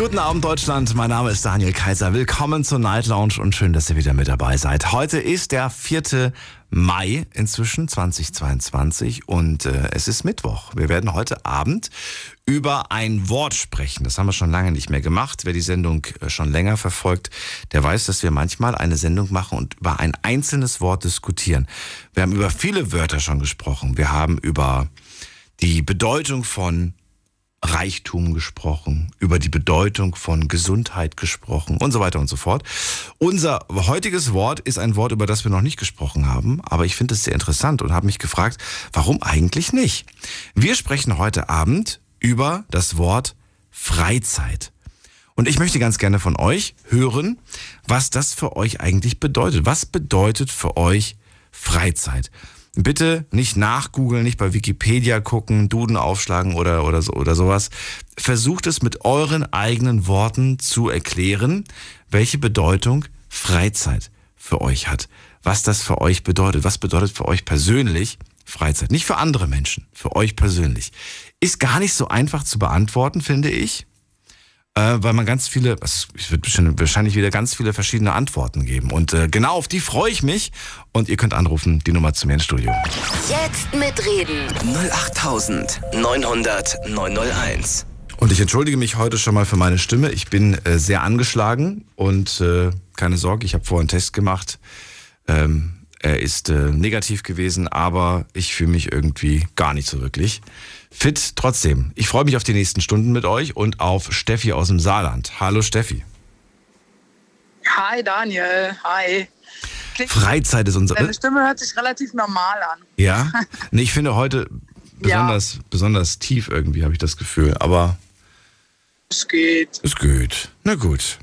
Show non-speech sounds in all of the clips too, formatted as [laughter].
Guten Abend, Deutschland. Mein Name ist Daniel Kaiser. Willkommen zur Night Lounge und schön, dass ihr wieder mit dabei seid. Heute ist der 4. Mai inzwischen 2022 und äh, es ist Mittwoch. Wir werden heute Abend über ein Wort sprechen. Das haben wir schon lange nicht mehr gemacht. Wer die Sendung äh, schon länger verfolgt, der weiß, dass wir manchmal eine Sendung machen und über ein einzelnes Wort diskutieren. Wir haben über viele Wörter schon gesprochen. Wir haben über die Bedeutung von Reichtum gesprochen, über die Bedeutung von Gesundheit gesprochen und so weiter und so fort. Unser heutiges Wort ist ein Wort, über das wir noch nicht gesprochen haben, aber ich finde es sehr interessant und habe mich gefragt, warum eigentlich nicht? Wir sprechen heute Abend über das Wort Freizeit. Und ich möchte ganz gerne von euch hören, was das für euch eigentlich bedeutet. Was bedeutet für euch Freizeit? Bitte nicht nachgoogeln, nicht bei Wikipedia gucken, Duden aufschlagen oder, oder, so, oder sowas. Versucht es mit euren eigenen Worten zu erklären, welche Bedeutung Freizeit für euch hat. Was das für euch bedeutet. Was bedeutet für euch persönlich Freizeit? Nicht für andere Menschen, für euch persönlich. Ist gar nicht so einfach zu beantworten, finde ich äh, weil man ganz viele, es wird wahrscheinlich wieder ganz viele verschiedene Antworten geben. Und äh, genau auf die freue ich mich. Und ihr könnt anrufen, die Nummer zu mir ins Studio. Jetzt mitreden. 08900 901. Und ich entschuldige mich heute schon mal für meine Stimme. Ich bin äh, sehr angeschlagen und äh, keine Sorge, ich habe vorher einen Test gemacht. Ähm, er ist äh, negativ gewesen, aber ich fühle mich irgendwie gar nicht so wirklich fit. Trotzdem, ich freue mich auf die nächsten Stunden mit euch und auf Steffi aus dem Saarland. Hallo Steffi. Hi Daniel, hi. Klingt, Freizeit ist unser. deine Stimme hört sich relativ normal an. Ja, [laughs] nee, ich finde heute besonders, besonders tief irgendwie, habe ich das Gefühl. Aber Es geht. ist gut. Na gut.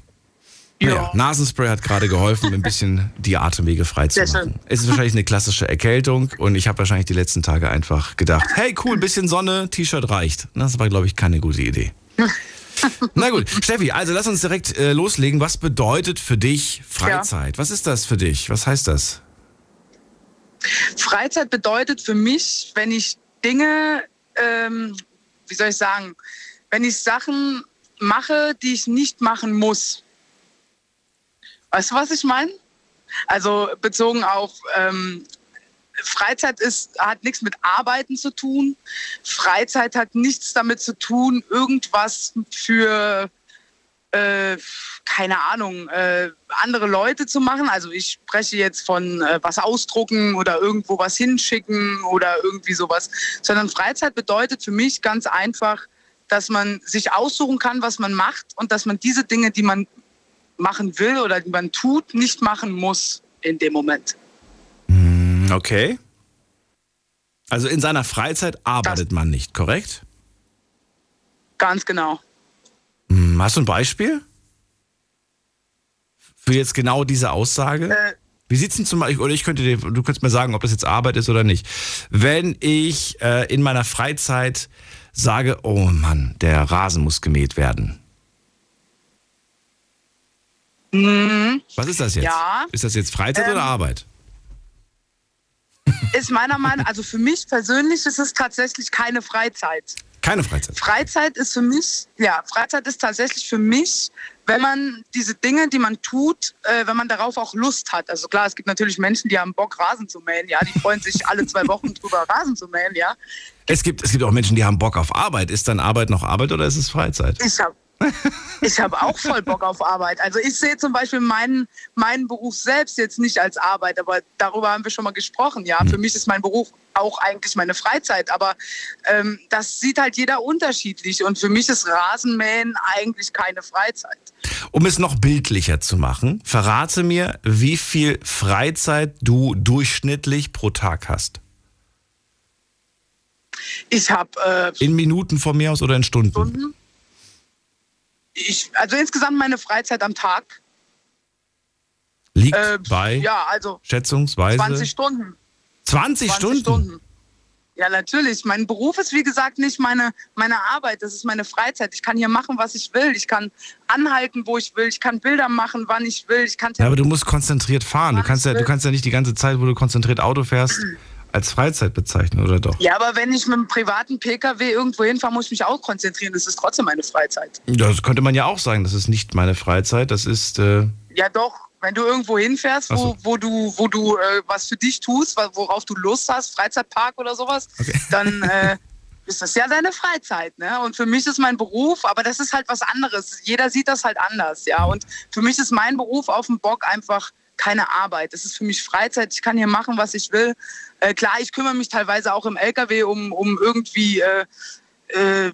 Ja. Naja, Nasenspray hat gerade geholfen, ein bisschen die Atemwege frei zu Sehr schön. machen. Es ist wahrscheinlich eine klassische Erkältung und ich habe wahrscheinlich die letzten Tage einfach gedacht, hey cool, bisschen Sonne, T-Shirt reicht. Das war, glaube ich, keine gute Idee. [laughs] Na gut, Steffi, also lass uns direkt äh, loslegen. Was bedeutet für dich Freizeit? Was ist das für dich? Was heißt das? Freizeit bedeutet für mich, wenn ich Dinge, ähm, wie soll ich sagen, wenn ich Sachen mache, die ich nicht machen muss. Weißt du, was ich meine? Also bezogen auf ähm, Freizeit ist, hat nichts mit Arbeiten zu tun. Freizeit hat nichts damit zu tun, irgendwas für, äh, keine Ahnung, äh, andere Leute zu machen. Also ich spreche jetzt von äh, was ausdrucken oder irgendwo was hinschicken oder irgendwie sowas. Sondern Freizeit bedeutet für mich ganz einfach, dass man sich aussuchen kann, was man macht und dass man diese Dinge, die man machen will oder die man tut, nicht machen muss in dem Moment. Okay. Also in seiner Freizeit arbeitet man nicht, korrekt? Ganz genau. Hm, Hast du ein Beispiel? Für jetzt genau diese Aussage? Äh, Wie sieht's denn zum Beispiel, oder ich könnte dir, du könntest mir sagen, ob das jetzt Arbeit ist oder nicht. Wenn ich äh, in meiner Freizeit sage, oh Mann, der Rasen muss gemäht werden. Was ist das jetzt? Ja. Ist das jetzt Freizeit Ähm, oder Arbeit? ist meiner Meinung also für mich persönlich ist es tatsächlich keine Freizeit. Keine Freizeit. Freizeit ist für mich, ja, Freizeit ist tatsächlich für mich, wenn man diese Dinge, die man tut, äh, wenn man darauf auch Lust hat. Also klar, es gibt natürlich Menschen, die haben Bock, Rasen zu mähen, ja, die freuen sich alle zwei Wochen drüber, Rasen zu mähen, ja. Es gibt, es gibt auch Menschen, die haben Bock auf Arbeit. Ist dann Arbeit noch Arbeit oder ist es Freizeit? Ich habe ich hab auch voll Bock auf Arbeit. Also ich sehe zum Beispiel meinen, meinen Beruf selbst jetzt nicht als Arbeit, aber darüber haben wir schon mal gesprochen. Ja, für mich ist mein Beruf auch eigentlich meine Freizeit, aber ähm, das sieht halt jeder unterschiedlich und für mich ist Rasenmähen eigentlich keine Freizeit. Um es noch bildlicher zu machen, verrate mir, wie viel Freizeit du durchschnittlich pro Tag hast. Ich habe äh, In Minuten von mir aus oder in Stunden? Stunden. Ich, also insgesamt meine Freizeit am Tag. Liegt Äh, bei ja, also schätzungsweise 20 Stunden. 20 20 Stunden. Stunden. Ja, natürlich. Mein Beruf ist, wie gesagt, nicht meine, meine Arbeit. Das ist meine Freizeit. Ich kann hier machen, was ich will. Ich kann anhalten, wo ich will. Ich kann Bilder machen, wann ich will. Ich kann Ja, aber du musst konzentriert fahren. Du kannst ja, du kannst ja nicht die ganze Zeit, wo du konzentriert Auto fährst, als Freizeit bezeichnen, oder doch? ja, aber wenn ich mit einem privaten Pkw irgendwo hinfahre, muss ich mich auch konzentrieren. Das ist trotzdem meine Freizeit. Das könnte man ja auch sagen. Das ist nicht meine Freizeit. Das ist. Äh, Ja, doch. Wenn du irgendwo hinfährst, wo, so. wo du, wo du äh, was für dich tust, worauf du Lust hast, Freizeitpark oder sowas, Okay. [laughs] dann äh, ist das ja deine Freizeit. Ne? Und für mich ist mein Beruf, aber das ist halt was anderes. Jeder sieht das halt anders, ja. Und für mich ist mein Beruf auf dem Bock einfach keine Arbeit. Das ist für mich Freizeit. Ich kann hier machen, was ich will. Äh, klar, ich kümmere mich teilweise auch im LKW um, um irgendwie äh, äh,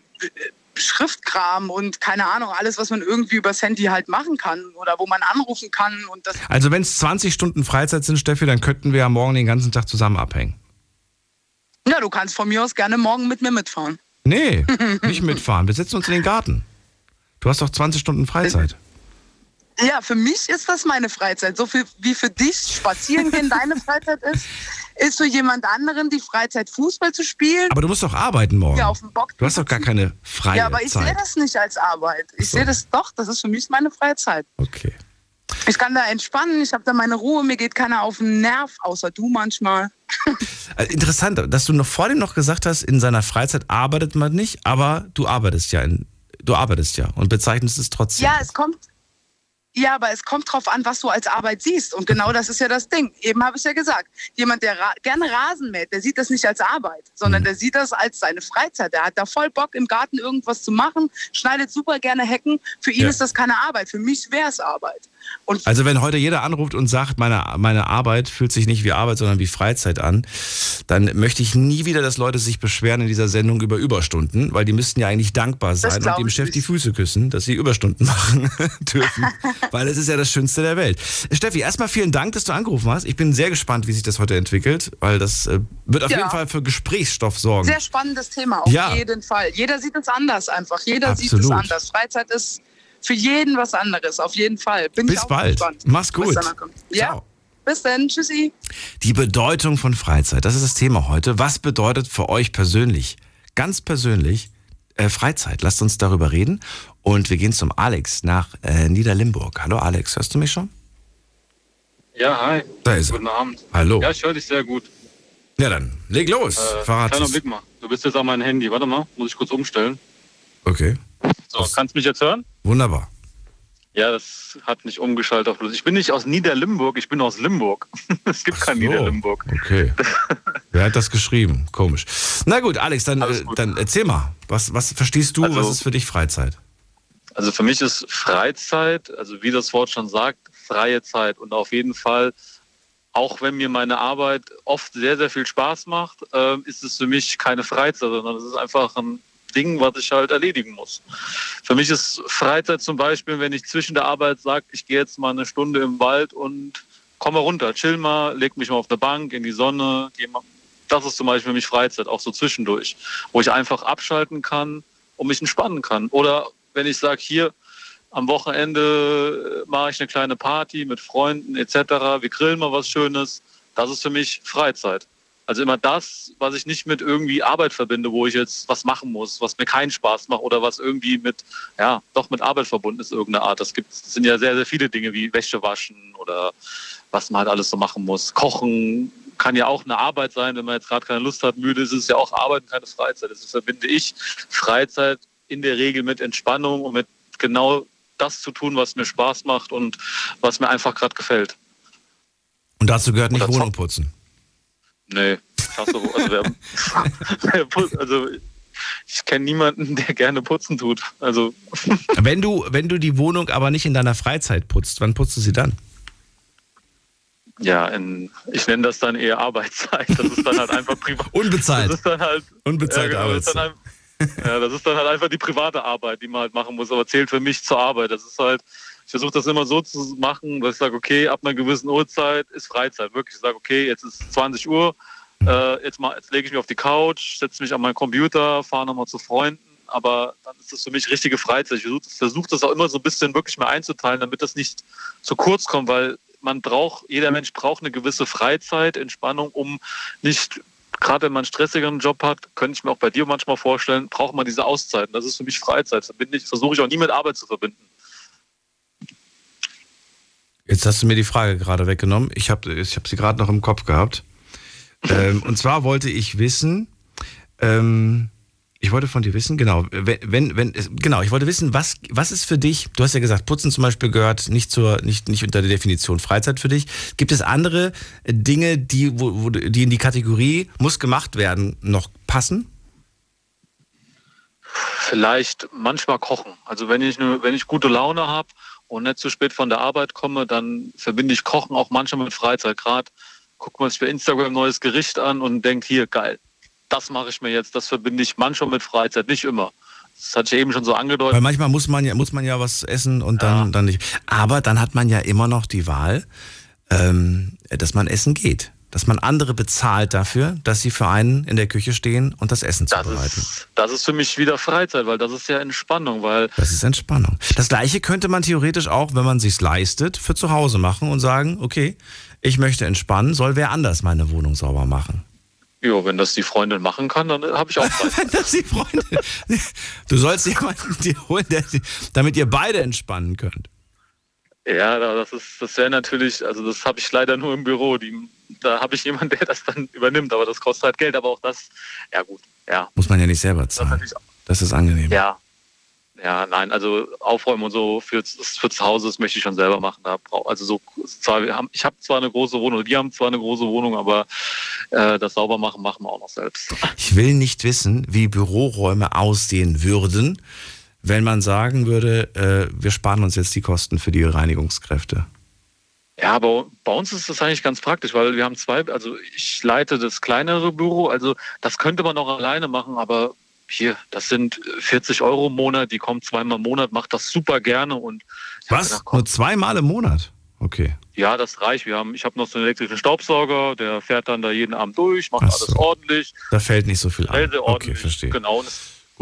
Schriftkram und keine Ahnung, alles, was man irgendwie übers Handy halt machen kann oder wo man anrufen kann. Und das, also, wenn es 20 Stunden Freizeit sind, Steffi, dann könnten wir ja morgen den ganzen Tag zusammen abhängen. ja, du kannst von mir aus gerne morgen mit mir mitfahren. Nee, [laughs] nicht mitfahren. Wir setzen uns in den Garten. Du hast doch 20 Stunden Freizeit. Ja, für mich ist das meine Freizeit. So viel wie für dich spazieren gehen [laughs] deine Freizeit ist, ist für jemand anderen die Freizeit Fußball zu spielen. Aber du musst doch arbeiten morgen. Ja, auf dem Bock Du hast doch gar keine freie ja, aber ich sehe das nicht als Arbeit. Ich so. sehe das doch, das ist für mich meine Freizeit. Okay. Ich kann da entspannen, ich habe da meine Ruhe, mir geht keiner auf den Nerv, außer du manchmal. [laughs] Äh, Interessant, dass du noch vor dem noch gesagt hast, in seiner Freizeit arbeitet man nicht, aber du arbeitest ja in, du arbeitest ja und bezeichnest es trotzdem. Ja, es kommt. Ja, aber es kommt drauf an, was du als Arbeit siehst. Und genau das ist ja das Ding. Eben habe ich ja gesagt. Jemand, der ra gerne Rasen mäht, der sieht das nicht als Arbeit, sondern Mhm. der sieht das als seine Freizeit. Der hat da voll Bock, im Garten irgendwas zu machen, schneidet super gerne Hecken. Für ihn Ja. ist das keine Arbeit. Für mich wäre es Arbeit. Und Also wenn heute jeder anruft und sagt, meine, meine Arbeit fühlt sich nicht wie Arbeit, sondern wie Freizeit an, dann möchte ich nie wieder, dass Leute sich beschweren in dieser Sendung über Überstunden, weil die müssten ja eigentlich dankbar sein und dem Chef die. Füße küssen, dass sie Überstunden [laughs] machen dürfen, weil es ist ja das Schönste der Welt. Steffi, erstmal vielen Dank, dass du angerufen hast. Ich bin sehr gespannt, wie sich das heute entwickelt, weil das äh, wird auf Ja. jeden Fall für Gesprächsstoff sorgen. sehr spannendes Thema, auf Ja. jeden Fall. Jeder sieht es anders einfach. Jeder sieht Absolut. es anders. Freizeit ist für jeden was anderes, auf jeden Fall. Bin Bis ich auch bald. gespannt. Mach's gut. Ja, Ciao. bis dann. Tschüssi. Die Bedeutung von Freizeit, das ist das Thema heute. Was bedeutet für euch persönlich, ganz persönlich, äh, Freizeit? Lasst uns darüber reden. Und wir gehen zum Alex nach äh, Niederlimburg. Hallo Alex, hörst du mich schon? Ja, hi. Da ist er. Guten Abend. Hallo. Ja, ich höre dich sehr gut. Ja, dann leg los. Äh, Verrat kleiner. Blick mal. Du bist jetzt an meinem Handy. Warte mal, muss ich kurz umstellen. Okay, So, Was? kannst du mich jetzt hören? Wunderbar. Ja, das hat nicht umgeschaltet auf Plus. Ich bin nicht aus Niederlimburg, ich bin aus Limburg. [laughs] es gibt kein So, Niederlimburg. Okay. [laughs] Wer hat das geschrieben? Komisch. Na gut, Alex, dann, äh, dann erzähl mal. Was, was verstehst du? Also- was ist für dich Freizeit? Also für mich ist Freizeit, also wie das Wort schon sagt, freie Zeit. Und auf jeden Fall, auch wenn mir meine Arbeit oft sehr, sehr viel Spaß macht, äh, ist es für mich keine Freizeit, sondern es ist einfach ein Ding, was ich halt erledigen muss. Für mich ist Freizeit zum Beispiel, wenn ich zwischen der Arbeit sage, ich gehe jetzt mal eine Stunde im Wald und komme runter, chill mal, leg mich mal auf eine Bank in die Sonne, geh mal. Das ist zum Beispiel für mich Freizeit, auch so zwischendurch, wo ich einfach abschalten kann und mich entspannen kann. Oder wenn ich sage, hier am Wochenende äh, mache ich eine kleine Party mit Freunden etc., wir grillen mal was Schönes, das ist für mich Freizeit. Also immer das, was ich nicht mit irgendwie Arbeit verbinde, wo ich jetzt was machen muss, was mir keinen Spaß macht oder was irgendwie mit, ja, doch mit Arbeit verbunden ist, irgendeine Art. Das gibt, das sind ja sehr, sehr viele Dinge wie Wäsche waschen oder was man halt alles so machen muss. Kochen kann ja auch eine Arbeit sein, wenn man jetzt gerade keine Lust hat, müde ist, ist es ja auch Arbeit und keine Freizeit. Deswegen verbinde ich Freizeit in der Regel mit Entspannung und mit genau das zu tun, was mir Spaß macht und was mir einfach gerade gefällt. Und dazu gehört nicht Wohnung putzen. Nee, ich hasse, also, wer, [laughs] wer putzt, also ich kenne niemanden, der gerne putzen tut. Also [laughs] Wenn du, wenn du die Wohnung aber nicht in deiner Freizeit putzt, wann putzt du sie dann? ja, in, ich nenne das dann eher Arbeitszeit. Das ist dann halt einfach privat. [laughs] Unbezahlt. Das ist dann halt Unbezahlte ja, genau, das Arbeitszeit. halt, ja, das ist dann halt einfach die private Arbeit, die man halt machen muss, aber zählt für mich zur Arbeit. Das ist halt, ich versuche das immer so zu machen, dass ich sage, okay, ab einer gewissen Uhrzeit ist Freizeit. Wirklich, ich sage, okay, jetzt ist 20 Uhr, äh, jetzt, mal- jetzt lege ich mich auf die Couch, setze mich an meinen Computer, fahre nochmal zu Freunden, aber dann ist das für mich richtige Freizeit. Ich versuche versuch das auch immer so ein bisschen wirklich mehr einzuteilen, damit das nicht zu kurz kommt, weil man braucht, jeder Mensch braucht eine gewisse Freizeit, Entspannung, um nicht gerade wenn man einen stressigeren Job hat, könnte ich mir auch bei dir manchmal vorstellen, braucht man diese Auszeiten. Das ist für mich Freizeit. Ich, versuche ich auch nie mit Arbeit zu verbinden. Jetzt hast du mir die Frage gerade weggenommen. Ich habe ich hab sie gerade noch im Kopf gehabt. Ähm, und zwar wollte ich wissen, ähm, ich wollte von dir wissen, genau, wenn, wenn, genau, ich wollte wissen, was, was ist für dich, du hast ja gesagt, Putzen zum Beispiel gehört nicht zur, nicht, nicht unter der Definition Freizeit für dich. Gibt es andere Dinge, die, wo, wo, die in die Kategorie muss gemacht werden, noch passen? Vielleicht manchmal kochen. Also wenn ich, wenn ich gute Laune habe und nicht zu spät von der Arbeit komme, dann verbinde ich Kochen auch manchmal mit Freizeit. Gerade guckt man sich bei Instagram ein neues Gericht an und denkt, hier, geil, das mache ich mir jetzt, das verbinde ich manchmal mit Freizeit, nicht immer. Das hatte ich eben schon so angedeutet. Weil manchmal muss man ja, muss man ja was essen und dann, ja. dann nicht. Aber dann hat man ja immer noch die Wahl, ähm, dass man essen geht. Dass man andere bezahlt dafür, dass sie für einen in der Küche stehen und das Essen das zubereiten. Ist, das ist für mich wieder Freizeit, weil das ist ja Entspannung, weil. Das ist Entspannung. Das gleiche könnte man theoretisch auch, wenn man sich's leistet, für zu Hause machen und sagen, okay, ich möchte entspannen, soll wer anders meine Wohnung sauber machen. Ja, wenn das die Freundin machen kann, dann habe ich auch [laughs] Zeit. wenn das die Freundin. [laughs] Du sollst jemanden dir holen, damit ihr beide entspannen könnt. Ja, das ist, das wäre natürlich, also das habe ich leider nur im Büro. Die, da habe ich jemanden, [laughs] der das dann übernimmt, aber das kostet halt Geld. Aber auch das, ja gut, ja. Muss man ja nicht selber zahlen. Das, das ist angenehm. Ja, ja, nein, also aufräumen und so für, für zu Hause, das möchte ich schon selber machen. Also so ich habe zwar eine große Wohnung, wir haben zwar eine große Wohnung, aber äh, das Saubermachen machen wir auch noch selbst. Ich will nicht wissen, wie Büroräume aussehen würden, wenn man sagen würde, äh, wir sparen uns jetzt die Kosten für die Reinigungskräfte. Ja, aber bei uns ist das eigentlich ganz praktisch, weil wir haben zwei, also ich leite das kleinere Büro, also das könnte man auch alleine machen, aber hier, das sind 40 Euro im Monat, die kommt zweimal im Monat, macht das super gerne und was? Gedacht, Nur zweimal im Monat? Okay. Ja, das reicht. Wir haben, ich habe noch so einen elektrischen Staubsauger, der fährt dann da jeden Abend durch, macht so. alles ordentlich. Da fällt nicht so viel an. Okay, verstehe. Genau.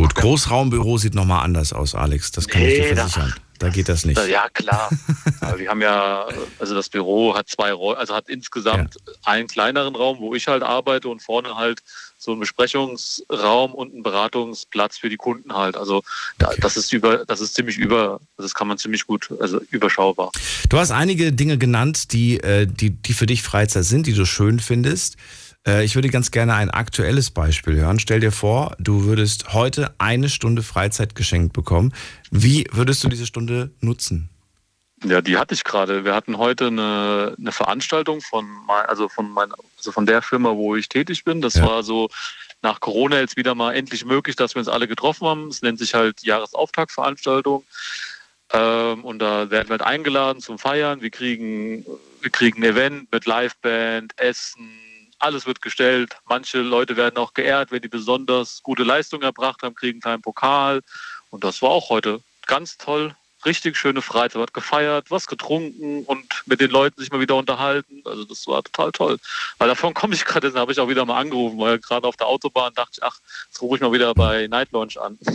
Gut, Großraumbüro sieht nochmal anders aus, Alex. Das kann nee, ich dir versichern. Da, da geht das nicht. [laughs] Ja, klar. [laughs] wir haben ja, also das Büro hat zwei Räume, also hat insgesamt ja. einen kleineren Raum, wo ich halt arbeite und vorne halt so ein Besprechungsraum und ein Beratungsplatz für die Kunden halt. Also da, okay. das ist über, das ist ziemlich über, das kann man ziemlich gut, also überschaubar. Du hast einige Dinge genannt, die, äh, die, die für dich Freizeit sind, die du schön findest. Äh, ich würde ganz gerne ein aktuelles Beispiel hören. Stell dir vor, du würdest heute eine Stunde Freizeit geschenkt bekommen. Wie würdest du diese Stunde nutzen? Ja, die hatte ich gerade. Wir hatten heute eine, eine Veranstaltung von, mein, also von meiner, also von der Firma, wo ich tätig bin. Das ja. war so nach Corona jetzt wieder mal endlich möglich, dass wir uns alle getroffen haben. Es nennt sich halt Jahresauftaktveranstaltung. Ähm, und da werden wir halt eingeladen zum Feiern. Wir kriegen, wir kriegen ein Event mit Liveband, Essen, alles wird gestellt. Manche Leute werden auch geehrt, wenn die besonders gute Leistung erbracht haben, kriegen einen Pokal. Und das war auch heute ganz toll richtig schöne Freizeit, hat gefeiert, was getrunken und mit den Leuten sich mal wieder unterhalten. Also das war total toll. Weil davon komme ich gerade, habe ich auch wieder mal angerufen, weil gerade auf der Autobahn dachte ich, ach, jetzt rufe ich mal wieder bei Night Launch an. [laughs]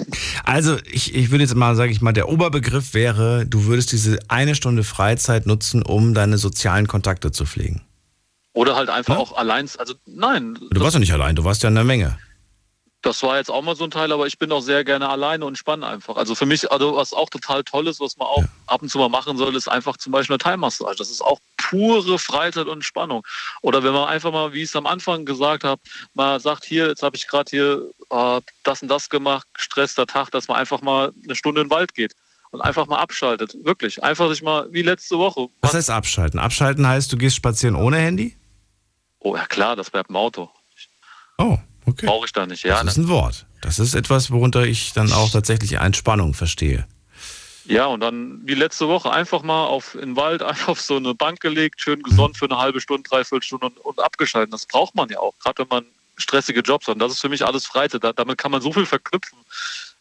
Also ich, ich würde jetzt mal, sage ich mal, der Oberbegriff wäre, du würdest diese eine Stunde Freizeit nutzen, um deine sozialen Kontakte zu pflegen. Oder halt einfach ja? auch allein, also nein. Du warst ja nicht allein, du warst ja in der Menge das war jetzt auch mal so ein Teil, aber ich bin auch sehr gerne alleine und spanne einfach. Also für mich, also was auch total toll ist, was man auch ja. ab und zu mal machen soll, ist einfach zum Beispiel eine Teilmassage. Das ist auch pure Freizeit und Spannung. Oder wenn man einfach mal, wie ich es am Anfang gesagt habe, mal sagt, hier, jetzt habe ich gerade hier äh, das und das gemacht, gestresster Tag, dass man einfach mal eine Stunde in den Wald geht und einfach mal abschaltet. Wirklich. Einfach sich mal, wie letzte Woche. Was heißt abschalten? Abschalten heißt, du gehst spazieren ohne Handy? Oh ja klar, das bleibt im Auto. Oh. Okay. Brauche ich da nicht, ja. Das ist ein Wort. Das ist etwas, worunter ich dann auch tatsächlich Entspannung verstehe. Ja, und dann wie letzte Woche einfach mal auf in den Wald, einfach [laughs] auf so eine Bank gelegt, schön gesund für eine halbe Stunde, dreiviertel Stunde und, und abgeschaltet. Das braucht man ja auch, gerade wenn man stressige Jobs hat. Und das ist für mich alles Freizeit. Da, damit kann man so viel verknüpfen.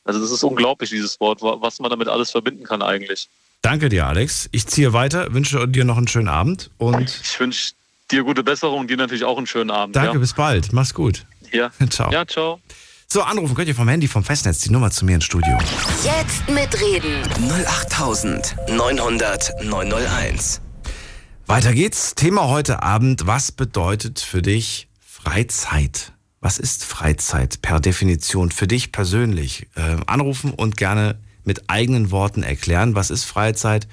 Also das ist unglaublich, dieses Wort, was man damit alles verbinden kann eigentlich. Danke dir, Alex. Ich ziehe weiter, wünsche dir noch einen schönen Abend und ich wünsche dir gute Besserung und dir natürlich auch einen schönen Abend. Danke, ja. bis bald. Mach's gut. Ja. [laughs] Ciao. Ja, ciao. So, anrufen könnt ihr vom Handy, vom Festnetz, die Nummer zu mir ins Studio. Jetzt mitreden. 08900 901. Weiter geht's. Thema heute Abend. Was bedeutet für dich Freizeit? Was ist Freizeit per Definition für dich persönlich? Äh, anrufen und gerne mit eigenen Worten erklären, was ist Freizeit?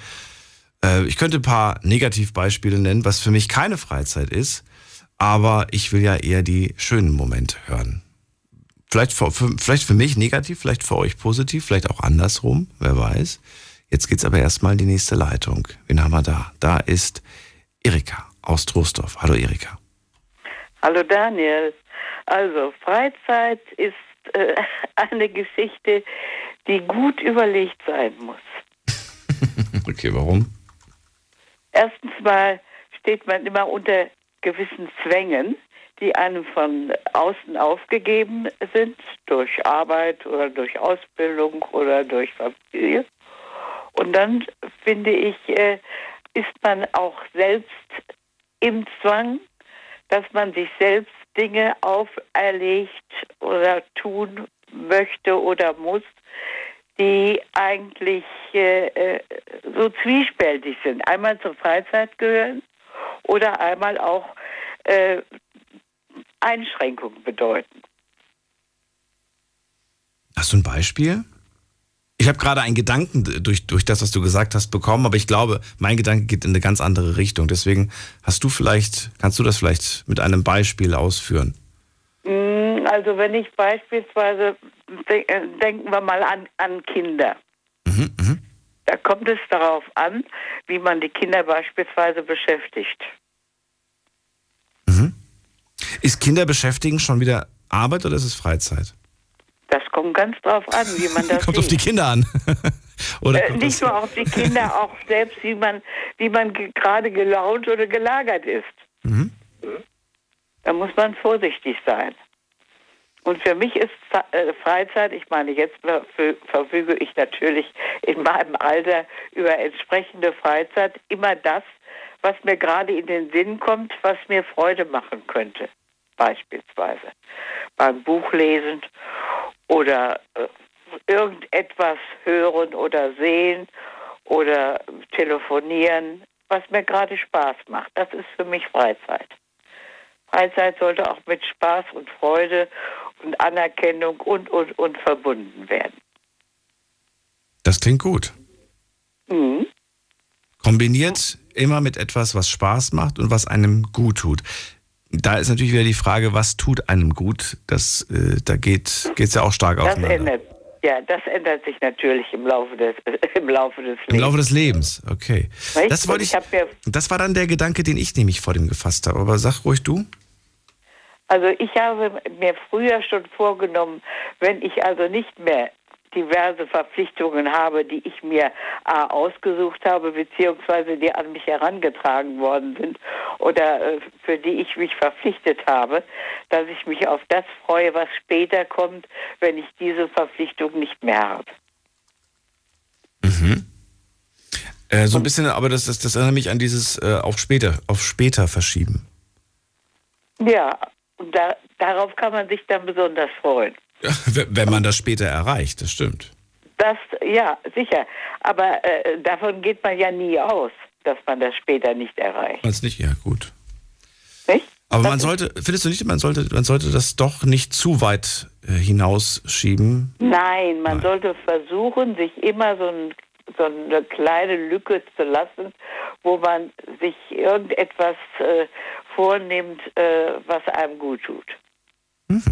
Äh, ich könnte ein paar Negativbeispiele nennen, was für mich keine Freizeit ist, aber ich will ja eher die schönen Momente hören. Vielleicht für, für, vielleicht für mich negativ, vielleicht für euch positiv, vielleicht auch andersrum, wer weiß. Jetzt geht's aber erstmal in die nächste Leitung. Wen haben wir da? Da ist Erika aus Trostorf. Hallo Erika. Hallo Daniel. Also Freizeit ist äh, [laughs] eine Geschichte, die gut überlegt sein muss. [laughs] okay, warum? Erstens mal steht man immer unter gewissen Zwängen, die einem von außen aufgegeben sind, durch Arbeit oder durch Ausbildung oder durch Familie. Und dann finde ich, äh, ist man auch selbst im Zwang, dass man sich selbst Dinge auferlegt oder tun möchte oder muss, die eigentlich äh, äh, so zwiespältig sind. Einmal zur Freizeit gehören oder einmal auch äh, Einschränkungen bedeuten. Hast du ein Beispiel? Ich habe gerade einen Gedanken durch, durch das, was du gesagt hast, bekommen, aber ich glaube, mein Gedanke geht in eine ganz andere Richtung. Deswegen hast du vielleicht, kannst du das vielleicht mit einem Beispiel ausführen? Mm, also wenn ich beispielsweise, äh, denken wir mal an, an Kinder. Mhm, mh. Da kommt es darauf an, wie man die Kinder beispielsweise beschäftigt. Mhm. Ist Kinder beschäftigen schon wieder Arbeit oder ist es Freizeit? Das kommt ganz drauf an, wie man [laughs] das Kommt sieht. auf die Kinder an. [laughs] oder äh, nicht nur auf die Kinder, auch selbst, wie man, wie man gerade gelaunt oder gelagert ist. Mhm. Da muss man vorsichtig sein. Und für mich ist äh, Freizeit, ich meine, jetzt verfüge ich natürlich in meinem Alter über entsprechende Freizeit immer das, was mir gerade in den Sinn kommt, was mir Freude machen könnte. Beispielsweise beim Buchlesen oder äh, irgendetwas hören oder sehen oder telefonieren, was mir gerade Spaß macht. Das ist für mich Freizeit. Freizeit sollte auch mit Spaß und Freude und Anerkennung und, und, und verbunden werden. Das klingt gut. Mhm. Kombiniert immer mit etwas, was Spaß macht und was einem gut tut. Da ist natürlich wieder die Frage, was tut einem gut? Das, äh, da geht es ja auch stark das auseinander. Ändert, ja, das ändert sich natürlich im Laufe des, [laughs] im Laufe des Lebens. Im Laufe des Lebens, okay. Das, wollte ich, ich das war dann der Gedanke, den ich nämlich vor dem gefasst habe. Aber sag ruhig du. Also ich habe mir früher schon vorgenommen, wenn ich also nicht mehr diverse Verpflichtungen habe, die ich mir A, ausgesucht habe, beziehungsweise die an mich herangetragen worden sind oder äh, für die ich mich verpflichtet habe, dass ich mich auf das freue, was später kommt, wenn ich diese Verpflichtung nicht mehr habe. Mhm. Äh, so ein bisschen, aber das, das, das erinnert mich an dieses äh, auf später, auf später verschieben. Ja, und da, darauf kann man sich dann besonders freuen. [laughs] Wenn man das später erreicht, das stimmt. Das, ja, sicher. Aber äh, davon geht man ja nie aus, dass man das später nicht erreicht. Als nicht, ja, gut. Nicht? Aber das man sollte, findest du nicht, man sollte, man sollte das doch nicht zu weit äh, hinausschieben? Nein, man Nein. sollte versuchen, sich immer so, ein, so, eine kleine Lücke zu lassen, wo man sich irgendetwas äh, vornimmt, äh, was einem gut tut. Mhm.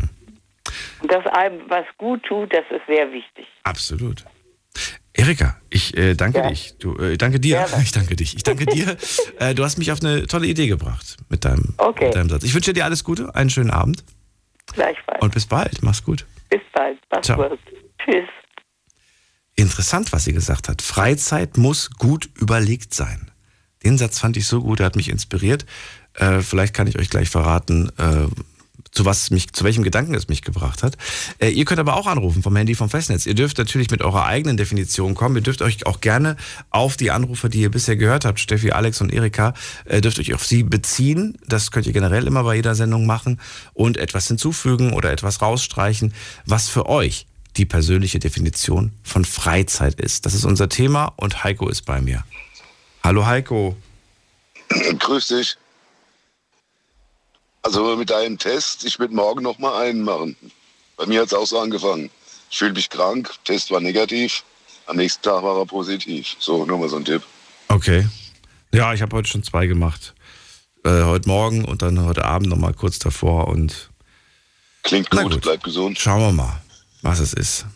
Und dass einem was gut tut, das ist sehr wichtig. Absolut. Erika, ich äh, danke ja. dich. Du, äh, danke dir. Gerne. [laughs] Ich danke dich. Ich danke dir. [laughs] äh, du hast mich auf eine tolle Idee gebracht mit deinem, okay. mit deinem Satz. Ich wünsche dir alles Gute, einen schönen Abend. Gleichfalls. Und bis bald. Mach's gut. Bis bald. Mach's gut. Tschüss. Interessant, was sie gesagt hat. Freizeit muss gut überlegt sein. Den Satz fand ich so gut, er hat mich inspiriert. Äh, vielleicht kann ich euch gleich verraten, äh, zu was mich, zu welchem Gedanken es mich gebracht hat. Äh, ihr könnt aber auch anrufen vom Handy vom Festnetz. Ihr dürft natürlich mit eurer eigenen Definition kommen. Ihr dürft euch auch gerne auf die Anrufe, die ihr bisher gehört habt, Steffi, Alex und Erika, äh, dürft euch auf sie beziehen. Das könnt ihr generell immer bei jeder Sendung machen und etwas hinzufügen oder etwas rausstreichen, was für euch die persönliche Definition von Freizeit ist. Das ist unser Thema und Heiko ist bei mir. Hallo Heiko. Grüß dich. Also mit deinem Test, ich würde morgen noch mal einen machen. Bei mir hat es auch so angefangen. Ich fühle mich krank, Test war negativ, am nächsten Tag war er positiv. So, nur mal so ein Tipp. Okay. Ja, ich habe heute schon zwei gemacht. Äh, heute Morgen und dann heute Abend noch mal kurz davor und Klingt gut, gut, bleib gesund. Schauen wir mal, was es ist.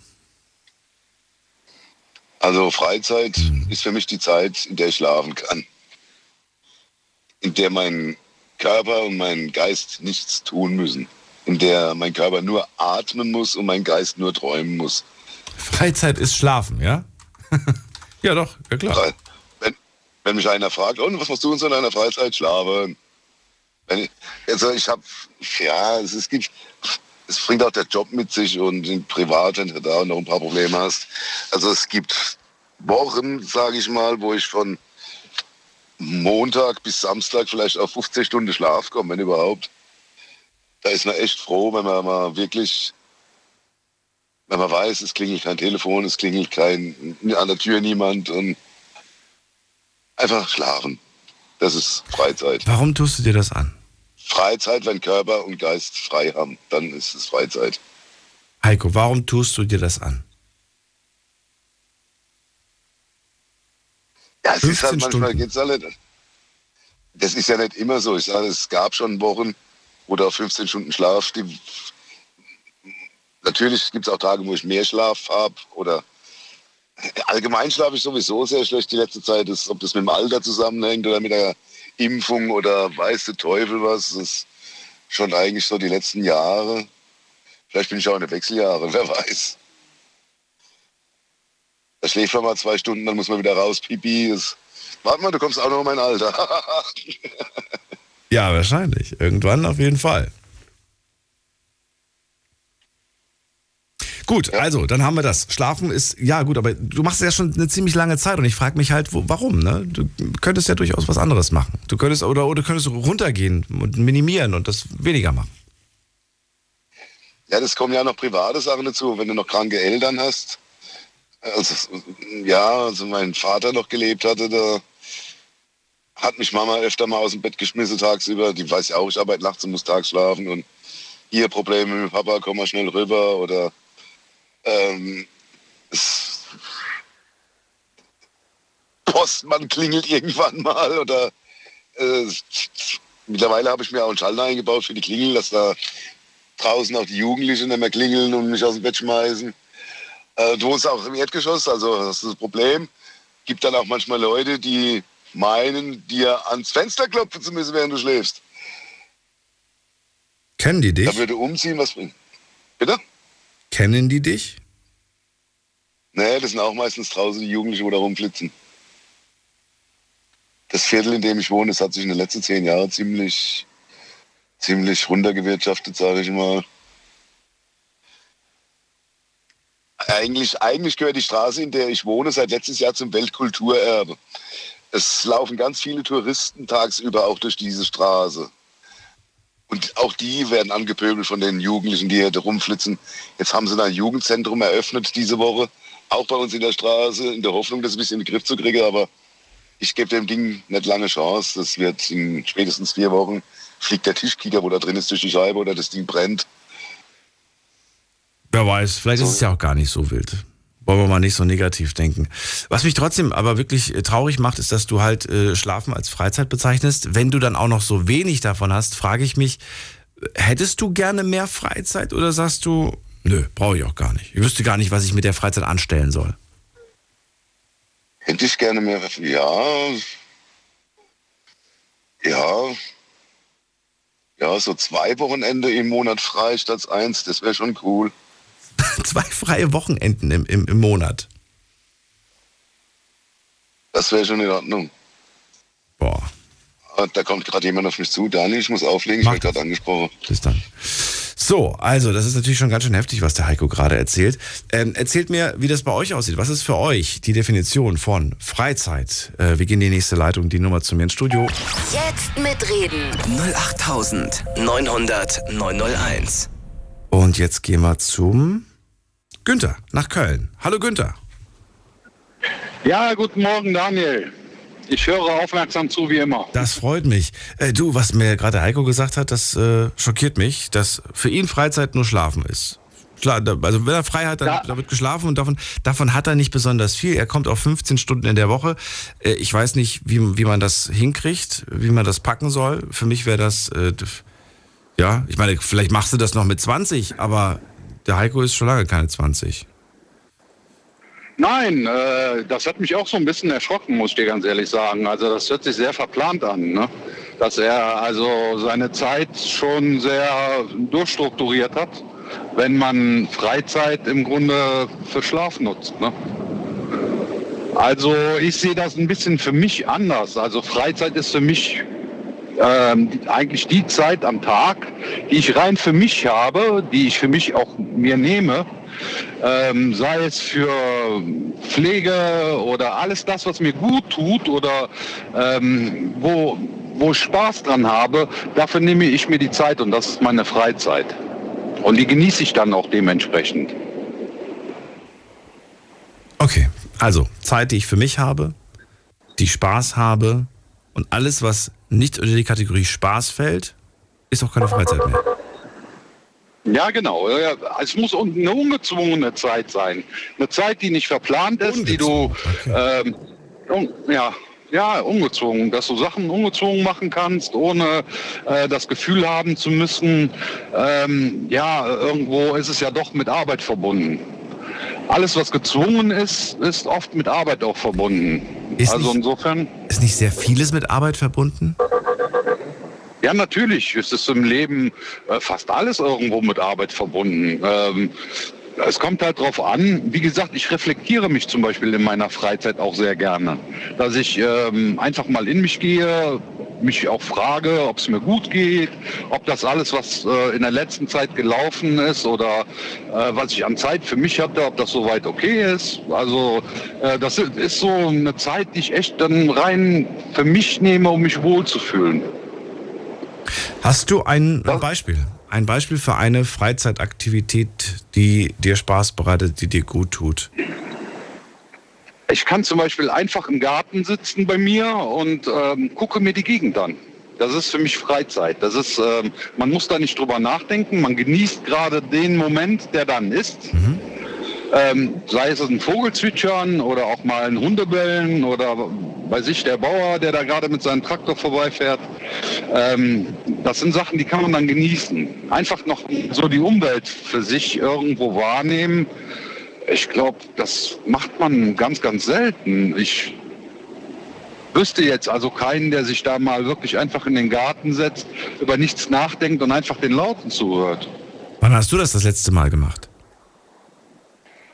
Also Freizeit hm. ist für mich die Zeit, in der ich schlafen kann. In der mein Körper und mein Geist nichts tun müssen. In der mein Körper nur atmen muss und mein Geist nur träumen muss. Freizeit ist Schlafen, ja? [laughs] ja, doch, ja klar. Wenn, wenn mich einer fragt, und was machst du in so einer Freizeit? Schlafen. Wenn ich, also ich habe, ja, es, es gibt, es bringt auch der Job mit sich und privat, wenn du da noch ein paar Probleme hast. Also es gibt Wochen, sage ich mal, wo ich von Montag bis Samstag vielleicht auf 15 Stunden Schlaf komme, wenn überhaupt. Da ist man echt froh, wenn man mal wirklich, wenn man weiß, es klingelt kein Telefon, es klingelt kein, an der Tür niemand und einfach schlafen. Das ist Freizeit. Warum tust du dir das an? Freizeit, wenn Körper und Geist frei haben, dann ist es Freizeit. Heiko, warum tust du dir das an? Ja, es ist halt manchmal geht's alle. Das ist ja nicht immer so. Ich sage, es gab schon Wochen, wo da 15 Stunden Schlaf. Die, natürlich gibt es auch Tage, wo ich mehr Schlaf habe oder allgemein schlafe ich sowieso sehr schlecht die letzte Zeit. Das, ob das mit dem Alter zusammenhängt oder mit der Impfung oder weiß der Teufel was. Das ist schon eigentlich so die letzten Jahre. Vielleicht bin ich auch in den Wechseljahre, [laughs] wer weiß. Da schläft man mal zwei Stunden, dann muss man wieder raus, pipi. Das, warte mal, du kommst auch noch in mein Alter. [laughs] ja, wahrscheinlich. Irgendwann auf jeden Fall. Gut, ja. also, dann haben wir das. Schlafen ist, ja gut, aber du machst es ja schon eine ziemlich lange Zeit und ich frage mich halt, wo, warum, ne? Du könntest ja durchaus was anderes machen. Du könntest, oder, oder könntest runtergehen und minimieren und das weniger machen. Ja, das kommen ja noch private Sachen dazu. Wenn du noch kranke Eltern hast, also, ja, also mein Vater noch gelebt hatte, da hat mich Mama öfter mal aus dem Bett geschmissen tagsüber. Die weiß ja auch, ich arbeite nachts und muss tags schlafen und hier Probleme mit Papa, komm mal schnell rüber oder ähm, Postmann klingelt irgendwann mal oder äh, mittlerweile habe ich mir auch einen Schalter eingebaut für die Klingel, dass da draußen auch die Jugendlichen nicht mehr klingeln und mich aus dem Bett schmeißen. Äh, du wohnst auch im Erdgeschoss, also das ist das Problem. Gibt dann auch manchmal Leute, die meinen, dir ans Fenster klopfen zu müssen, während du schläfst. Kennen die dich? Da würde umziehen, was bringen. Bitte? Kennen die dich? Nee, das sind auch meistens draußen die Jugendlichen, die da rumflitzen. Das Viertel, in dem ich wohne, das hat sich in den letzten zehn Jahren ziemlich, ziemlich runtergewirtschaftet, sage ich mal. Eigentlich, eigentlich gehört die Straße, in der ich wohne, seit letztes Jahr zum Weltkulturerbe. Es laufen ganz viele Touristen tagsüber auch durch diese Straße. Und auch die werden angepöbelt von den Jugendlichen, die hier rumflitzen. Jetzt haben sie ein Jugendzentrum eröffnet diese Woche, auch bei uns in der Straße, in der Hoffnung, das ein bisschen in den Griff zu kriegen. Aber ich gebe dem Ding nicht lange Chance. Das wird in spätestens vier Wochen fliegt der Tischkicker, wo da drin ist, durch die Scheibe oder das Ding brennt. Wer weiß, vielleicht so. ist es ja auch gar nicht so wild. Wollen wir mal nicht so negativ denken. Was mich trotzdem aber wirklich äh, traurig macht, ist, dass du halt äh, Schlafen als Freizeit bezeichnest. Wenn du dann auch noch so wenig davon hast, frage ich mich, hättest du gerne mehr Freizeit oder sagst du, nö, brauche ich auch gar nicht. Ich wüsste gar nicht, was ich mit der Freizeit anstellen soll. Hätte ich gerne mehr, ja. Ja. Ja, so zwei Wochenende im Monat frei statt eins, das wäre schon cool. [laughs] zwei freie Wochenenden im, im, im Monat. Das wäre schon in Ordnung. Boah. Ah, da kommt gerade jemand auf mich zu. Daniel, ich muss auflegen, ich werde gerade angesprochen. Bis dann. So, also, das ist natürlich schon ganz schön heftig, was der Heiko gerade erzählt. Ähm, erzählt mir, wie das bei euch aussieht. Was ist für euch die Definition von Freizeit? Äh, wir gehen in die nächste Leitung, die Nummer zu mir ins Studio. Jetzt mitreden. 08900 901. Und jetzt gehen wir zum Günther nach Köln. Hallo Günther. Ja, guten Morgen Daniel. Ich höre aufmerksam zu, wie immer. Das freut mich. Äh, du, was mir gerade Heiko gesagt hat, das äh, schockiert mich, dass für ihn Freizeit nur Schlafen ist. Also wenn er frei hat, dann, ja. wird geschlafen und davon, davon hat er nicht besonders viel. Er kommt auf 15 Stunden in der Woche. Äh, ich weiß nicht, wie, wie man das hinkriegt, wie man das packen soll. Für mich wäre das, äh, ja, ich meine, vielleicht machst du das noch mit 20, aber der Heiko ist schon lange keine 20. Nein, äh, das hat mich auch so ein bisschen erschrocken, muss ich dir ganz ehrlich sagen. Also das hört sich sehr verplant an, ne? dass er also seine Zeit schon sehr durchstrukturiert hat, wenn man Freizeit im Grunde für Schlaf nutzt. Ne? Also ich sehe das ein bisschen für mich anders. Also Freizeit ist für mich ähm, eigentlich die Zeit am Tag, die ich rein für mich habe, die ich für mich auch mir nehme ähm, sei es für Pflege oder alles das, was mir gut tut oder ähm, wo, wo ich Spaß dran habe, dafür nehme ich mir die Zeit und das ist meine Freizeit. Und die genieße ich dann auch dementsprechend. Okay, also Zeit, die ich für mich habe, die Spaß habe und alles, was nicht unter die Kategorie Spaß fällt, ist auch keine Freizeit mehr. Ja, genau. Es muss eine ungezwungene Zeit sein. Eine Zeit, die nicht verplant ist, die du, okay. ähm, ja, ja, ungezwungen, dass du Sachen ungezwungen machen kannst, ohne äh, das Gefühl haben zu müssen, ähm, ja, irgendwo ist es ja doch mit Arbeit verbunden. Alles, was gezwungen ist, ist oft mit Arbeit auch verbunden. Ist also nicht, insofern. Ist nicht sehr vieles mit Arbeit verbunden? Ja, natürlich ist es im Leben äh, fast alles irgendwo mit Arbeit verbunden. Ähm, es kommt halt drauf an. Wie gesagt, ich reflektiere mich zum Beispiel in meiner Freizeit auch sehr gerne. Dass ich ähm, einfach mal in mich gehe, mich auch frage, ob es mir gut geht, ob das alles, was äh, in der letzten Zeit gelaufen ist oder äh, was ich an Zeit für mich hatte, ob das soweit okay ist. Also äh, das ist so eine Zeit, die ich echt dann rein für mich nehme, um mich wohlzufühlen. Hast du ein Beispiel? Ein Beispiel für eine Freizeitaktivität, die dir Spaß bereitet, die dir gut tut? Ich kann zum Beispiel einfach im Garten sitzen bei mir und ähm, gucke mir die Gegend an. Das ist für mich Freizeit. Das ist, ähm, man muss da nicht drüber nachdenken. Man genießt gerade den Moment, der dann ist. Mhm. Ähm, sei es ein Vogelzwitschern oder auch mal ein Hundebellen oder bei sich der Bauer, der da gerade mit seinem Traktor vorbeifährt. Ähm, das sind Sachen, die kann man dann genießen. Einfach noch so die Umwelt für sich irgendwo wahrnehmen. Ich glaube, das macht man ganz, ganz selten. Ich wüsste jetzt also keinen, der sich da mal wirklich einfach in den Garten setzt, über nichts nachdenkt und einfach den Lauten zuhört. Wann hast du das das letzte Mal gemacht?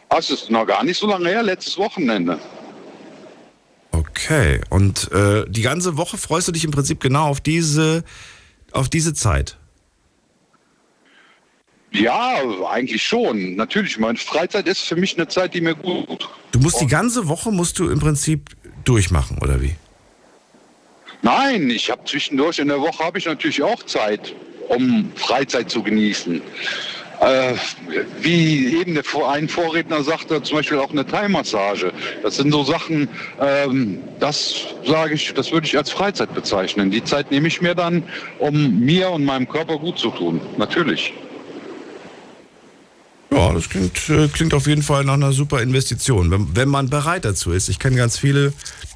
Das ist noch gar nicht so lange her, letztes Wochenende. Okay, und äh, die ganze Woche freust du dich im Prinzip genau auf diese, auf diese Zeit? Ja, eigentlich schon. Natürlich, meine Freizeit ist für mich eine Zeit, die mir gut tut. Du musst die ganze Woche musst du im Prinzip durchmachen, oder wie? Nein, ich habe zwischendurch in der Woche habe ich natürlich auch Zeit, um Freizeit zu genießen äh, wie eben der, ein Vorredner sagte, zum Beispiel auch eine Thai-Massage. Das sind so Sachen, ähm, das sage ich, das würde ich als Freizeit bezeichnen. Die Zeit nehme ich mir dann, um mir und meinem Körper gut zu tun. Natürlich. Ja, das klingt, äh, klingt auf jeden Fall nach einer super Investition, wenn, wenn man bereit dazu ist. Ich kenne ganz viele,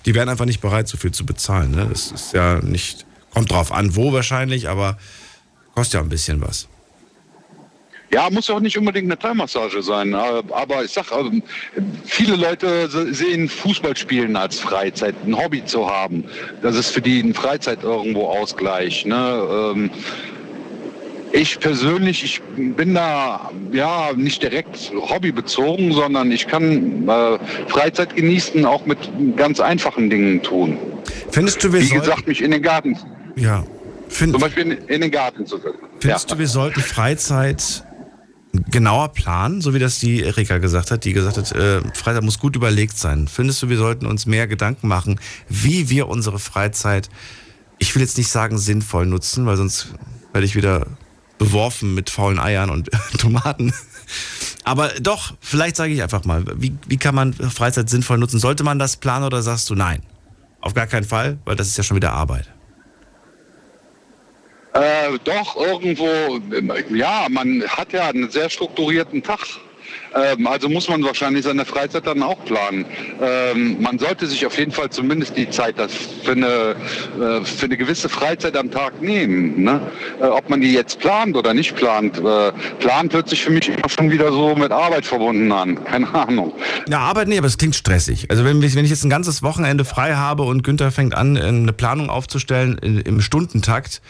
die wären einfach nicht bereit, so viel zu bezahlen. Ne? Das ist ja nicht, kommt drauf an, wo wahrscheinlich, aber kostet ja ein bisschen was. Ja, muss ja auch nicht unbedingt eine Thai-Massage sein. Aber ich sag, also, viele Leute sehen Fußballspielen als Freizeit, ein Hobby zu haben. Das ist für die ein Freizeit irgendwo Ausgleich. Ne? Ich persönlich, ich bin da ja nicht direkt hobbybezogen, sondern ich kann äh, Freizeit genießen, auch mit ganz einfachen Dingen tun. Findest du, wir Wie gesagt, mich in den Garten. Ja. Find, Zum Beispiel in, den Garten zu setzen. Findest ja. du, wir sollten Freizeit genauer Plan, so wie das die Erika gesagt hat, die gesagt hat, äh, Freizeit muss gut überlegt sein. Findest du, wir sollten uns mehr Gedanken machen, wie wir unsere Freizeit, ich will jetzt nicht sagen sinnvoll nutzen, weil sonst werde ich wieder beworfen mit faulen Eiern und [laughs] Tomaten. Aber doch, vielleicht sage ich einfach mal, wie, wie kann man Freizeit sinnvoll nutzen? Sollte man das planen oder sagst du nein? Auf gar keinen Fall, weil das ist ja schon wieder Arbeit. Äh, doch, irgendwo, ja, man hat ja einen sehr strukturierten Tag. Ähm, also muss man wahrscheinlich seine Freizeit dann auch planen. Ähm, man sollte sich auf jeden Fall zumindest die Zeit für eine, äh, für eine gewisse Freizeit am Tag nehmen. Ne? Äh, ob man die jetzt plant oder nicht plant. Äh, plant hört sich für mich immer schon wieder so mit Arbeit verbunden an. [laughs] Keine Ahnung. Ja, Arbeit nee, aber es klingt stressig. Also wenn, wenn ich jetzt ein ganzes Wochenende frei habe und Günther fängt an, eine Planung aufzustellen im Stundentakt,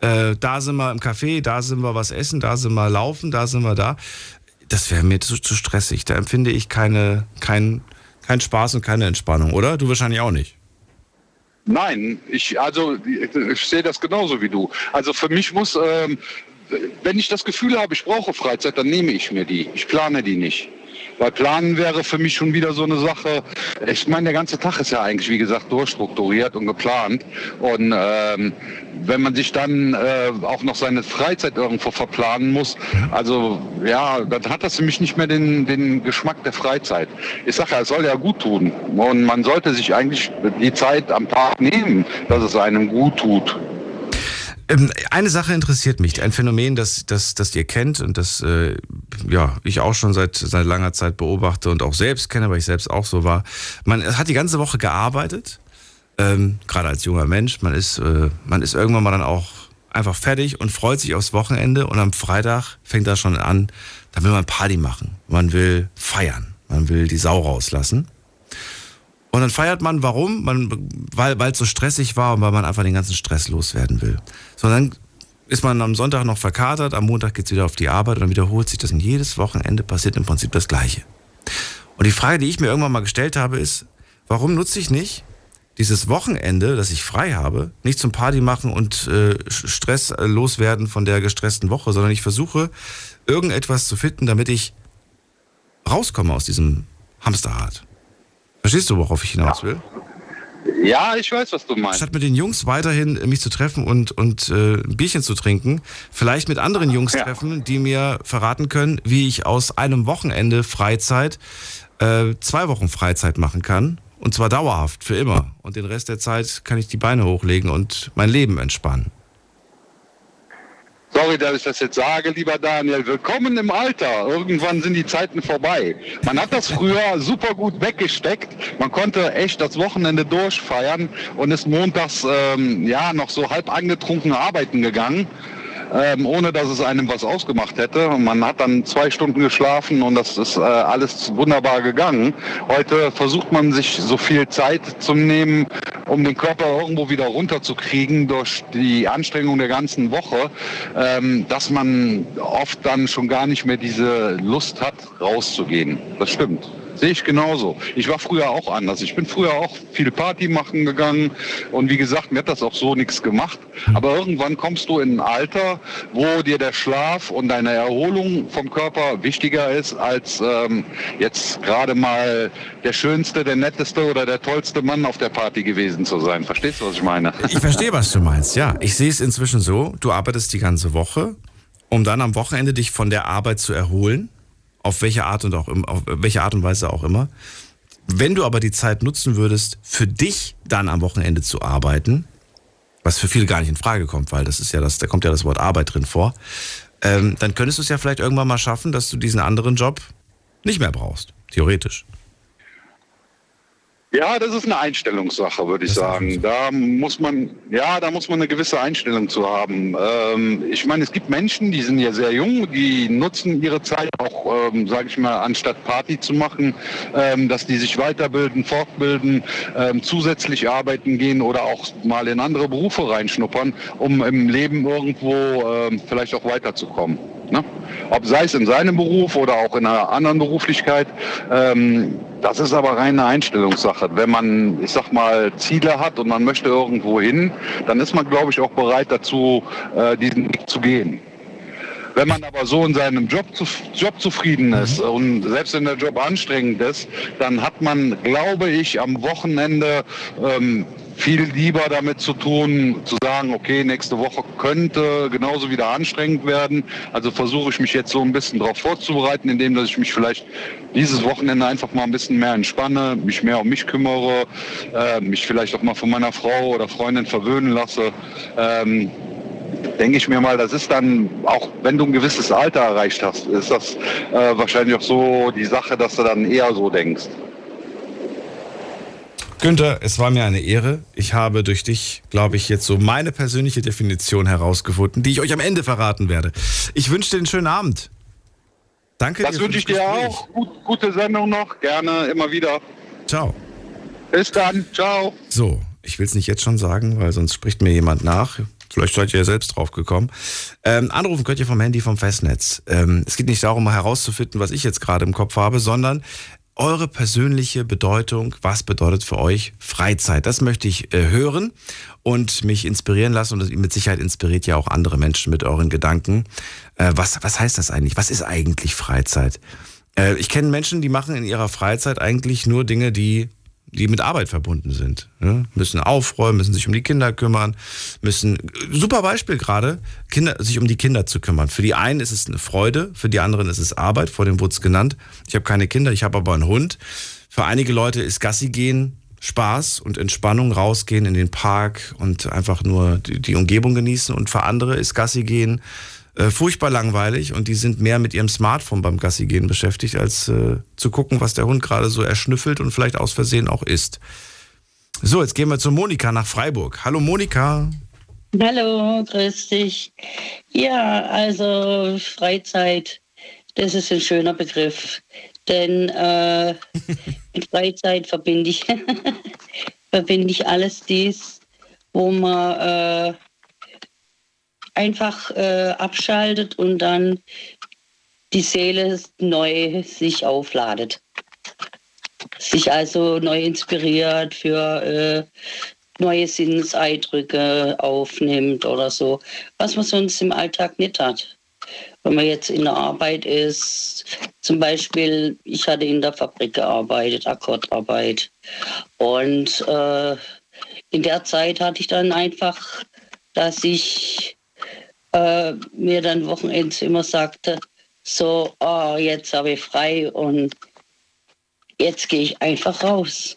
äh, da sind wir im Café, da sind wir was essen, da sind wir laufen, da sind wir da das wäre mir zu, zu, stressig. Da empfinde ich keine, kein, kein Spaß und keine Entspannung, oder? Du wahrscheinlich auch nicht. Nein, ich, also, ich sehe das genauso wie du. Also für mich muss, ähm, wenn ich das Gefühl habe, ich brauche Freizeit, dann nehme ich mir die. Ich plane die nicht. Weil Planen wäre für mich schon wieder so eine Sache. Ich meine, der ganze Tag ist ja eigentlich, wie gesagt, durchstrukturiert und geplant. Und ähm, wenn man sich dann äh, auch noch seine Freizeit irgendwo verplanen muss, also ja, dann hat das für mich nicht mehr den, den Geschmack der Freizeit. Ich sage ja, es soll ja gut tun. Und man sollte sich eigentlich die Zeit am Tag nehmen, dass es einem gut tut. Ähm, eine Sache interessiert mich, ein Phänomen, das, das, das ihr kennt und das äh, ja, ich auch schon seit, seit langer Zeit beobachte und auch selbst kenne, weil ich selbst auch so war. Man hat die ganze Woche gearbeitet, ähm, gerade als junger Mensch. Man ist, äh, man ist irgendwann mal dann auch einfach fertig und freut sich aufs Wochenende und am Freitag fängt das schon an, da will man Party machen, man will feiern, man will die Sau rauslassen. Und dann feiert man, warum? Man, weil es so stressig war und weil man einfach den ganzen Stress loswerden will. So, dann ist man am Sonntag noch verkatert, am Montag geht es wieder auf die Arbeit und dann wiederholt sich das und jedes Wochenende passiert im Prinzip das Gleiche. Und die Frage, die ich mir irgendwann mal gestellt habe, ist, warum nutze ich nicht dieses Wochenende, das ich frei habe, nicht zum Party machen und äh, Stress äh, loswerden von der gestressten Woche, sondern ich versuche irgendetwas zu finden, damit ich rauskomme aus diesem Hamsterrad. Verstehst du, worauf ich hinaus will? Ja, ich weiß, was du meinst. Statt mit den Jungs weiterhin mich zu treffen und, und äh, ein Bierchen zu trinken, vielleicht mit anderen Jungs ja. treffen, die mir verraten können, wie ich aus einem Wochenende Freizeit äh, zwei Wochen Freizeit machen kann. Und zwar dauerhaft, für immer. Und den Rest der Zeit kann ich die Beine hochlegen und mein Leben entspannen. Sorry, dass ich das jetzt sage, lieber Daniel. Willkommen im Alter. Irgendwann sind die Zeiten vorbei. Man hat das früher super gut weggesteckt. Man konnte echt das Wochenende durchfeiern und ist montags ähm, ja noch so halb angetrunken arbeiten gegangen ähm, ohne dass es einem was ausgemacht hätte. Man hat dann zwei Stunden geschlafen und das ist äh, alles wunderbar gegangen. Heute versucht man sich so viel Zeit zu nehmen, um den Körper irgendwo wieder runterzukriegen durch die Anstrengung der ganzen Woche, ähm, dass man oft dann schon gar nicht mehr diese Lust hat, rauszugehen. Das stimmt. Sehe ich genauso. Ich war früher auch anders. Ich bin früher auch viel Party machen gegangen und wie gesagt, mir hat das auch so nichts gemacht. Aber irgendwann kommst du in ein Alter, wo dir der Schlaf und deine Erholung vom Körper wichtiger ist, als ähm, jetzt gerade mal der schönste, der netteste oder der tollste Mann auf der Party gewesen zu sein. Verstehst du, was ich meine? Ich verstehe, was du meinst, ja. Ich sehe es inzwischen so, du arbeitest die ganze Woche, um dann am Wochenende dich von der Arbeit zu erholen auf welche Art und auch auf welche Art und Weise auch immer. Wenn du aber die Zeit nutzen würdest, für dich dann am Wochenende zu arbeiten, was für viele gar nicht in Frage kommt, weil das ist ja das, da kommt ja das Wort Arbeit drin vor, ähm, dann könntest du es ja vielleicht irgendwann mal schaffen, dass du diesen anderen Job nicht mehr brauchst, theoretisch. Ja, das ist eine Einstellungssache, würde ich das sagen. Da muss man, ja, da muss man eine gewisse Einstellung zu haben. Ähm, ich meine, es gibt Menschen, die sind ja sehr jung, die nutzen ihre Zeit auch, ähm, sage ich mal, anstatt Party zu machen, ähm, dass die sich weiterbilden, fortbilden, ähm, zusätzlich arbeiten gehen oder auch mal in andere Berufe reinschnuppern, um im Leben irgendwo ähm, vielleicht auch weiterzukommen. Ne? Ob sei es in seinem Beruf oder auch in einer anderen Beruflichkeit. Ähm, das ist aber reine Einstellungssache. Wenn man, ich sag mal, Ziele hat und man möchte irgendwo hin, dann ist man, glaube ich, auch bereit dazu, äh, diesen Weg zu gehen. Wenn man aber so in seinem Job, zu, Job zufrieden ist mhm. und selbst wenn der Job anstrengend ist, dann hat man, glaube ich, am Wochenende ähm, viel lieber damit zu tun, zu sagen, okay, nächste Woche könnte genauso wieder anstrengend werden. Also versuche ich mich jetzt so ein bisschen darauf vorzubereiten, indem dass ich mich vielleicht dieses Wochenende einfach mal ein bisschen mehr entspanne, mich mehr um mich kümmere, äh, mich vielleicht auch mal von meiner Frau oder Freundin verwöhnen lasse. Ähm, denke ich mir mal, das ist dann, auch wenn du ein gewisses Alter erreicht hast, ist das äh, wahrscheinlich auch so die Sache, dass du dann eher so denkst. Günther, es war mir eine Ehre. Ich habe durch dich, glaube ich, jetzt so meine persönliche Definition herausgefunden, die ich euch am Ende verraten werde. Ich wünsche dir einen schönen Abend. Danke das wünsche ich dir auch. Gut, gute Sendung noch. Gerne immer wieder. Ciao. Bis dann. Ciao. So, ich will es nicht jetzt schon sagen, weil sonst spricht mir jemand nach. Vielleicht seid ihr ja selbst drauf gekommen. Ähm, anrufen könnt ihr vom Handy vom Festnetz. Ähm, es geht nicht darum, herauszufinden, was ich jetzt gerade im Kopf habe, sondern eure persönliche Bedeutung. Was bedeutet für euch Freizeit? Das möchte ich äh, hören und mich inspirieren lassen. Und mit Sicherheit inspiriert ja auch andere Menschen mit euren Gedanken. Äh, was, was heißt das eigentlich? Was ist eigentlich Freizeit? Äh, ich kenne Menschen, die machen in ihrer Freizeit eigentlich nur Dinge, die die mit Arbeit verbunden sind. Ne? Müssen aufräumen, müssen sich um die Kinder kümmern, müssen, super Beispiel gerade, Kinder, sich um die Kinder zu kümmern. Für die einen ist es eine Freude, für die anderen ist es Arbeit, vor dem wurde es genannt. Ich habe keine Kinder, ich habe aber einen Hund. Für einige Leute ist Gassi gehen Spaß und Entspannung, rausgehen in den Park und einfach nur die, die Umgebung genießen. Und für andere ist Gassi gehen äh, furchtbar langweilig und die sind mehr mit ihrem Smartphone beim Gassi gehen beschäftigt, als äh, zu gucken, was der Hund gerade so erschnüffelt und vielleicht aus Versehen auch isst. So, jetzt gehen wir zu Monika nach Freiburg. Hallo Monika. Hallo, grüß dich. Ja, also Freizeit, das ist ein schöner Begriff. Denn äh, mit Freizeit verbinde ich, [laughs] verbinde ich alles dies, wo man äh, einfach äh, abschaltet und dann die Seele neu sich aufladet. Sich also neu inspiriert für äh, neue Sinneseindrücke aufnimmt oder so, was man sonst im Alltag nicht hat. Wenn man jetzt in der Arbeit ist, zum Beispiel, ich hatte in der Fabrik gearbeitet, Akkordarbeit. Und äh, in der Zeit hatte ich dann einfach, dass ich äh, mir dann Wochenends immer sagte, so, oh, jetzt habe ich frei und jetzt gehe ich einfach raus.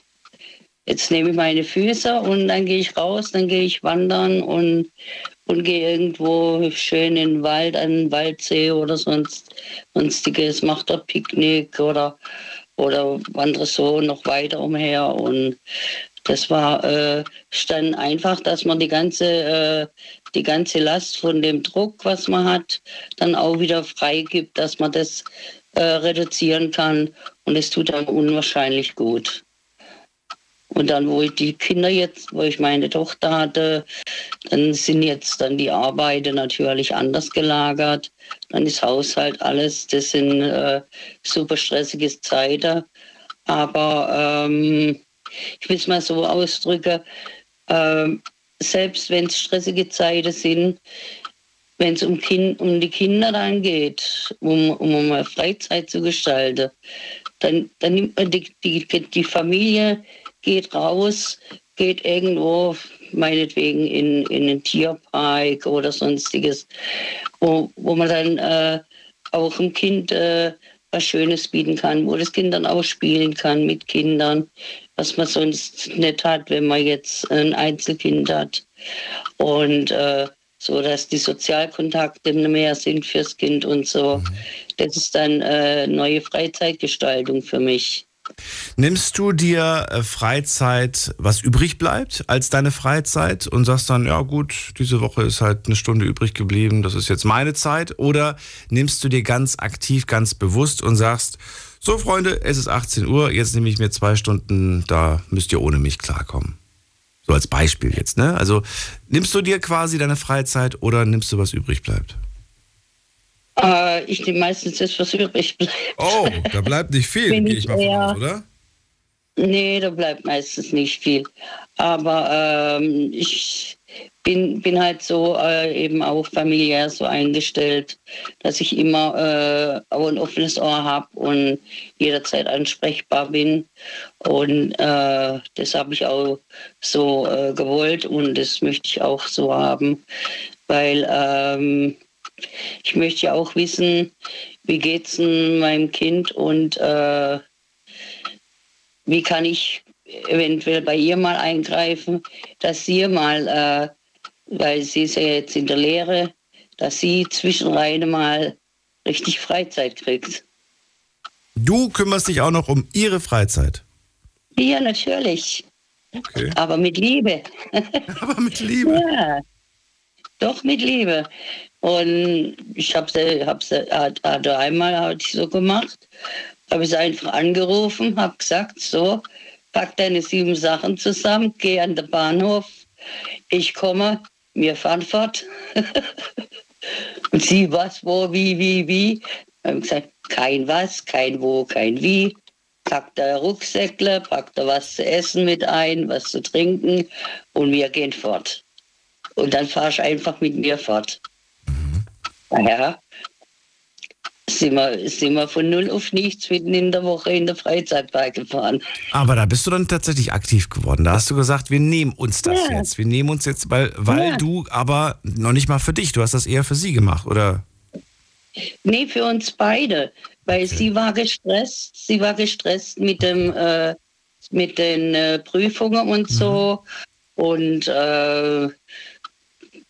Jetzt nehme ich meine Füße und dann gehe ich raus, dann gehe ich wandern und, und gehe irgendwo schön in den Wald, an den Waldsee oder sonst, sonstiges, mache dort Picknick oder, oder wandere so noch weiter umher und das war äh, dann einfach, dass man die ganze, äh, die ganze Last von dem Druck, was man hat, dann auch wieder freigibt, dass man das äh, reduzieren kann. Und es tut einem unwahrscheinlich gut. Und dann, wo ich die Kinder jetzt, wo ich meine Tochter hatte, dann sind jetzt dann die Arbeiten natürlich anders gelagert. Dann ist Haushalt alles, das sind äh, super stressige Zeiten. Aber ähm, ich will es mal so ausdrücken, äh, selbst wenn es stressige Zeiten sind, wenn es um, kind, um die Kinder dann geht, um, um mal Freizeit zu gestalten, dann, dann nimmt man die, die, die Familie, geht raus, geht irgendwo, meinetwegen in, in einen Tierpark oder sonstiges, wo, wo man dann äh, auch dem Kind äh, was Schönes bieten kann, wo das Kind dann auch spielen kann mit Kindern, was man sonst nicht hat, wenn man jetzt ein Einzelkind hat. Und äh, so, dass die Sozialkontakte mehr sind fürs Kind und so. Mhm. Das ist dann äh, neue Freizeitgestaltung für mich. Nimmst du dir äh, Freizeit, was übrig bleibt, als deine Freizeit und sagst dann, ja gut, diese Woche ist halt eine Stunde übrig geblieben, das ist jetzt meine Zeit? Oder nimmst du dir ganz aktiv, ganz bewusst und sagst, so, Freunde, es ist 18 Uhr, jetzt nehme ich mir zwei Stunden, da müsst ihr ohne mich klarkommen. So als Beispiel jetzt, ne? Also nimmst du dir quasi deine Freizeit oder nimmst du, was übrig bleibt? Äh, ich nehme meistens das, was übrig bleibt. Oh, da bleibt nicht viel, gehe ich mal von aus, oder? Nee, da bleibt meistens nicht viel. Aber ähm, ich, bin, bin halt so äh, eben auch familiär so eingestellt, dass ich immer äh, ein offenes Ohr habe und jederzeit ansprechbar bin. Und äh, das habe ich auch so äh, gewollt und das möchte ich auch so haben, weil ähm, ich möchte ja auch wissen, wie geht es meinem Kind und äh, wie kann ich eventuell bei ihr mal eingreifen, dass sie mal äh, weil sie ist ja jetzt in der Lehre, dass sie zwischenrein mal richtig Freizeit kriegt. Du kümmerst dich auch noch um ihre Freizeit? Ja, natürlich. Okay. Aber mit Liebe. [laughs] Aber mit Liebe. ja, doch mit Liebe. Und ich habe sie, hab sie hatte einmal hab ich so gemacht, habe sie einfach angerufen, habe gesagt, so, pack deine sieben Sachen zusammen, geh an den Bahnhof, ich komme, wir fahren fort. [laughs] Und sie, was, wo, wie, wie, wie. Wir haben gesagt, kein was, kein wo, kein wie. Packt der Rucksäckle, packt er was zu essen mit ein, was zu trinken und wir gehen fort. Und dann fahrst du einfach mit mir fort. Mhm. Ja, sind wir, sind wir von null auf nichts mitten in der Woche in der Freizeitpark gefahren. Aber da bist du dann tatsächlich aktiv geworden. Da hast du gesagt, wir nehmen uns das ja. jetzt. Wir nehmen uns jetzt, weil, weil ja. du aber noch nicht mal für dich, du hast das eher für sie gemacht, oder? Nee, für uns beide. Weil okay. sie war gestresst, sie war gestresst mit dem äh, mit den äh, Prüfungen und so mhm. und, äh,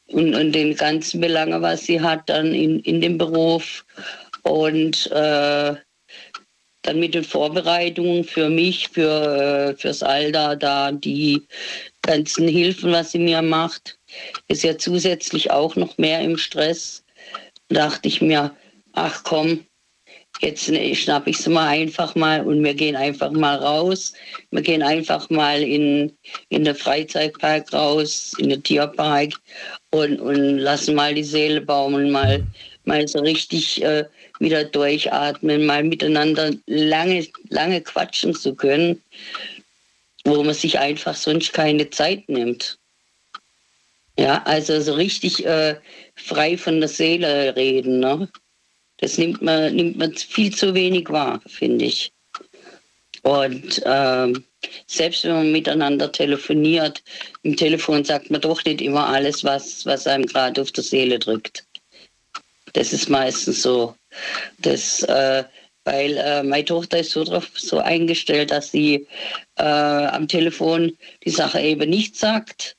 und, und den ganzen Belangen, was sie hat dann in, in dem Beruf. Und äh, dann mit den Vorbereitungen für mich, für, äh, fürs Alter, da die ganzen Hilfen, was sie mir macht, ist ja zusätzlich auch noch mehr im Stress. Da dachte ich mir, ach komm, jetzt ne, schnapp ich sie mal einfach mal und wir gehen einfach mal raus. Wir gehen einfach mal in, in den Freizeitpark raus, in den Tierpark und, und lassen mal die Seele baumeln, mal, mal so richtig äh, wieder durchatmen, mal miteinander lange, lange quatschen zu können, wo man sich einfach sonst keine Zeit nimmt. Ja, also so richtig äh, frei von der Seele reden. Ne? Das nimmt man, nimmt man viel zu wenig wahr, finde ich. Und ähm, selbst wenn man miteinander telefoniert, im Telefon sagt man doch nicht immer alles, was, was einem gerade auf der Seele drückt. Das ist meistens so. Das, äh, weil äh, meine Tochter ist so drauf so eingestellt, dass sie äh, am Telefon die Sache eben nicht sagt,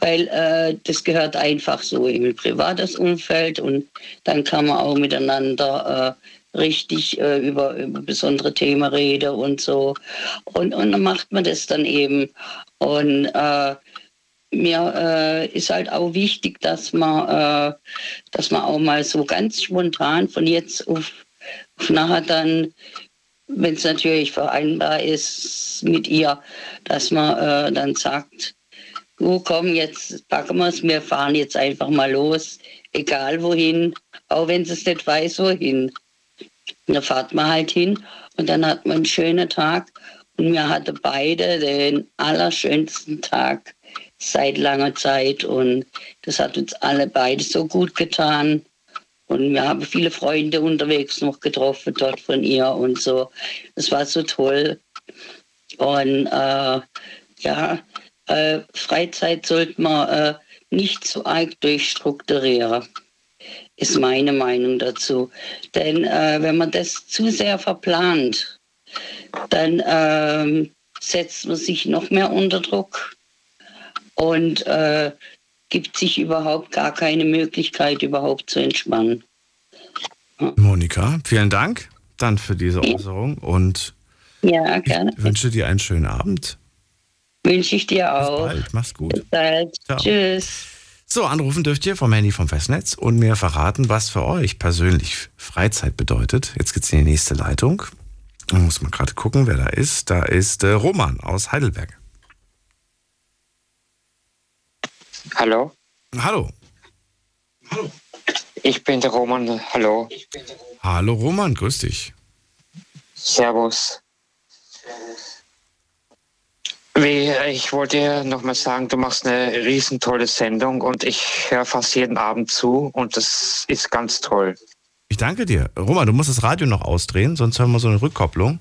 weil äh, das gehört einfach so ein privates Umfeld und dann kann man auch miteinander äh, richtig äh, über, über besondere Themen reden und so. Und, und dann macht man das dann eben. Und äh, mir äh, ist halt auch wichtig, dass man, äh, dass man auch mal so ganz spontan von jetzt auf, auf nachher dann, wenn es natürlich vereinbar ist mit ihr, dass man äh, dann sagt, du komm, jetzt packen wir es, wir fahren jetzt einfach mal los, egal wohin, auch wenn es nicht weiß, wohin. Und da fahrt man halt hin und dann hat man einen schönen Tag und wir hatten beide den allerschönsten Tag seit langer Zeit und das hat uns alle beide so gut getan. Und wir haben viele Freunde unterwegs noch getroffen dort von ihr und so. Das war so toll. Und äh, ja, äh, Freizeit sollte man äh, nicht so arg durchstrukturieren, ist meine Meinung dazu. Denn äh, wenn man das zu sehr verplant, dann ähm, setzt man sich noch mehr unter Druck und äh, gibt sich überhaupt gar keine Möglichkeit, überhaupt zu entspannen. Monika, vielen Dank dann für diese Äußerung und ja, ich wünsche dir einen schönen Abend. Wünsche ich dir auch. Bis bald, mach's gut. Bis bald. Tschüss. So, anrufen dürft ihr vom Handy vom Festnetz und mir verraten, was für euch persönlich Freizeit bedeutet. Jetzt geht's in die nächste Leitung. Da muss man gerade gucken, wer da ist. Da ist äh, Roman aus Heidelberg. Hallo? Hallo. Hallo. Ich bin der Roman. Hallo. Hallo Roman, grüß dich. Servus. Wie, ich wollte nochmal sagen, du machst eine riesentolle Sendung und ich höre fast jeden Abend zu und das ist ganz toll. Ich danke dir. Roman, du musst das Radio noch ausdrehen, sonst hören wir so eine Rückkopplung.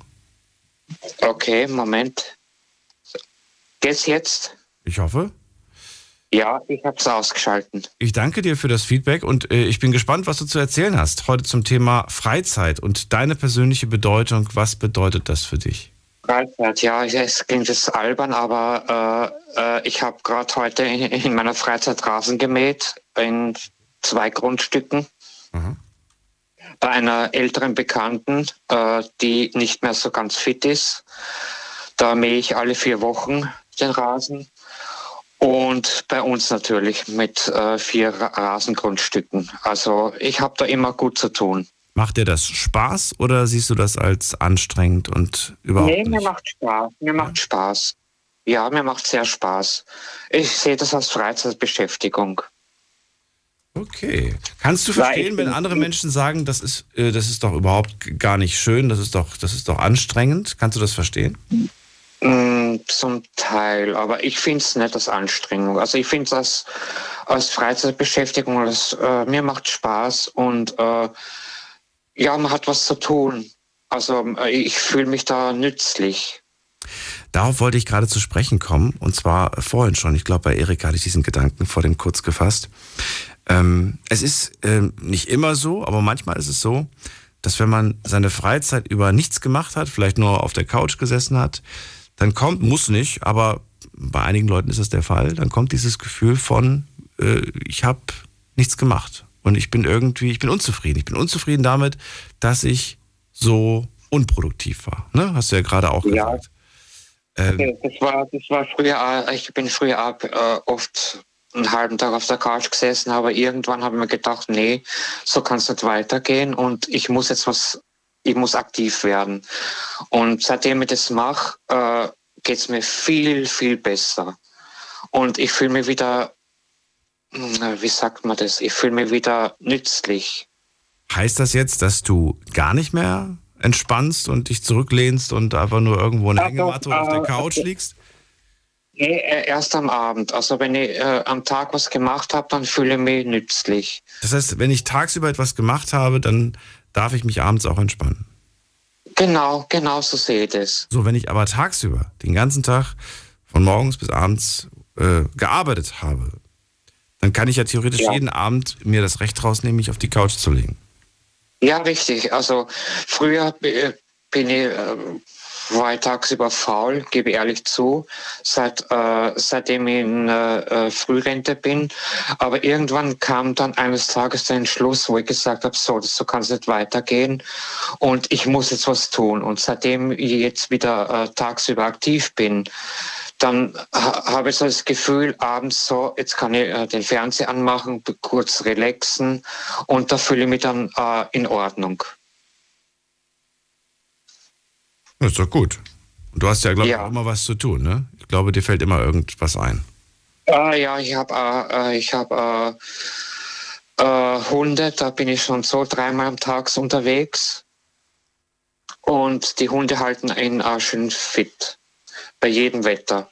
Okay, Moment. Geht's jetzt? Ich hoffe. Ja, ich habe es ausgeschalten. Ich danke dir für das Feedback und äh, ich bin gespannt, was du zu erzählen hast. Heute zum Thema Freizeit und deine persönliche Bedeutung. Was bedeutet das für dich? Freizeit, ja, es klingt jetzt albern, aber äh, äh, ich habe gerade heute in, in, meiner Freizeit Rasen gemäht in zwei Grundstücken. Mhm. Bei einer älteren Bekannten, äh, die nicht mehr so ganz fit ist. Da mähe ich alle vier Wochen den Rasen. Und bei uns natürlich mit äh, vier Rasengrundstücken. Also ich habe da immer gut zu tun. Macht dir das Spaß oder siehst du das als anstrengend und überhaupt nee, nicht? mir macht Spaß. Mir macht Spaß. Ja, mir macht sehr Spaß. Ich sehe das als Freizeitbeschäftigung. Okay. Kannst du verstehen, wenn andere Menschen sagen, das ist, äh, das ist doch überhaupt gar nicht schön, das ist doch, das ist doch anstrengend? Kannst du das verstehen? Mm, zum Teil, aber ich finde es nicht als Anstrengung. Also ich finde es als, Freizeitbeschäftigung, das, äh, mir macht Spaß und äh, ja, man hat was zu tun. Also äh, ich fühle mich da nützlich. Darauf wollte ich gerade zu sprechen kommen und zwar vorhin schon. Ich glaube, bei Erik hatte ich diesen Gedanken vor dem kurz gefasst. Ähm, es ist ähm, nicht immer so, aber manchmal ist es so, dass wenn man seine Freizeit über nichts gemacht hat, vielleicht nur auf der Couch gesessen hat, dann kommt, muss nicht, aber bei einigen Leuten ist es der Fall, dann kommt dieses Gefühl von, äh, ich habe nichts gemacht und ich bin irgendwie, ich bin unzufrieden. Ich bin unzufrieden damit, dass ich so unproduktiv war. Ne? Hast du ja gerade auch ja. gesagt. Ähm, das war, das war früher, ich bin früher ab, äh, oft einen halben Tag auf der Couch gesessen, aber irgendwann habe ich mir gedacht, nee, so kann es nicht weitergehen und ich muss jetzt was ich muss aktiv werden. Und seitdem ich das mache, äh, geht es mir viel, viel besser. Und ich fühle mich wieder, wie sagt man das, ich fühle mich wieder nützlich. Heißt das jetzt, dass du gar nicht mehr entspannst und dich zurücklehnst und einfach nur irgendwo in der Hängematte oder auf der äh, Couch liegst? Nee, äh, erst am Abend. Also wenn ich äh, am Tag was gemacht habe, dann fühle ich mich nützlich. Das heißt, wenn ich tagsüber etwas gemacht habe, dann darf ich mich abends auch entspannen. Genau, genau so sehe ich das. So, wenn ich aber tagsüber den ganzen Tag von morgens bis abends äh, gearbeitet habe, dann kann ich ja theoretisch ja. jeden Abend mir das Recht rausnehmen, mich auf die Couch zu legen. Ja, richtig. Also früher äh, bin ich äh, war ich tagsüber faul, gebe ehrlich zu, seit, äh, seitdem ich in äh, äh, Frührente bin. Aber irgendwann kam dann eines Tages der Entschluss, wo ich gesagt habe, so, das, so kann es nicht weitergehen und ich muss jetzt was tun. Und seitdem ich jetzt wieder äh, tagsüber aktiv bin, dann habe ich so das Gefühl, abends so, jetzt kann ich äh, den Fernseher anmachen, kurz relaxen und da fühle ich mich dann äh, in Ordnung. Das ist doch gut. Und du hast ja, glaube ich, auch immer was zu tun, ne? Ich glaube, dir fällt immer irgendwas ein. Ah, ja, ich habe äh, ich hab, äh, äh, Hunde, da bin ich schon so dreimal am Tag unterwegs. Und die Hunde halten einen auch schön fit. Bei jedem Wetter.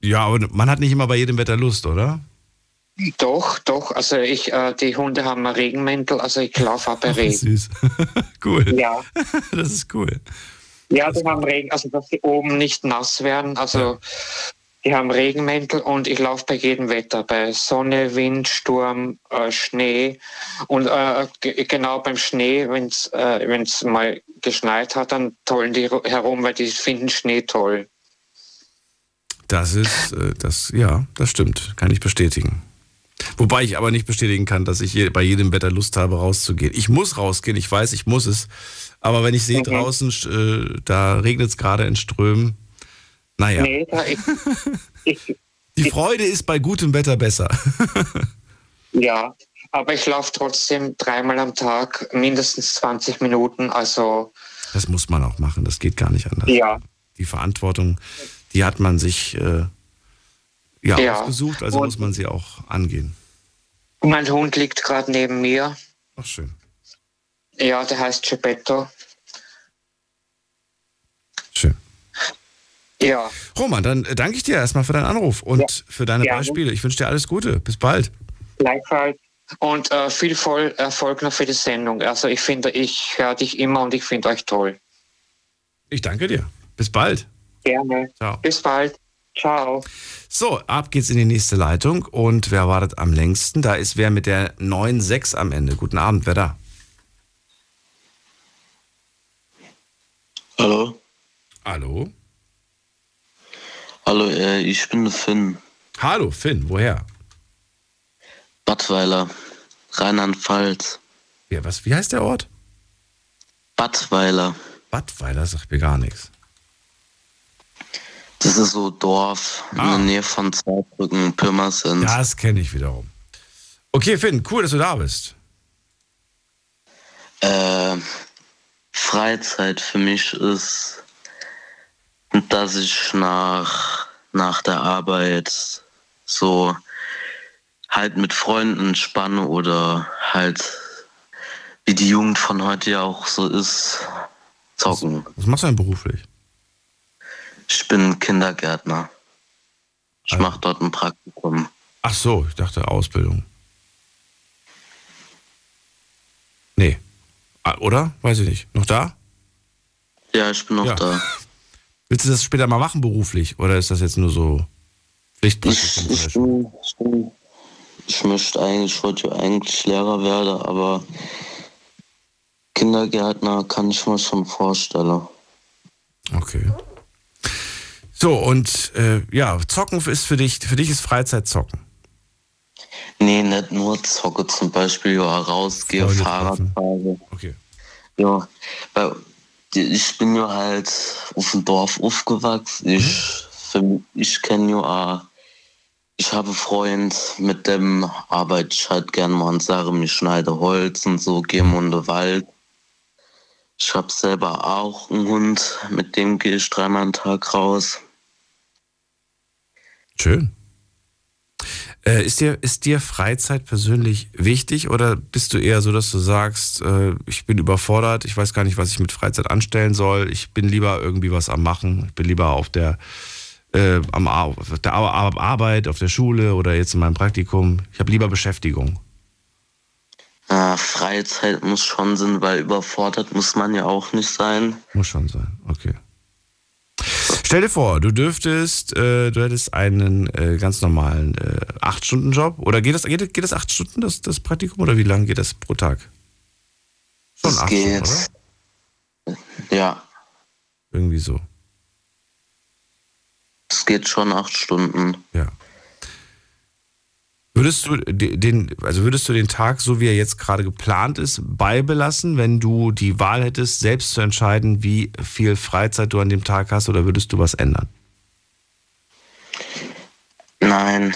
Ja, aber man hat nicht immer bei jedem Wetter Lust, oder? Doch, doch. Also ich, äh, die Hunde haben einen Regenmäntel, also ich laufe auch bei [laughs] Regen. Süß. [laughs] cool. Ja. [laughs] Das ist cool. Ja, die haben Regen, also dass die oben nicht nass werden. Also die haben Regenmäntel und ich laufe bei jedem Wetter, bei Sonne, Wind, Sturm, äh, Schnee. Und äh, genau beim Schnee, wenn es äh, mal geschneit hat, dann tollen die herum, weil die finden Schnee toll. Das ist, äh, das, ja, das stimmt, kann ich bestätigen. Wobei ich aber nicht bestätigen kann, dass ich bei jedem Wetter Lust habe, rauszugehen. Ich muss rausgehen, ich weiß, ich muss es. Aber wenn ich sehe, mhm. draußen, äh, da regnet es gerade in Strömen. Naja. Nee, ich, [laughs] ich, Die Freude ist bei gutem Wetter besser. [laughs] ja, aber ich laufe trotzdem dreimal am Tag, mindestens 20 Minuten. Also. Das muss man auch machen, das geht gar nicht anders. Ja. Die Verantwortung, die hat man sich äh, ja, ja, ausgesucht, also Und muss man sie auch angehen. Mein Hund liegt gerade neben mir. Ach, schön. Ja, der heißt Geppetto. Schön. Ja. Roman, dann äh, danke ich dir erstmal für deinen Anruf und ja. für deine ja. Beispiele. Ich wünsche dir alles Gute. Bis bald. Gleichfalls. Und äh, viel voll Erfolg noch für die Sendung. Also ich finde, ich höre dich immer und ich finde euch toll. Ich danke dir. Bis bald. Gerne. Ciao. Bis bald. Ciao. So, ab geht's in die nächste Leitung. Und wer wartet am längsten? Da ist wer mit der 9.6 am Ende. Guten Abend, wer da? Hallo. Hallo. Hallo, äh, ich bin Finn. Hallo, Finn, woher? Badweiler, Rheinland-Pfalz. Ja, was, wie heißt der Ort? Badweiler. Badweiler sagt mir gar nichts. Das ist so Dorf ah. in der ah. Nähe von Zweibrücken, Pirmasens. Das kenne ich wiederum. Okay, Finn, cool, dass du da bist. Äh, Freizeit für mich ist, dass ich nach, nach der Arbeit so halt mit Freunden entspanne oder halt, wie die Jugend von heute ja auch so ist, zocken. Was, was machst du denn beruflich? Ich bin Kindergärtner. Ich also. mache dort ein Praktikum. Ach so, ich dachte Ausbildung. Nee. Ah, oder? Weiß ich nicht. Noch da? Ja, ich bin noch ja. da. [laughs] Willst du das später mal machen beruflich? Oder ist das jetzt nur so Pflichtpraktikum? Ich, ich, ich möchte eigentlich, ich wollte eigentlich Lehrer werden, aber Kindergärtner kann ich mir schon vorstellen. Okay. So, und äh, ja, Zocken ist für dich, für dich ist Freizeit Zocken. Nee, nicht nur zocke, zum Beispiel ja, rausgehe, Fahrrad fahre. Okay. Ja, weil ich bin ja halt auf dem Dorf aufgewachsen. Ich, mhm. ich kenne ja auch, ich habe einen Freund, mit dem arbeite ich halt gerne mal und sage, ich schneide Holz und so, gehe mhm. in den Wald. Ich habe selber auch einen Hund, mit dem gehe ich dreimal am Tag raus. Schön. Äh, ist, dir, ist dir Freizeit persönlich wichtig oder bist du eher so, dass du sagst, äh, ich bin überfordert, ich weiß gar nicht, was ich mit Freizeit anstellen soll, ich bin lieber irgendwie was am Machen, ich bin lieber auf der, äh, am, auf der Arbeit, auf der Schule oder jetzt in meinem Praktikum, ich habe lieber Beschäftigung? Äh, Freizeit muss schon sein, weil überfordert muss man ja auch nicht sein. Muss schon sein, okay. Stell dir vor, du dürftest, äh, du hättest einen äh, ganz normalen äh, 8-Stunden-Job. Oder geht das, geht, geht das 8 Stunden, das, das Praktikum, oder wie lange geht das pro Tag? Schon das 8 geht. Stunden, oder? Ja. Irgendwie so. Es geht schon 8 Stunden. Ja. Würdest du den, also würdest du den Tag, so wie er jetzt gerade geplant ist, beibelassen, wenn du die Wahl hättest, selbst zu entscheiden, wie viel Freizeit du an dem Tag hast, oder würdest du was ändern? Nein,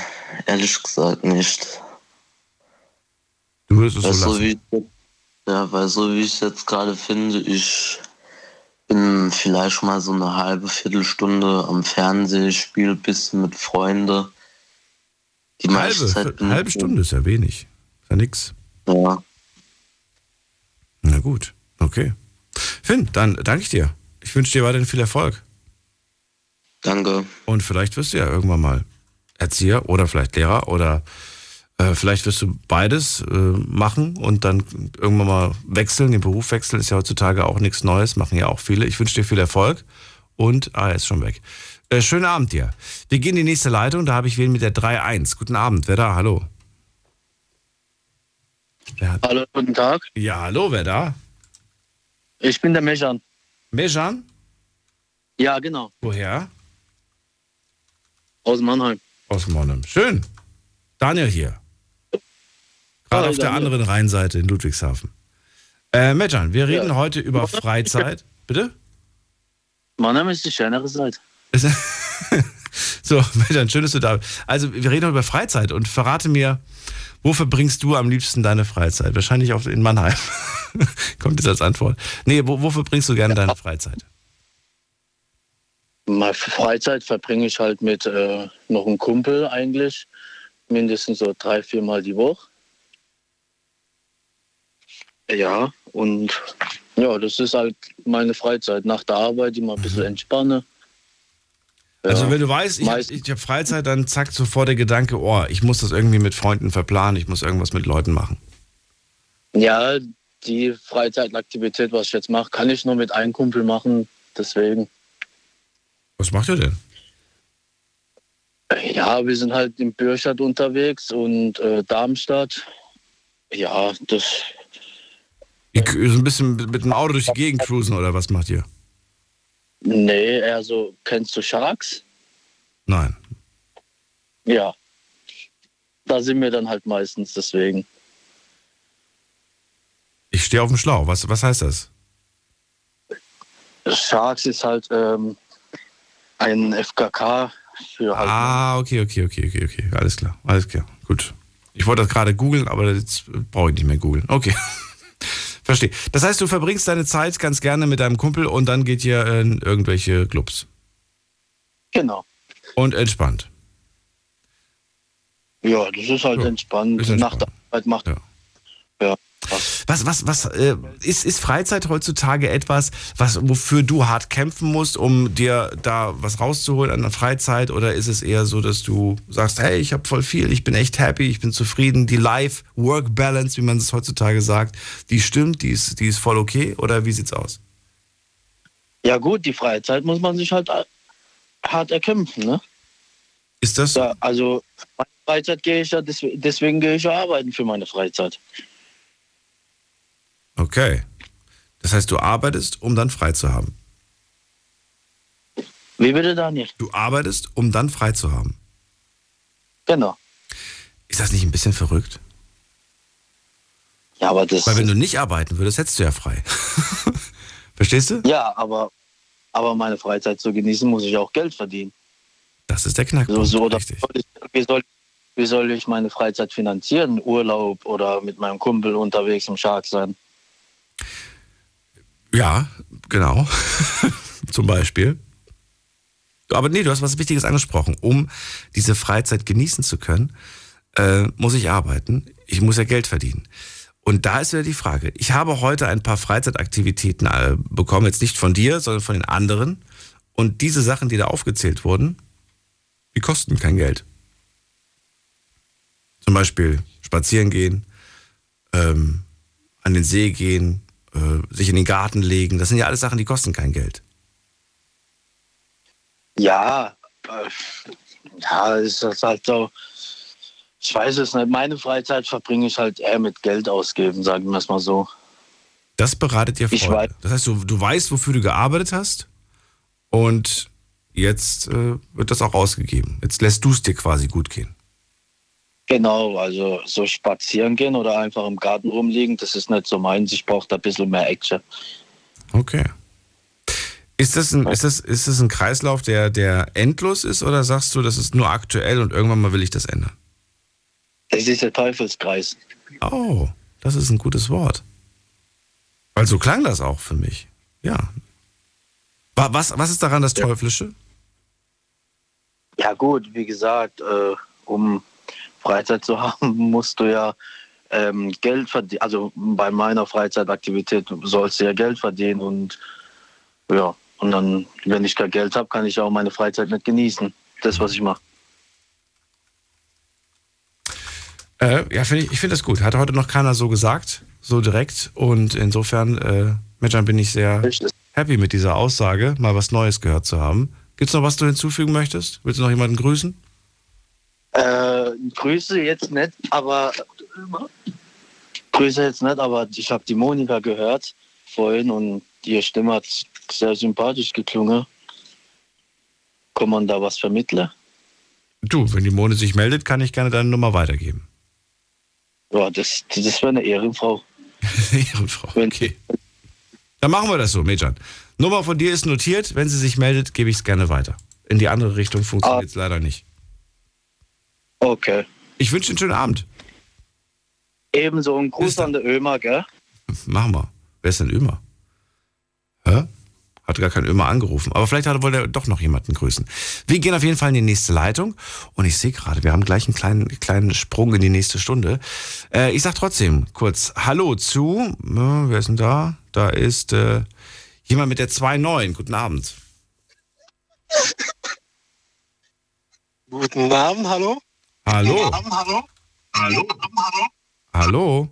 ehrlich gesagt nicht. Du würdest es so lassen? wie, ja, weil so wie ich es jetzt gerade finde, ich bin vielleicht mal so eine halbe Viertelstunde am Fernsehen, spiele ein bisschen mit Freunden die halbe, Zeit eine halbe Stunde ist ja wenig. Ist ja nix. Ja. Na gut, okay. Finn, dann danke ich dir. Ich wünsche dir weiterhin viel Erfolg. Danke. Und vielleicht wirst du ja irgendwann mal Erzieher oder vielleicht Lehrer oder äh, vielleicht wirst du beides äh, machen und dann irgendwann mal wechseln. Den Beruf wechseln ist ja heutzutage auch nichts Neues, machen ja auch viele. Ich wünsche dir viel Erfolg und, ah, er ist schon weg. Äh, schönen Abend dir. Wir gehen in die nächste Leitung. Da habe ich wen mit der 3.1. Guten Abend. Wer da? Hallo. Hallo, guten Tag. Ja, hallo. Wer da? Ich bin der Mejan. Mejan? Ja, genau. Woher? Aus Mannheim. Aus Mannheim. Schön. Daniel hier. Gerade auf der Daniel. anderen Rheinseite in Ludwigshafen. Äh, Mejan, wir reden ja. heute über Freizeit. Bitte? Mannheim ist die schönere Seite. [laughs] so, dann schön, dass du da bist. Also, wir reden über Freizeit und verrate mir, wo verbringst du am liebsten deine Freizeit? Wahrscheinlich auch in Mannheim. [laughs] Kommt jetzt als Antwort. Nee, wo, wo verbringst du gerne deine Freizeit? Meine Freizeit verbringe ich halt mit äh, noch einem Kumpel eigentlich. Mindestens so drei, vier Mal die Woche. Ja, und ja, das ist halt meine Freizeit. Nach der Arbeit immer ein bisschen mhm. entspannen. Also wenn du weißt, ich, habe Freizeit, dann zack, sofort der Gedanke, oh, ich muss das irgendwie mit Freunden verplanen, ich muss irgendwas mit Leuten machen. Ja, die Freizeitaktivität, was ich jetzt mache, kann ich nur mit einem Kumpel machen, deswegen. Was macht ihr denn? Ja, wir sind halt in Bürstadt unterwegs und äh, Darmstadt. Ja, das. Ihr so ein bisschen mit dem Auto durch die Gegend cruisen oder was macht ihr? Nee, eher so, kennst du Sharks? Nein. Ja. Da sind wir dann halt meistens deswegen. Ich stehe auf dem Schlauch. Was, was heißt das? Sharks ist halt ähm, ein FKK für halt. Ah, okay, okay, okay, okay, okay. Alles klar, alles klar. Gut. Ich wollte das gerade googeln, aber jetzt brauche ich nicht mehr googeln. Okay. [laughs] Verstehe. Das heißt, du verbringst deine Zeit ganz gerne mit deinem Kumpel und dann geht ihr in irgendwelche Clubs. Genau. Und entspannt. Ja, das ist halt ja, entspannt. Ist entspannt. Nach der Arbeit macht. Ja. ja. Was, was, was äh, ist, ist Freizeit heutzutage etwas, was, wofür du hart kämpfen musst, um dir da was rauszuholen an der Freizeit? Oder ist es eher so, dass du sagst, hey, ich habe voll viel, ich bin echt happy, ich bin zufrieden, die Life-Work-Balance, wie man es heutzutage sagt, die stimmt, die ist, die ist voll okay? Oder wie sieht's aus? Ja gut, die Freizeit muss man sich halt hart erkämpfen, ne? Ist das? Ja, also meine Freizeit gehe ich ja, deswegen gehe ich ja arbeiten für meine Freizeit. Okay. Das heißt, du arbeitest, um dann frei zu haben. Wie bitte, Daniel? Du arbeitest, um dann frei zu haben. Genau. Ist das nicht ein bisschen verrückt? Ja, aber das. Weil wenn du nicht arbeiten würdest, hättest du ja frei. [laughs] Verstehst du? Ja, aber, aber meine Freizeit zu genießen, muss ich auch Geld verdienen. Das ist der Knackpunkt. So, so, oder wie, soll, wie soll ich meine Freizeit finanzieren? Urlaub oder mit meinem Kumpel unterwegs im Shark sein? Ja, genau. [laughs] Zum Beispiel. Aber nee, du hast was Wichtiges angesprochen. Um diese Freizeit genießen zu können, äh, muss ich arbeiten. Ich muss ja Geld verdienen. Und da ist wieder die Frage. Ich habe heute ein paar Freizeitaktivitäten äh, bekommen, jetzt nicht von dir, sondern von den anderen. Und diese Sachen, die da aufgezählt wurden, die kosten kein Geld. Zum Beispiel spazieren gehen, ähm, an den See gehen, sich in den Garten legen. Das sind ja alles Sachen, die kosten kein Geld. Ja, äh, ja, ist das halt so. Ich weiß es nicht. Meine Freizeit verbringe ich halt eher mit Geld ausgeben, sagen wir es mal so. Das beratet dir Freude. Das heißt, du, du weißt, wofür du gearbeitet hast und jetzt äh, wird das auch ausgegeben. Jetzt lässt du es dir quasi gut gehen. Genau, also so spazieren gehen oder einfach im Garten rumliegen, das ist nicht so meins. Ich brauche da ein bisschen mehr Action. Okay. Ist das ein, ist das, ist das ein Kreislauf, der, der endlos ist oder sagst du, das ist nur aktuell und irgendwann mal will ich das ändern? Das ist der Teufelskreis. Oh, das ist ein gutes Wort. Weil so klang das auch für mich. Ja. Was, was ist daran das Teuflische? Ja gut, wie gesagt, äh, um Freizeit zu [laughs] haben, musst du ja ähm, Geld verdienen. Also bei meiner Freizeitaktivität sollst du ja Geld verdienen und ja, und dann, wenn ich kein Geld habe, kann ich auch meine Freizeit nicht genießen. Das, was ich mache. Äh, ja, find ich, ich finde das gut. Hat heute noch keiner so gesagt, so direkt. Und insofern, äh, Menschan, bin ich sehr happy mit dieser Aussage, mal was Neues gehört zu haben. Gibt es noch was du hinzufügen möchtest? Willst du noch jemanden grüßen? Äh, Grüße jetzt nicht, aber Grüße jetzt nicht, aber ich habe die Monika gehört vorhin und ihre Stimme hat sehr sympathisch geklungen. Kann man da was vermitteln? Du, wenn die Mone sich meldet, kann ich gerne deine Nummer weitergeben. Ja, das, das wäre eine Ehrenfrau. [laughs] Ehrenfrau, okay. Dann machen wir das so, Mejan. Nummer von dir ist notiert. Wenn sie sich meldet, gebe ich es gerne weiter. In die andere Richtung funktioniert es ah. leider nicht. Okay. Ich wünsche einen schönen Abend. Ebenso ein Gruß an der Ömer, gell? Machen wir. Wer ist denn Ömer? Hä? Hat gar kein Ömer angerufen. Aber vielleicht hat, wollte er doch noch jemanden grüßen. Wir gehen auf jeden Fall in die nächste Leitung. Und ich sehe gerade, wir haben gleich einen kleinen, kleinen Sprung in die nächste Stunde. Äh, ich sag trotzdem kurz Hallo zu. Äh, wer ist denn da? Da ist äh, jemand mit der 2.9. Guten Abend. Guten Abend, hallo? Hallo? Hallo? Hallo? Hallo? Hallo?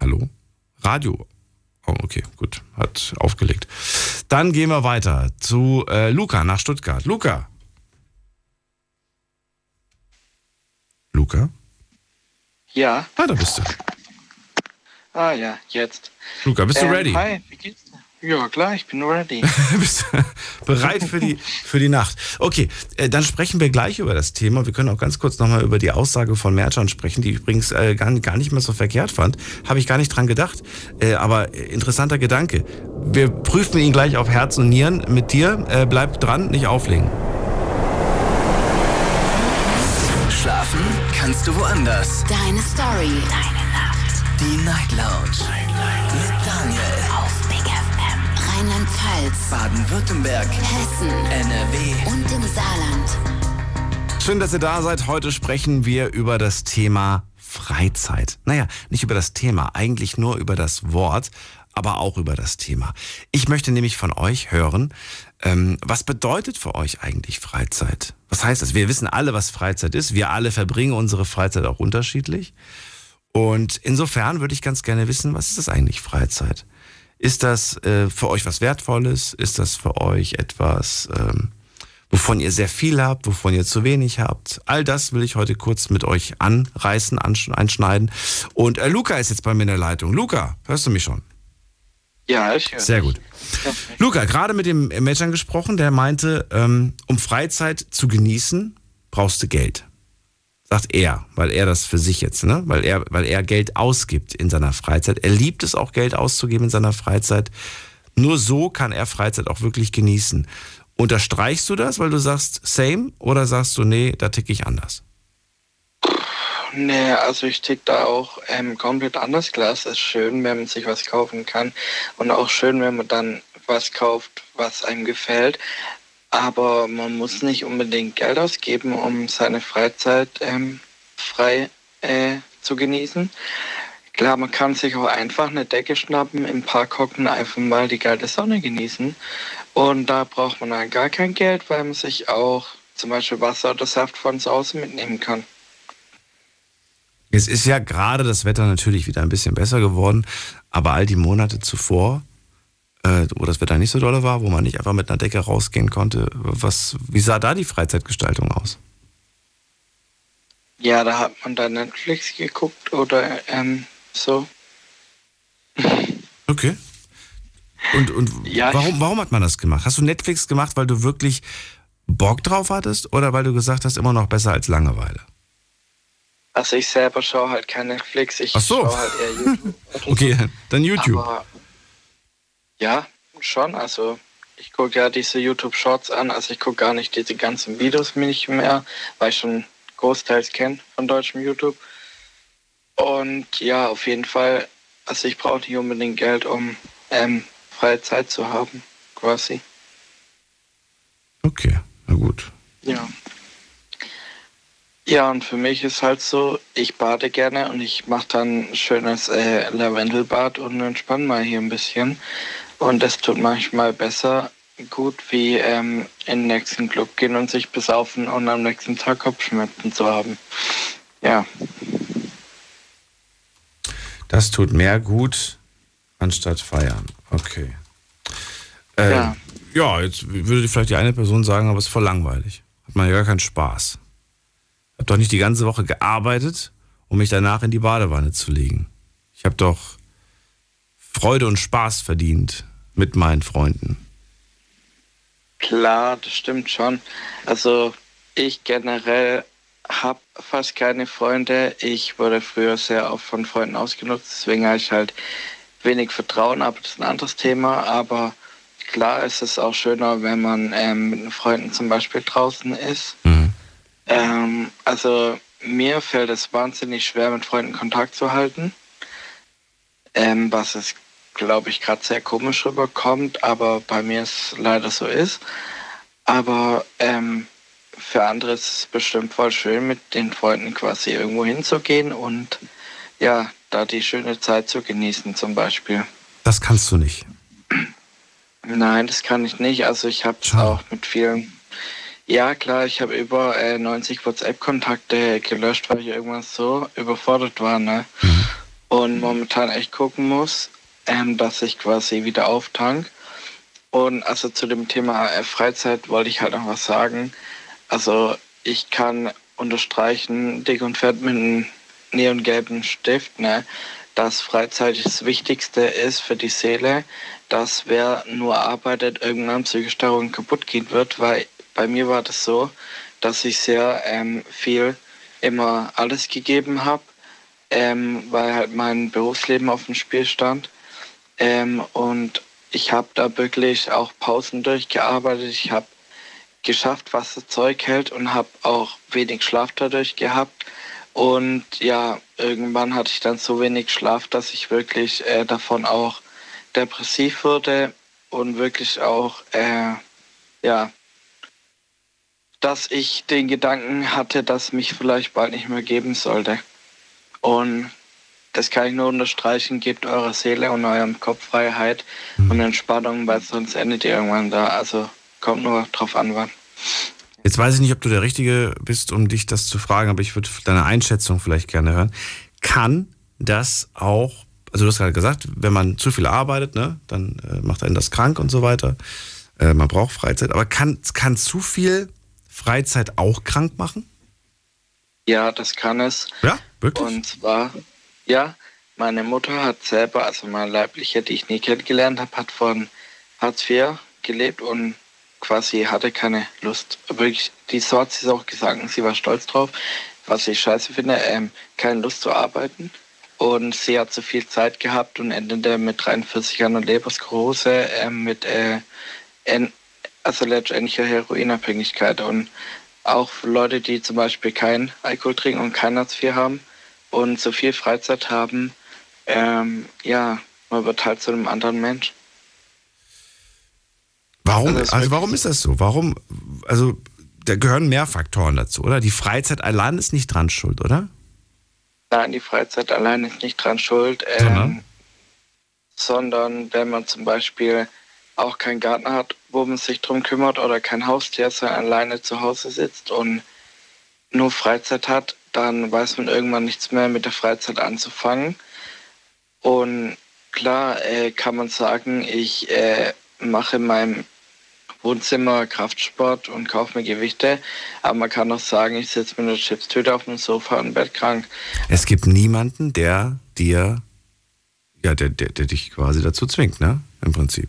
Hallo? Radio. Oh, okay, gut. Hat aufgelegt. Dann gehen wir weiter zu äh, Luca nach Stuttgart. Luca. Luca? Ja. Ah, da bist du. Ah ja, jetzt. Luca, bist du Ähm, ready? Hi, wie geht's? Ja, klar, ich bin ready. [laughs] bist du bereit für die, für die Nacht? Okay, äh, dann sprechen wir gleich über das Thema. Wir können auch ganz kurz nochmal über die Aussage von Merchan sprechen, die ich übrigens äh, gar, gar nicht mehr so verkehrt fand. Habe ich gar nicht dran gedacht. Äh, aber interessanter Gedanke. Wir prüfen ihn gleich auf Herz und Nieren mit dir. Äh, bleib dran, nicht auflegen. Schlafen kannst du woanders. Deine Story. Deine Nacht. Die Night Lounge. Mit Daniel. Rheinland-Pfalz. Baden-Württemberg. Hessen. NRW. Und im Saarland. Schön, dass ihr da seid. Heute sprechen wir über das Thema Freizeit. Naja, nicht über das Thema, eigentlich nur über das Wort, aber auch über das Thema. Ich möchte nämlich von euch hören, ähm, was bedeutet für euch eigentlich Freizeit? Was heißt das? Wir wissen alle, was Freizeit ist. Wir alle verbringen unsere Freizeit auch unterschiedlich. Und insofern würde ich ganz gerne wissen, was ist das eigentlich Freizeit? Ist das äh, für euch was Wertvolles? Ist das für euch etwas, ähm, wovon ihr sehr viel habt, wovon ihr zu wenig habt? All das will ich heute kurz mit euch anreißen, einschneiden. Und äh, Luca ist jetzt bei mir in der Leitung. Luca, hörst du mich schon? Ja, ich höre. Sehr gut. Luca, gerade mit dem Mädchen gesprochen, der meinte, ähm, um Freizeit zu genießen, brauchst du Geld. Sagt er, weil er das für sich jetzt, ne? Weil er, weil er Geld ausgibt in seiner Freizeit. Er liebt es auch, Geld auszugeben in seiner Freizeit. Nur so kann er Freizeit auch wirklich genießen. Unterstreichst du das, weil du sagst same oder sagst du, nee, da ticke ich anders? Nee, also ich tick da auch ähm, komplett anders. Klar, es ist schön, wenn man sich was kaufen kann und auch schön, wenn man dann was kauft, was einem gefällt. Aber man muss nicht unbedingt Geld ausgeben, um seine Freizeit ähm, frei äh, zu genießen. Klar, man kann sich auch einfach eine Decke schnappen, im Park hocken, einfach mal die geile Sonne genießen. Und da braucht man dann gar kein Geld, weil man sich auch zum Beispiel Wasser oder Saft von zu Hause mitnehmen kann. Es ist ja gerade das Wetter natürlich wieder ein bisschen besser geworden, aber all die Monate zuvor, äh, wo das Wetter nicht so dolle war, wo man nicht einfach mit einer Decke rausgehen konnte, was, wie sah da die Freizeitgestaltung aus? Ja, da hat man dann Netflix geguckt oder ähm, so. [laughs] Okay. Und, und Ja, warum, warum hat man das gemacht? Hast du Netflix gemacht, weil du wirklich Bock drauf hattest oder weil du gesagt hast, immer noch besser als Langeweile? Also ich selber schaue halt kein Netflix, ich Ach so. schaue halt eher [laughs] YouTube. Okay, dann YouTube. Aber ja, schon. Also ich gucke ja diese YouTube Shorts an. Also ich gucke gar nicht diese ganzen Videos nicht mehr, weil ich schon großteils kenne von deutschem YouTube. Und ja, auf jeden Fall. Also ich brauche nicht unbedingt Geld, um ähm, freie Zeit zu haben, quasi. Okay, na gut. Ja. Ja, und für mich ist halt so, ich bade gerne und ich mache dann ein schönes äh, Lavendelbad und entspanne mal hier ein bisschen. Und das tut manchmal besser gut, wie ähm, in den nächsten Club gehen und sich besaufen und am nächsten Tag Kopfschmerzen zu haben. Ja. Das tut mehr gut anstatt feiern. Okay. Äh, Ja. ja, jetzt würde vielleicht die eine Person sagen, aber es ist voll langweilig. Hat man ja gar keinen Spaß. Hab doch nicht die ganze Woche gearbeitet, um mich danach in die Badewanne zu legen. Ich habe doch Freude und Spaß verdient mit meinen Freunden. Klar, das stimmt schon. Also ich generell habe fast keine Freunde. Ich wurde früher sehr oft von Freunden ausgenutzt, deswegen habe ich halt wenig Vertrauen, aber das ist ein anderes Thema. Aber klar ist es auch schöner, wenn man ähm, mit den Freunden zum Beispiel draußen ist. Ähm, also mir fällt es wahnsinnig schwer, mit Freunden Kontakt zu halten. Ähm, was es, glaube ich, gerade sehr komisch rüberkommt, aber bei mir es leider so ist. Aber ähm, für andere ist es bestimmt voll schön, mit den Freunden quasi irgendwo hinzugehen und ja, da die schöne Zeit zu genießen zum Beispiel. Das kannst du nicht. Nein, das kann ich nicht. Also ich habe es auch mit vielen, Ja, klar, ich habe über äh, 90 WhatsApp-Kontakte gelöscht, weil ich irgendwann so überfordert war. Ne? Mhm. Und momentan echt gucken muss, ähm, dass ich quasi wieder auftank. Und also zu dem Thema äh, Freizeit wollte ich halt noch was sagen. Also ich kann unterstreichen, dick und fett mit einem neongelben Stift, ne, dass Freizeit das Wichtigste ist für die Seele, dass wer nur arbeitet, irgendwann psychisch daran kaputt gehen wird, weil bei mir war das so, dass ich sehr ähm, viel immer alles gegeben habe, ähm, weil halt mein Berufsleben auf dem Spiel stand. Ähm, und ich habe da wirklich auch Pausen durchgearbeitet. Ich habe geschafft, was das Zeug hält und habe auch wenig Schlaf dadurch gehabt. Und ja, irgendwann hatte ich dann so wenig Schlaf, dass ich wirklich äh, davon auch depressiv wurde und wirklich auch, äh, ja, dass ich den Gedanken hatte, dass mich vielleicht bald nicht mehr geben sollte. Und das kann ich nur unterstreichen, gebt eurer Seele und eurem Kopf Freiheit mhm. und Entspannung, weil sonst endet ihr irgendwann da. Also kommt nur drauf an, wann. Jetzt weiß ich nicht, ob du der Richtige bist, um dich das zu fragen, aber ich würde deine Einschätzung vielleicht gerne hören. Kann das auch, also du hast gerade gesagt, wenn man zu viel arbeitet, ne, dann äh, macht einen das krank und so weiter. Äh, man braucht Freizeit, aber kann, kann zu viel Freizeit auch krank machen? Ja, das kann es. Ja, wirklich? Und zwar, ja, meine Mutter hat selber, also meine leibliche, die ich nie kennengelernt habe, hat von Hartz IV gelebt und quasi hatte keine Lust. Wirklich, die so hat sie auch gesagt sie war stolz drauf, was ich scheiße finde, ähm, keine Lust zu arbeiten. Und sie hat zu viel Zeit gehabt und endete mit 43 Jahren und Lebersklerose, äh, mit äh, also letztendlicher Heroinabhängigkeit. Und auch Leute, die zum Beispiel kein Alkohol trinken und kein Hartz IV haben und so viel Freizeit haben, ähm, ja, man wird halt zu einem anderen Mensch. Warum, also, also warum ist das so? Warum, also da gehören mehr Faktoren dazu, oder? Die Freizeit allein ist nicht dran schuld, oder? Nein, die Freizeit allein ist nicht dran schuld, ähm, sondern? sondern wenn man zum Beispiel auch keinen Garten hat, wo man sich drum kümmert oder kein Haustier, sondern alleine zu Hause sitzt und nur Freizeit hat, dann weiß man irgendwann nichts mehr mit der Freizeit anzufangen. Und klar äh, kann man sagen, ich äh, mache in meinem Wohnzimmer Kraftsport und kaufe mir Gewichte. Aber man kann auch sagen, ich sitze mit einer Chipstüte auf dem Sofa und Bett krank. Es gibt niemanden, der dir, ja, der, der, der dich quasi dazu zwingt, ne? Im Prinzip.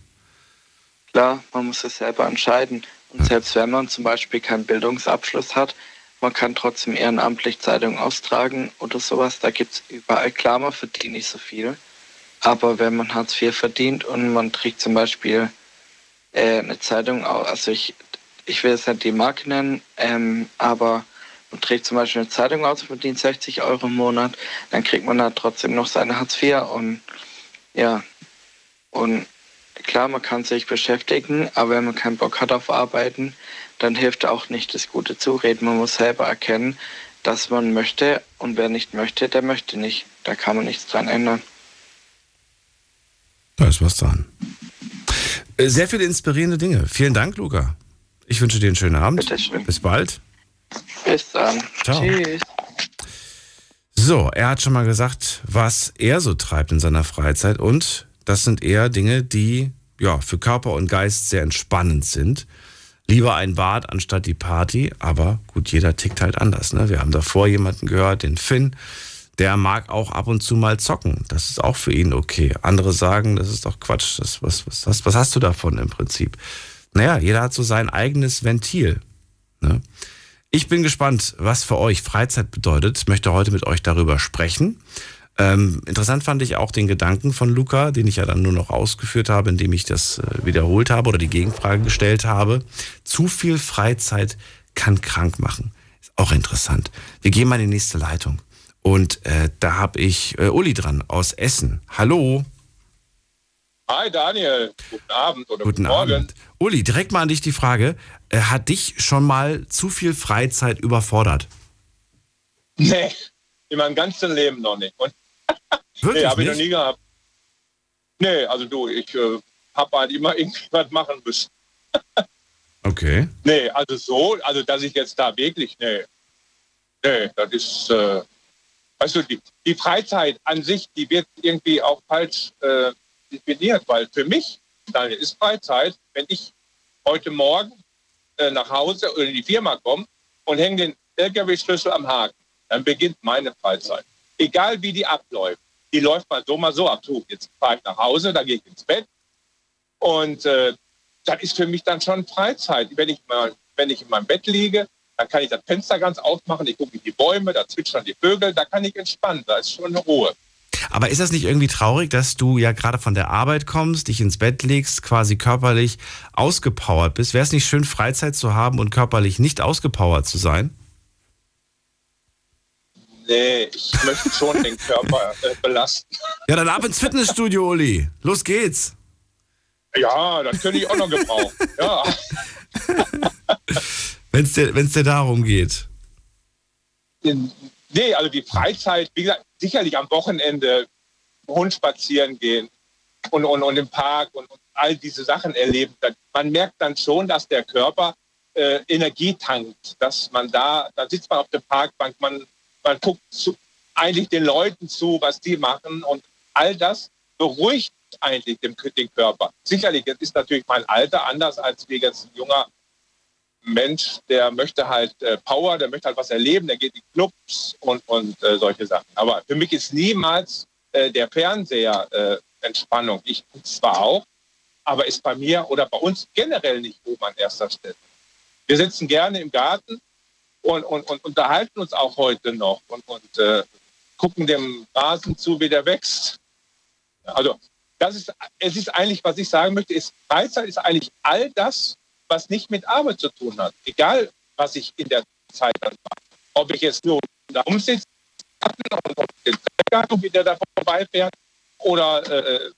Klar, man muss es selber entscheiden. Und ja. selbst wenn man zum Beispiel keinen Bildungsabschluss hat, man kann trotzdem ehrenamtlich Zeitung austragen oder sowas. Da gibt es überall, klar, man verdient nicht so viel. Aber wenn man Hartz IV verdient und man trägt zum Beispiel äh, eine Zeitung, also ich, ich will jetzt nicht die Marke nennen, ähm, aber man trägt zum Beispiel eine Zeitung aus und verdient 60 Euro im Monat, dann kriegt man da trotzdem noch seine Hartz IV und ja, und klar, man kann sich beschäftigen, aber wenn man keinen Bock hat auf Arbeiten, dann hilft auch nicht das gute Zureden. Man muss selber erkennen, dass man möchte und wer nicht möchte, der möchte nicht. Da kann man nichts dran ändern. Da ist was dran. Äh, sehr viele inspirierende Dinge. Vielen Dank, Luca. Ich wünsche dir einen schönen Abend. Bis bald. Bis dann. Ciao. Tschüss. So, er hat schon mal gesagt, was er so treibt in seiner Freizeit und das sind eher Dinge, die ja für Körper und Geist sehr entspannend sind. Lieber ein Bad anstatt die Party, aber gut, jeder tickt halt anders. Ne? Wir haben davor jemanden gehört, den Finn, der mag auch ab und zu mal zocken. Das ist auch für ihn okay. Andere sagen, das ist doch Quatsch. Das, was, was, was, was hast du davon im Prinzip? Naja, jeder hat so sein eigenes Ventil. Ne? Ich bin gespannt, was für euch Freizeit bedeutet. Ich möchte heute mit euch darüber sprechen. Ähm, interessant fand ich auch den Gedanken von Luca, den ich ja dann nur noch ausgeführt habe, indem ich das äh, wiederholt habe oder die Gegenfrage gestellt habe. Zu viel Freizeit kann krank machen. Ist auch interessant. Wir gehen mal in die nächste Leitung. Und äh, da habe ich äh, Uli dran aus Essen. Hallo. Hi Daniel, guten Abend oder guten, guten Morgen. Abend. Uli, direkt mal an dich die Frage. Äh, hat dich schon mal zu viel Freizeit überfordert? Nee, in meinem ganzen Leben noch nicht. Und Wirklich nee, habe ich noch nie gehabt. Nee, also du, ich äh, habe halt immer [laughs] irgendwas machen müssen. Okay. Nee, also so, also dass ich jetzt da wirklich, nee. Nee, das ist, äh, weißt du, die, die Freizeit an sich, die wird irgendwie auch falsch äh, definiert, weil für mich, Daniel, ist Freizeit, wenn ich heute Morgen äh, nach Hause oder in die Firma komme und hänge den LKW-Schlüssel am Haken, dann beginnt meine Freizeit. Egal wie die abläuft. Die läuft mal so, mal so ab. So, jetzt fahre ich nach Hause, dann gehe ich ins Bett. Und äh, das ist für mich dann schon Freizeit. Wenn ich, mal, wenn ich in meinem Bett liege, dann kann ich das Fenster ganz aufmachen, ich gucke in die Bäume, da zwitschern die Vögel, da kann ich entspannen, da ist schon eine Ruhe. Aber ist das nicht irgendwie traurig, dass du ja gerade von der Arbeit kommst, dich ins Bett legst, quasi körperlich ausgepowert bist? Wäre es nicht schön, Freizeit zu haben und körperlich nicht ausgepowert zu sein? Nee, ich möchte schon den Körper äh, belasten. Ja, dann ab ins Fitnessstudio, Uli. Los geht's. Ja, das könnte ich auch noch gebrauchen. Ja. [laughs] Wenn es dir, dir darum geht. Nee, also die Freizeit, wie gesagt, sicherlich am Wochenende Hund spazieren gehen und, und, und im Park und, und all diese Sachen erleben. Man merkt dann schon, dass der Körper äh, Energie tankt, dass man da, da sitzt man auf der Parkbank, man, man guckt zu, eigentlich den Leuten zu, was die machen und all das beruhigt eigentlich den, den Körper. Sicherlich, jetzt ist natürlich mein Alter anders als wie jetzt ein junger Mensch, der möchte halt äh, Power, der möchte halt was erleben, der geht in Clubs und, und äh, solche Sachen. Aber für mich ist niemals äh, der Fernseher äh, Entspannung. Ich zwar auch, aber ist bei mir oder bei uns generell nicht oben an erster Stelle. Wir sitzen gerne im Garten und, und, und unterhalten uns auch heute noch und, und äh, gucken dem Rasen zu, wie der wächst. Also das ist, es ist eigentlich, was ich sagen möchte, ist Freizeit ist eigentlich all das, was nicht mit Arbeit zu tun hat. Egal, was ich in der Zeit dann mache. Ob ich jetzt nur da umsitze und den Träger, wie der da vorbeifährt, oder äh,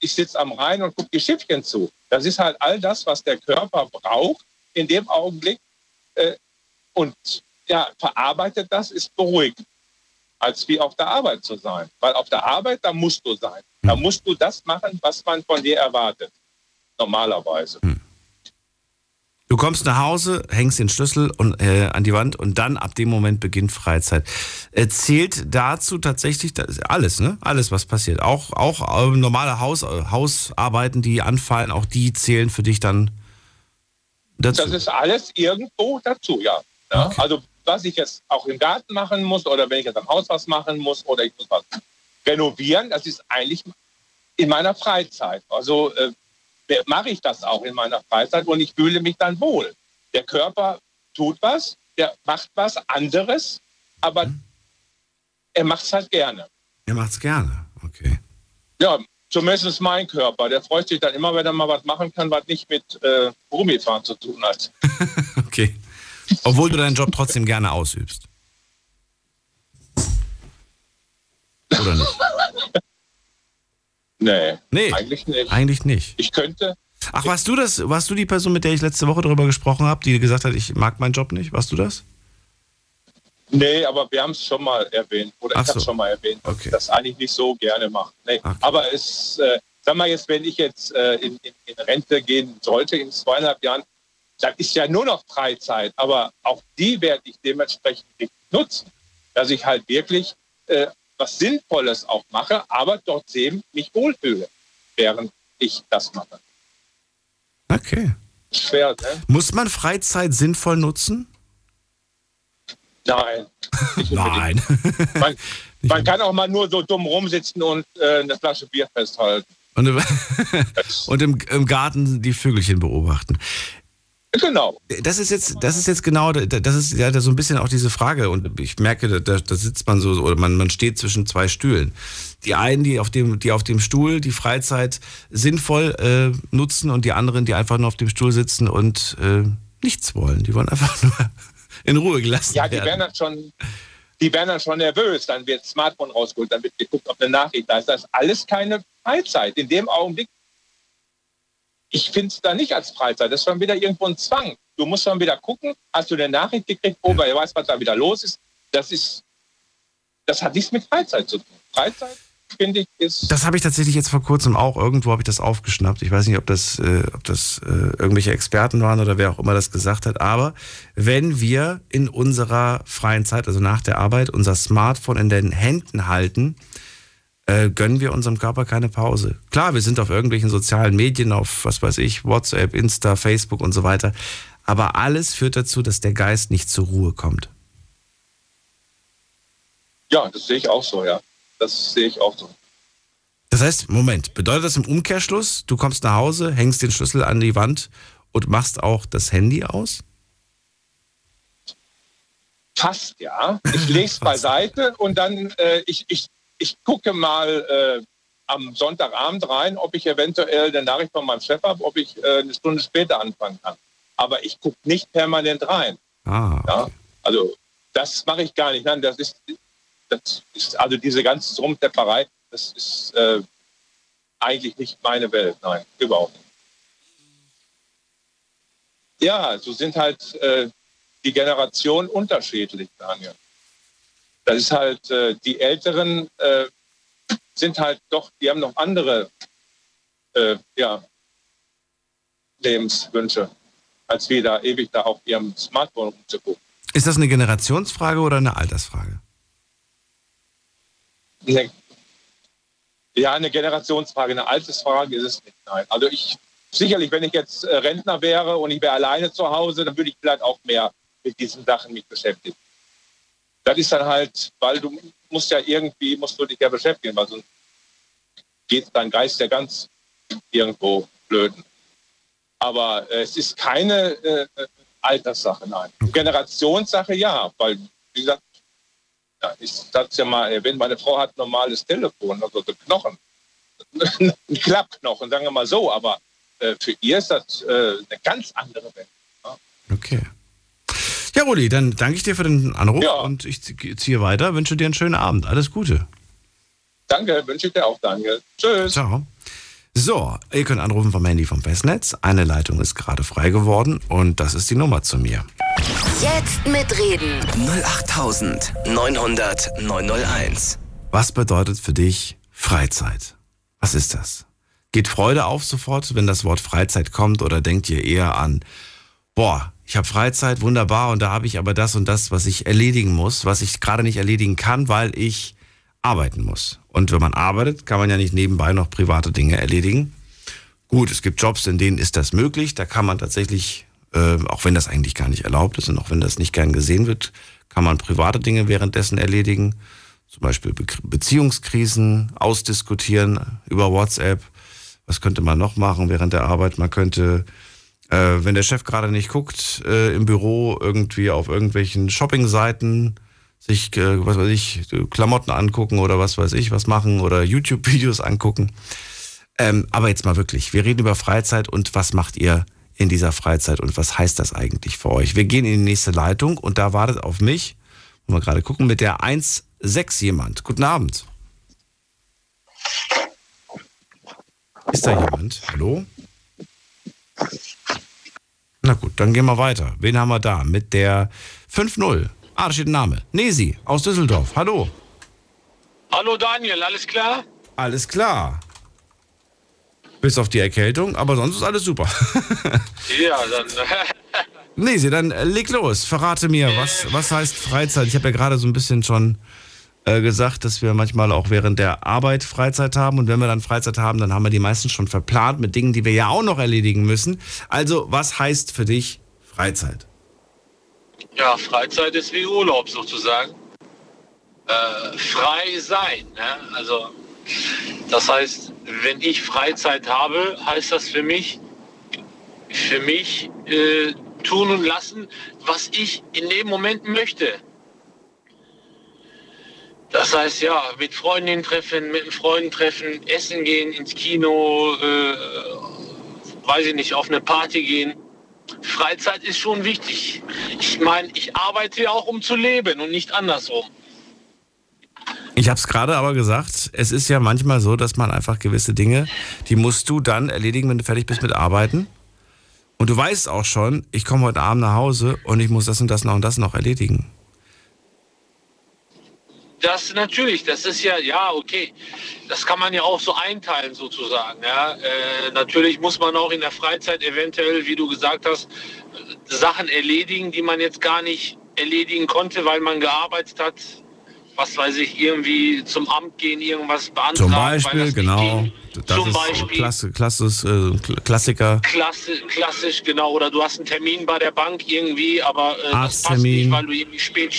ich sitze am Rhein und gucke die Schiffchen zu. Das ist halt all das, was der Körper braucht in dem Augenblick. Äh, und ja, verarbeitet das, ist beruhigend, als wie auf der Arbeit zu sein. Weil auf der Arbeit, da musst du sein. Da hm. musst du das machen, was man von dir erwartet. Normalerweise. Hm. Du kommst nach Hause, hängst den Schlüssel und, äh, an die Wand und dann ab dem Moment beginnt Freizeit. Äh, zählt dazu tatsächlich alles, ne? Alles, was passiert. Auch, auch äh, normale Haus, äh, Hausarbeiten, die anfallen, auch die zählen für dich dann dazu. Das ist alles irgendwo dazu, ja. Ja? Okay. Also was ich jetzt auch im Garten machen muss oder wenn ich jetzt am Haus was machen muss oder ich muss was renovieren, das ist eigentlich in meiner Freizeit. Also äh, mache ich das auch in meiner Freizeit und ich fühle mich dann wohl. Der Körper tut was, der macht was anderes, aber mhm. er macht es halt gerne. Er macht es gerne, okay. Ja, zumindest mein Körper. Der freut sich dann immer, wenn er mal was machen kann, was nicht mit äh, Gummifahren zu tun hat. [laughs] okay. Obwohl du deinen Job trotzdem gerne ausübst. Oder nicht? Nee, nee, eigentlich nicht. Eigentlich nicht. Ich könnte. Ach, warst du das? Warst du die Person, mit der ich letzte Woche darüber gesprochen habe, die gesagt hat, ich mag meinen Job nicht? Warst du das? Nee, aber wir haben es schon mal erwähnt. Oder Ach ich habe es schon mal erwähnt, dass okay. ich das eigentlich nicht so gerne mache. Nee. Okay. Aber es, äh, sag mal jetzt, wenn ich jetzt äh, in, in, in, Rente gehen sollte in zweieinhalb Jahren, dann ist ja nur noch Freizeit. Aber auch die werde ich dementsprechend nutzen. Dass ich halt wirklich äh, was Sinnvolles auch mache, aber trotzdem mich wohlfühle, während ich das mache. Okay. Schwer, ne? Muss man Freizeit sinnvoll nutzen? Nein. Nein. man, [laughs] man kann auch mal nur so dumm rumsitzen und äh, eine Flasche Bier festhalten. Und, [laughs] und im, im, Garten die Vögelchen beobachten. Genau. Das ist jetzt, das ist jetzt genau, das ist ja so ein bisschen auch diese Frage und ich merke, da, da sitzt man so oder man, man steht zwischen zwei Stühlen. Die einen, die auf dem, die auf dem Stuhl die Freizeit sinnvoll äh, nutzen und die anderen, die einfach nur auf dem Stuhl sitzen und äh, nichts wollen. Die wollen einfach [laughs] nur in Ruhe gelassen werden. Ja, die werden dann schon, die werden dann schon nervös. Dann wird das Smartphone rausgeholt, dann wird geguckt, ob eine Nachricht da ist. Das ist alles keine Freizeit. In dem Augenblick ich finde es da nicht als Freizeit. Das ist schon wieder irgendwo ein Zwang. Du musst schon wieder gucken, hast du eine Nachricht gekriegt, oh, wer weiß, was da wieder los ist. Das ist, das hat nichts mit Freizeit zu tun. Freizeit finde ich, ist. Das habe ich tatsächlich jetzt vor kurzem auch. Irgendwo habe ich das aufgeschnappt. Ich weiß nicht, ob das, äh, ob das äh, irgendwelche Experten waren oder wer auch immer das gesagt hat. Aber wenn wir in unserer freien Zeit, also nach der Arbeit, unser Smartphone in den Händen halten, äh, gönnen wir unserem Körper keine Pause. Klar, wir sind auf irgendwelchen sozialen Medien, auf was weiß ich, WhatsApp, Insta, Facebook und so weiter. Aber alles führt dazu, dass der Geist nicht zur Ruhe kommt. Ja, das sehe ich auch so, ja. Das sehe ich auch so. Das heißt, Moment, bedeutet das im Umkehrschluss, du kommst nach Hause, hängst den Schlüssel an die Wand und machst auch das Handy aus? Fast, ja. Ich lege es [laughs] beiseite und dann, äh, ich, ich, ich gucke mal äh, am Sonntagabend rein, ob ich eventuell eine Nachricht von meinem Chef habe, ob ich äh, eine Stunde später anfangen kann. Aber ich gucke nicht permanent rein. Ah, okay. ja? Also das mache ich gar nicht. Nein, das ist, das ist also diese ganze Rumtepperei, das ist äh, eigentlich nicht meine Welt. Nein, überhaupt nicht. Ja, so sind halt äh, die Generationen unterschiedlich, Daniel. Das ist halt, äh, die Älteren äh, sind halt doch, die haben noch andere äh, ja, Lebenswünsche, als wir da ewig da auf ihrem Smartphone rumzugucken. Ist das eine Generationsfrage oder eine Altersfrage? Eine, ja, eine Generationsfrage, eine Altersfrage ist es nicht. Nein. Also ich sicherlich, wenn ich jetzt äh, Rentner wäre und ich wäre alleine zu Hause, dann würde ich vielleicht auch mehr mit diesen Sachen mich beschäftigen. Das ist dann halt, weil du musst ja irgendwie, musst du dich ja beschäftigen, weil sonst geht dein Geist ja ganz irgendwo blöden. Aber äh, es ist keine äh, Alterssache, nein. Generationssache ja, weil, wie gesagt, ja, ich sag's ja mal erwähnt, meine Frau hat ein normales Telefon, also so Knochen. [laughs] ein Klappknochen, sagen wir mal so, aber äh, für ihr ist das äh, eine ganz andere Welt. Ja. Okay. Ja, Rudi, dann danke ich dir für den Anruf ja. und ich ziehe weiter. Wünsche dir einen schönen Abend. Alles Gute. Danke, wünsche ich dir auch, Daniel. Tschüss. Ciao. So, ihr könnt anrufen vom Handy vom Festnetz. Eine Leitung ist gerade frei geworden und das ist die Nummer zu mir. Jetzt mitreden. 08900 901. Was bedeutet für dich Freizeit? Was ist das? Geht Freude auf sofort, wenn das Wort Freizeit kommt oder denkt ihr eher an, boah, ich habe Freizeit, wunderbar, und da habe ich aber das und das, was ich erledigen muss, was ich gerade nicht erledigen kann, weil ich arbeiten muss. Und wenn man arbeitet, kann man ja nicht nebenbei noch private Dinge erledigen. Gut, es gibt Jobs, in denen ist das möglich. Da kann man tatsächlich, äh, auch wenn das eigentlich gar nicht erlaubt ist und auch wenn das nicht gern gesehen wird, kann man private Dinge währenddessen erledigen. Zum Beispiel Be Beziehungskrisen ausdiskutieren über WhatsApp. Was könnte man noch machen während der Arbeit? Man könnte, äh, wenn der Chef gerade nicht guckt, äh, im Büro irgendwie auf irgendwelchen Shopping-Seiten sich, äh, was weiß ich, Klamotten angucken oder was weiß ich, was machen oder YouTube-Videos angucken. Ähm, aber jetzt mal wirklich, wir reden über Freizeit und was macht ihr in dieser Freizeit und was heißt das eigentlich für euch? Wir gehen in die nächste Leitung und da wartet auf mich, wollen wir gerade gucken, mit der 1.6 jemand. Guten Abend. Ist da jemand? Hallo? Na gut, dann gehen wir weiter. Wen haben wir da? Mit der 5.0. Ah, da steht ein Name. Nesi aus Düsseldorf. Hallo. Hallo Daniel, alles klar? Alles klar. Bis auf die Erkältung, aber sonst ist alles super. [laughs] ja, dann. [laughs] Nesi, dann leg los. Verrate mir, was, was heißt Freizeit? Ich habe ja gerade so ein bisschen schon gesagt, dass wir manchmal auch während der Arbeit Freizeit haben. Und wenn wir dann Freizeit haben, dann haben wir die meisten schon verplant mit Dingen, die wir ja auch noch erledigen müssen. Also, was heißt für dich Freizeit? Ja, Freizeit ist wie Urlaub sozusagen. Äh, frei sein. Ne? Also das heißt, wenn ich Freizeit habe, heißt das für mich, für mich äh, tun und lassen, was ich in dem Moment möchte. Das heißt ja, mit Freundinnen treffen, mit Freunden treffen, essen gehen, ins Kino, äh, weiß ich nicht, auf eine Party gehen. Freizeit ist schon wichtig. Ich meine, ich arbeite ja auch, um zu leben und nicht andersrum. Ich habe es gerade aber gesagt, es ist ja manchmal so, dass man einfach gewisse Dinge, die musst du dann erledigen, wenn du fertig bist mit Arbeiten. Und du weißt auch schon, ich komme heute Abend nach Hause und ich muss das und das noch und das noch erledigen. Das natürlich, das ist ja, ja, okay. Das kann man ja auch so einteilen sozusagen. Ja. Äh, natürlich muss man auch in der Freizeit eventuell, wie du gesagt hast, Sachen erledigen, die man jetzt gar nicht erledigen konnte, weil man gearbeitet hat. Was weiß ich, irgendwie zum Amt gehen, irgendwas beantragen. Zum Beispiel, genau. Das Zum ist Beispiel. Klasse, Klasses, äh, Klassiker. Klasse, klassisch, genau. Oder du hast einen Termin bei der Bank irgendwie, aber äh, das passt nicht, weil du irgendwie spät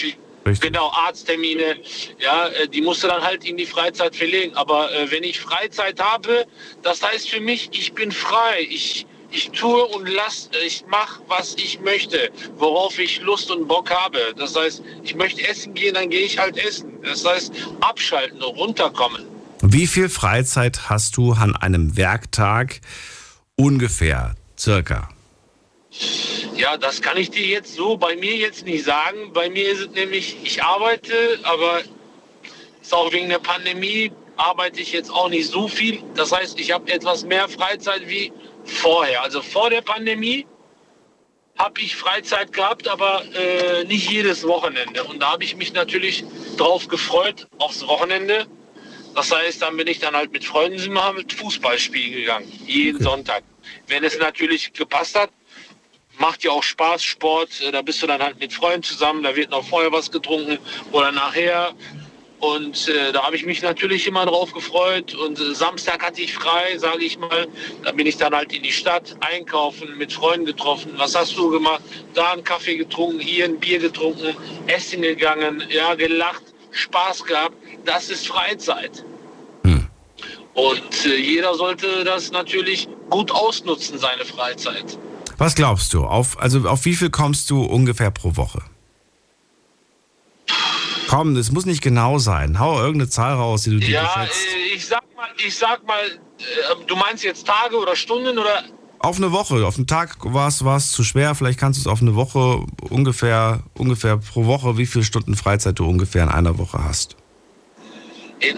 Richtig. Genau, Arzttermine, ja, äh, die musst du dann halt in die Freizeit verlegen. Aber äh, wenn ich Freizeit habe, das heißt für mich, ich bin frei. Ich, ich tue und lass, ich mache, was ich möchte, worauf ich Lust und Bock habe. Das heißt, ich möchte essen gehen, dann gehe ich halt essen. Das heißt, abschalten und runterkommen. Wie viel Freizeit hast du an einem Werktag ungefähr, circa? Ja, das kann ich dir jetzt so bei mir jetzt nicht sagen. Bei mir ist es nämlich, ich arbeite, aber ist auch wegen der Pandemie arbeite ich jetzt auch nicht so viel. Das heißt, ich habe etwas mehr Freizeit wie vorher. Also vor der Pandemie habe ich Freizeit gehabt, aber äh, nicht jedes Wochenende. Und da habe ich mich natürlich drauf gefreut, aufs Wochenende. Das heißt, dann bin ich dann halt mit Freunden sind wir mit Fußball spielen gegangen, jeden okay. Sonntag. Wenn es natürlich gepasst hat, macht ja auch Spaß, Sport. Da bist du dann halt mit Freunden zusammen, da wird noch vorher was getrunken oder nachher. Und äh, da habe ich mich natürlich immer drauf gefreut. Und äh, Samstag hatte ich frei, sage ich mal. Da bin ich dann halt in die Stadt einkaufen, mit Freunden getroffen. Was hast du gemacht? Da einen Kaffee getrunken, hier ein Bier getrunken, essen gegangen, ja, gelacht, Spaß gehabt. Das ist Freizeit. Hm. Und äh, jeder sollte das natürlich gut ausnutzen, seine Freizeit. Was glaubst du? Auf, also auf wie viel kommst du ungefähr pro Woche? Komm, das muss nicht genau sein. Hau irgendeine Zahl raus, die du dir Ja, äh, ich sag mal, ich sag mal, äh, du meinst jetzt Tage oder Stunden oder? Auf eine Woche. Auf einen Tag war es zu schwer. Vielleicht kannst du es auf eine Woche ungefähr, ungefähr pro Woche, wie viele Stunden Freizeit du ungefähr in einer Woche hast.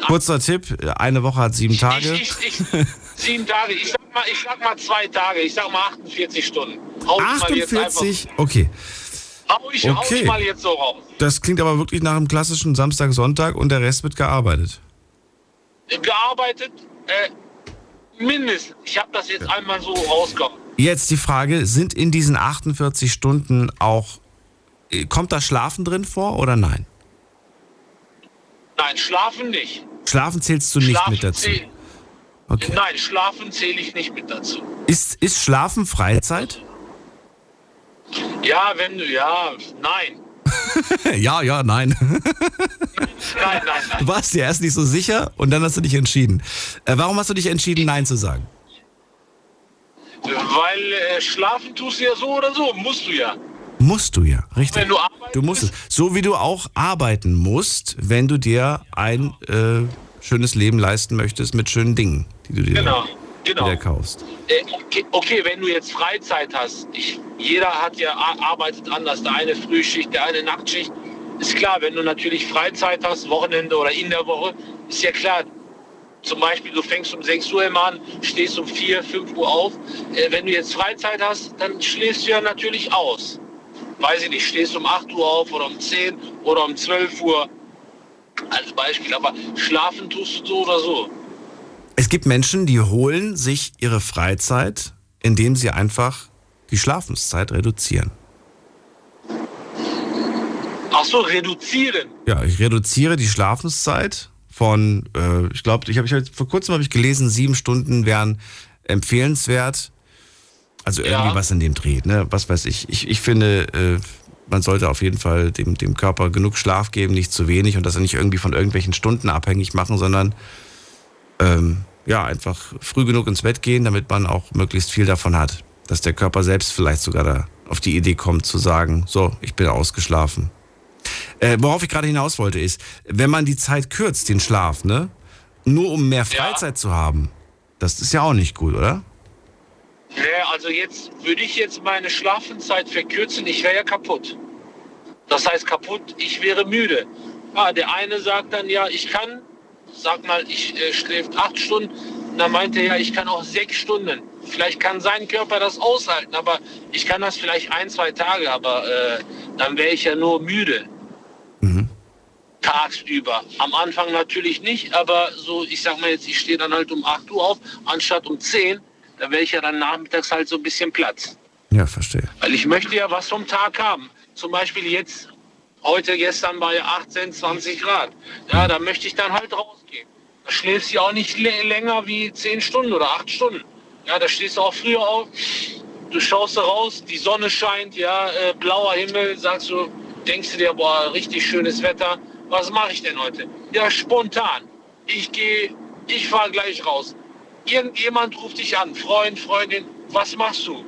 Kurzer Tipp, eine Woche hat sieben Tage. Ich, ich, ich, [laughs] sieben Tage, ich sag, mal, ich sag mal zwei Tage, ich sag mal 48 Stunden. Hau 48? Okay. Hau ich, okay. hau ich mal jetzt so raus. Das klingt aber wirklich nach einem klassischen Samstag, Sonntag und der Rest wird gearbeitet. Gearbeitet, äh, mindestens. Ich habe das jetzt einmal so rausgehauen. Jetzt die Frage, sind in diesen 48 Stunden auch, äh, kommt da Schlafen drin vor oder nein? Nein, schlafen nicht. Schlafen zählst du nicht mit dazu? Okay. Nein, schlafen zähle ich nicht mit dazu. Ist, ist Schlafen Freizeit? Ja, wenn du, ja, nein. [laughs] ja, ja, nein. [laughs] nein, nein, nein. Du warst dir erst nicht so sicher und dann hast du dich entschieden. Äh, warum hast du dich entschieden, Nein zu sagen? Weil äh, schlafen tust du ja so oder so, musst du ja. Musst du ja, richtig. Wenn du, du musst es. So wie du auch arbeiten musst, wenn du dir ein äh, schönes Leben leisten möchtest mit schönen Dingen, die du dir genau, genau. Wieder kaufst. Äh, okay, okay, wenn du jetzt Freizeit hast, ich, jeder hat ja arbeitet anders, der eine Frühschicht, der eine Nachtschicht. Ist klar, wenn du natürlich Freizeit hast, Wochenende oder in der Woche, ist ja klar, zum Beispiel, du fängst um 6 Uhr immer an, stehst um 4, 5 Uhr auf. Äh, wenn du jetzt Freizeit hast, dann schläfst du ja natürlich aus weiß ich nicht, stehst um 8 Uhr auf oder um 10 oder um 12 Uhr als Beispiel. Aber schlafen tust du so oder so. Es gibt Menschen, die holen sich ihre Freizeit, indem sie einfach die Schlafenszeit reduzieren. Ach so, reduzieren? Ja, ich reduziere die Schlafenszeit von, äh, ich glaube, ich habe ich, vor kurzem habe ich gelesen, sieben Stunden wären empfehlenswert. Also irgendwie ja. was in dem Dreh, ne? Was weiß ich. Ich, ich finde, äh, man sollte auf jeden Fall dem, dem Körper genug Schlaf geben, nicht zu wenig und das nicht irgendwie von irgendwelchen Stunden abhängig machen, sondern ähm, ja, einfach früh genug ins Bett gehen, damit man auch möglichst viel davon hat. Dass der Körper selbst vielleicht sogar da auf die Idee kommt zu sagen, so, ich bin ausgeschlafen. Äh, worauf ich gerade hinaus wollte ist, wenn man die Zeit kürzt, den Schlaf, ne? Nur um mehr Freizeit ja. zu haben, das ist ja auch nicht gut, oder? Nee, also jetzt würde ich jetzt meine Schlafenszeit verkürzen, ich wäre ja kaputt. Das heißt kaputt, ich wäre müde. Ah, der eine sagt dann, ja, ich kann, sag mal, ich äh, schläft acht Stunden. dann meinte er, ja, ich kann auch sechs Stunden. Vielleicht kann sein Körper das aushalten, aber ich kann das vielleicht ein, zwei Tage, aber äh, dann wäre ich ja nur müde. Mhm. tagsüber. Am Anfang natürlich nicht, aber so, ich sag mal jetzt, ich stehe dann halt um 8 Uhr auf, anstatt um 10, da wäre ich ja dann nachmittags halt so ein bisschen Platz. Ja, verstehe. Weil ich möchte ja was vom Tag haben. Zum Beispiel jetzt, heute, gestern ja 18, 20 Grad. Ja, da möchte ich dann halt rausgehen. Da schläfst du ja auch nicht länger wie 10 Stunden oder 8 Stunden. Ja, da stehst du auch früher auf, du schaust raus, die Sonne scheint, ja, äh, blauer Himmel, sagst du, denkst du dir, boah, richtig schönes Wetter. Was mache ich denn heute? Ja, spontan. Ich gehe, ich fahre gleich raus. Irgendjemand ruft dich an, Freund, Freundin, was machst du?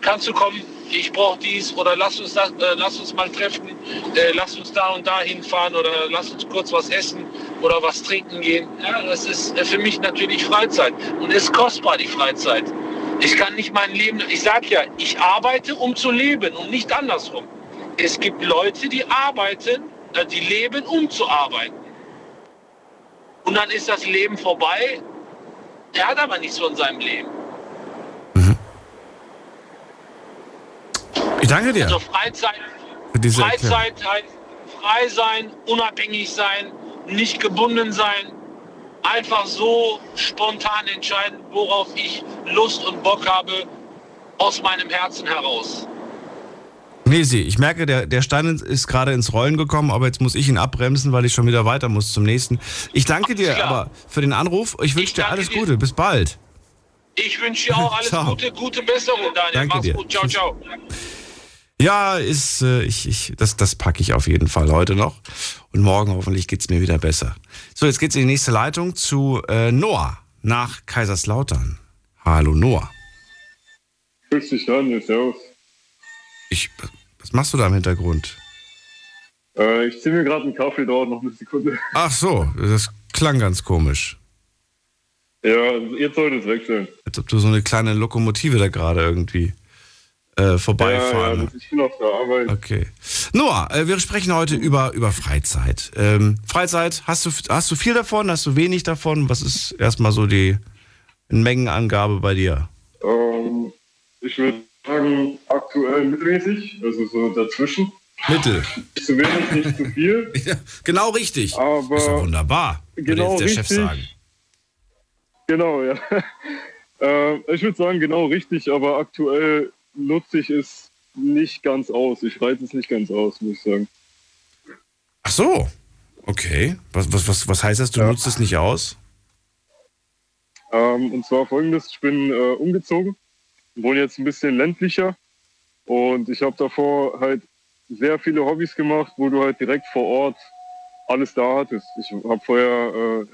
Kannst du kommen? Ich brauche dies oder lass uns, das, äh, lass uns mal treffen, äh, lass uns da und da hinfahren oder lass uns kurz was essen oder was trinken gehen. Ja, das ist äh, für mich natürlich Freizeit und ist kostbar die Freizeit. Ich kann nicht mein Leben, ich sage ja, ich arbeite, um zu leben und nicht andersrum. Es gibt Leute, die arbeiten, äh, die leben, um zu arbeiten. Und dann ist das Leben vorbei. Er hat aber nichts von seinem Leben. Mhm. Ich danke dir. Also Freizeit, Freizeit heißt frei sein, unabhängig sein, nicht gebunden sein, einfach so spontan entscheiden, worauf ich Lust und Bock habe, aus meinem Herzen heraus. Nesi, ich merke, der, der Stein ist gerade ins Rollen gekommen, aber jetzt muss ich ihn abbremsen, weil ich schon wieder weiter muss zum nächsten. Ich danke dir Klar. aber für den Anruf. Ich wünsche dir alles dir. Gute. Bis bald. Ich wünsche dir auch alles [laughs] Gute, gute Besserung, Daniel. Danke Mach's dir. gut. Ciao, ciao. Ja, ist, äh, ich, ich, das, das packe ich auf jeden Fall heute noch. Und morgen hoffentlich geht es mir wieder besser. So, jetzt geht's in die nächste Leitung zu äh, Noah nach Kaiserslautern. Hallo Noah. Grüß dich, Daniel. Servus. Ich, was machst du da im Hintergrund? Äh, ich ziehe mir gerade einen Kaffee, dauert noch eine Sekunde. Ach so, das klang ganz komisch. Ja, jetzt sollte es wechseln. Als ob du so eine kleine Lokomotive da gerade irgendwie äh, vorbeifahren. Ja, ja, ich bin auf der Arbeit. Okay. Noah, äh, wir sprechen heute über, über Freizeit. Ähm, Freizeit, hast du, hast du viel davon, hast du wenig davon? Was ist erstmal so die Mengenangabe bei dir? Ähm, ich würde sagen, aktuell mittelmäßig, also so dazwischen. Mittel. Nicht [laughs] zu wenig, nicht zu viel. [laughs] Ja, genau richtig. Aber ist ja wunderbar. Genau der richtig. Chef sagen. Genau, ja. [laughs] äh, ich würde sagen, genau richtig, aber aktuell nutze ich es nicht ganz aus. Ich reize es nicht ganz aus, muss ich sagen. Ach so. Okay. Was, was, was, was heißt das, du ja. nutzt es nicht aus? Ähm, und zwar folgendes: Ich bin äh, umgezogen wohne jetzt ein bisschen ländlicher und ich habe davor halt sehr viele Hobbys gemacht, wo du halt direkt vor Ort alles da hattest. Ich habe vorher, äh,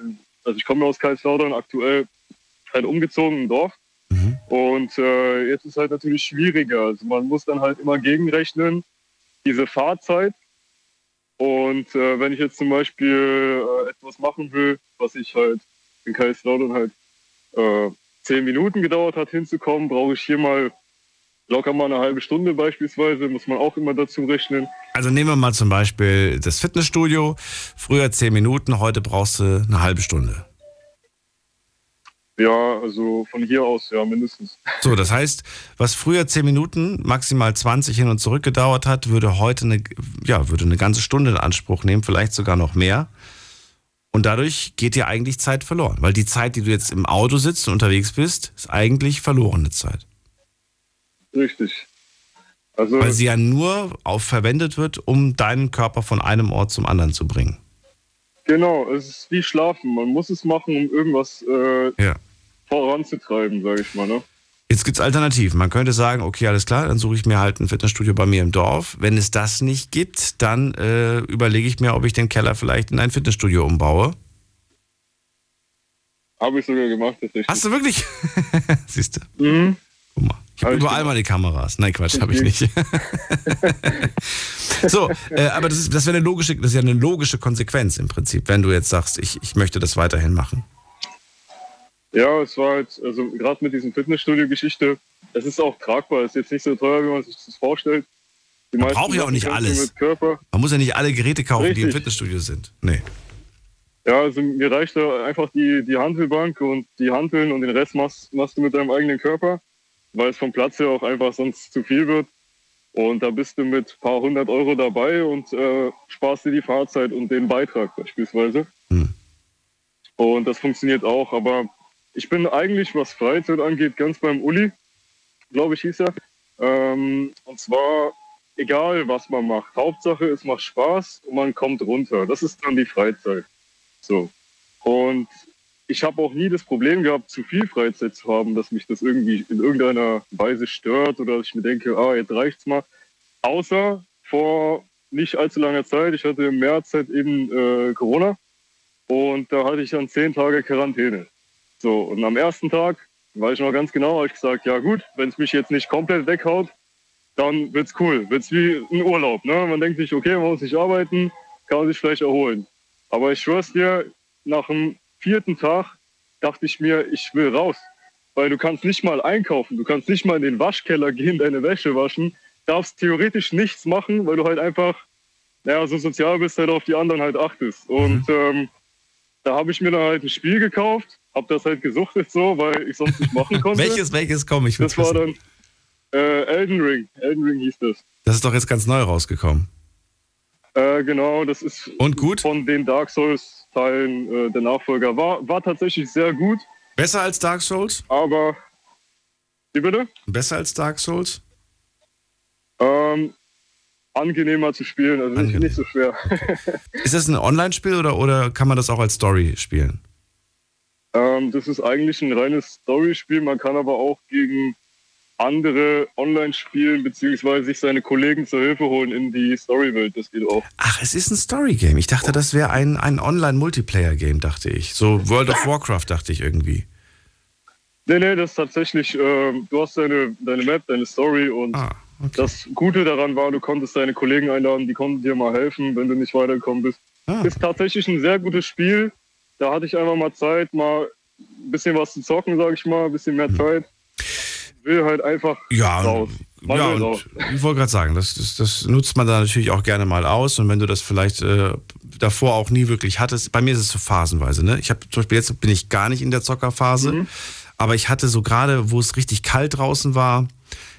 also ich komme aus Kaiserslautern, aktuell halt umgezogen im Dorf. Mhm. Und äh, jetzt ist halt natürlich schwieriger. Also man muss dann halt immer gegenrechnen, diese Fahrzeit. Und äh, wenn ich jetzt zum Beispiel äh, etwas machen will, was ich halt in Kaiserslautern halt äh, zehn Minuten gedauert hat, hinzukommen, brauche ich hier mal locker mal eine halbe Stunde beispielsweise, muss man auch immer dazu rechnen. Also nehmen wir mal zum Beispiel das Fitnessstudio. Früher zehn Minuten, heute brauchst du eine halbe Stunde. Ja, also von hier aus, ja, mindestens. So, das heißt, was früher zehn Minuten, maximal 20 hin und zurück gedauert hat, würde heute eine, ja, würde eine ganze Stunde in Anspruch nehmen, vielleicht sogar noch mehr. Und dadurch geht dir eigentlich Zeit verloren, weil die Zeit, die du jetzt im Auto sitzt und unterwegs bist, ist eigentlich verlorene Zeit. Richtig. Also weil sie ja nur auf verwendet wird, um deinen Körper von einem Ort zum anderen zu bringen. Genau, es ist wie Schlafen. Man muss es machen, um irgendwas äh, ja. voranzutreiben, sage ich mal. Ne? Jetzt gibt es Alternativen. Man könnte sagen, okay, alles klar, dann suche ich mir halt ein Fitnessstudio bei mir im Dorf. Wenn es das nicht gibt, dann äh, überlege ich mir, ob ich den Keller vielleicht in ein Fitnessstudio umbaue. Habe ich sogar gemacht. Hast du wirklich? [laughs] Siehst du? Mhm. Guck mal. Ich habe überall mal die Kameras. Nein, Quatsch, habe ich nicht. [laughs] so, äh, aber das, das wäre eine logische, das ist ja eine logische Konsequenz im Prinzip, wenn du jetzt sagst, ich, ich möchte das weiterhin machen. Ja, es war halt, also gerade mit diesem Fitnessstudio-Geschichte, es ist auch tragbar. Es ist jetzt nicht so teuer, wie man sich das vorstellt. Die man braucht ja auch nicht alles. Man muss ja nicht alle Geräte kaufen, Richtig. die im Fitnessstudio sind. Nee. Ja, also mir reicht da einfach die, die Handelbank und die Handeln und den Rest machst, machst du mit deinem eigenen Körper, weil es vom Platz her auch einfach sonst zu viel wird. Und da bist du mit ein paar hundert Euro dabei und äh, sparst dir die Fahrzeit und den Beitrag beispielsweise. Hm. Und das funktioniert auch. Aber ich bin eigentlich, was Freizeit angeht, ganz beim Uli, glaube ich, hieß er. Ähm, und zwar, egal was man macht, Hauptsache es macht Spaß und man kommt runter. Das ist dann die Freizeit. So. Und ich habe auch nie das Problem gehabt, zu viel Freizeit zu haben, dass mich das irgendwie in irgendeiner Weise stört oder dass ich mir denke, ah, jetzt reicht's mal. Außer vor nicht allzu langer Zeit, ich hatte im März halt eben äh, Corona und da hatte ich dann zehn Tage Quarantäne. So, und am ersten Tag, weiß ich noch ganz genau, habe ich gesagt, ja gut, wenn es mich jetzt nicht komplett weghaut, dann wird's cool. Wird's wie ein Urlaub. Ne? Man denkt sich, okay, man muss nicht arbeiten, kann man sich vielleicht erholen. Aber ich schwör's dir, nach dem vierten Tag dachte ich mir, ich will raus. Weil du kannst nicht mal einkaufen, du kannst nicht mal in den Waschkeller gehen, deine Wäsche waschen, darfst theoretisch nichts machen, weil du halt einfach, naja, so sozial bist, halt auf die anderen halt achtest. Mhm. Und ähm, da habe ich mir dann halt ein Spiel gekauft, habe das halt gesuchtet so, weil ich sonst nicht machen konnte. [laughs] welches, welches, komm, ich Das war dann äh, Elden Ring. Elden Ring hieß das. Das ist doch jetzt ganz neu rausgekommen. Äh, genau, das ist Und gut? von den Dark Souls Teilen äh, der Nachfolger. War, war tatsächlich sehr gut. Besser als Dark Souls? Aber. Wie bitte? Besser als Dark Souls? Ähm, angenehmer zu spielen, also Angenehm. nicht so schwer. [laughs] ist das ein Online-Spiel oder, oder kann man das auch als Story spielen? Ähm, das ist eigentlich ein reines Story-Spiel. Man kann aber auch gegen andere online spielen, beziehungsweise sich seine Kollegen zur Hilfe holen in die Storywelt. Das geht auch. Ach, es ist ein Story-Game. Ich dachte, das wäre ein, ein Online-Multiplayer-Game, dachte ich. So World of Warcraft, dachte ich irgendwie. Nee, nee, das ist tatsächlich, äh, du hast deine, deine Map, deine Story und ah, okay. das Gute daran war, du konntest deine Kollegen einladen, die konnten dir mal helfen, wenn du nicht weitergekommen bist. Ah. Ist tatsächlich ein sehr gutes Spiel. Da hatte ich einfach mal Zeit, mal ein bisschen was zu zocken, sag ich mal, ein bisschen mehr hm. Zeit will halt einfach ja, raus. Man ja, raus. ich wollte gerade sagen, das, das, das, nutzt man da natürlich auch gerne mal aus. Und wenn du das vielleicht äh, davor auch nie wirklich hattest, bei mir ist es so phasenweise. Ne? Ich habe zum Beispiel jetzt bin ich gar nicht in der Zockerphase, mhm. aber ich hatte so gerade, wo es richtig kalt draußen war,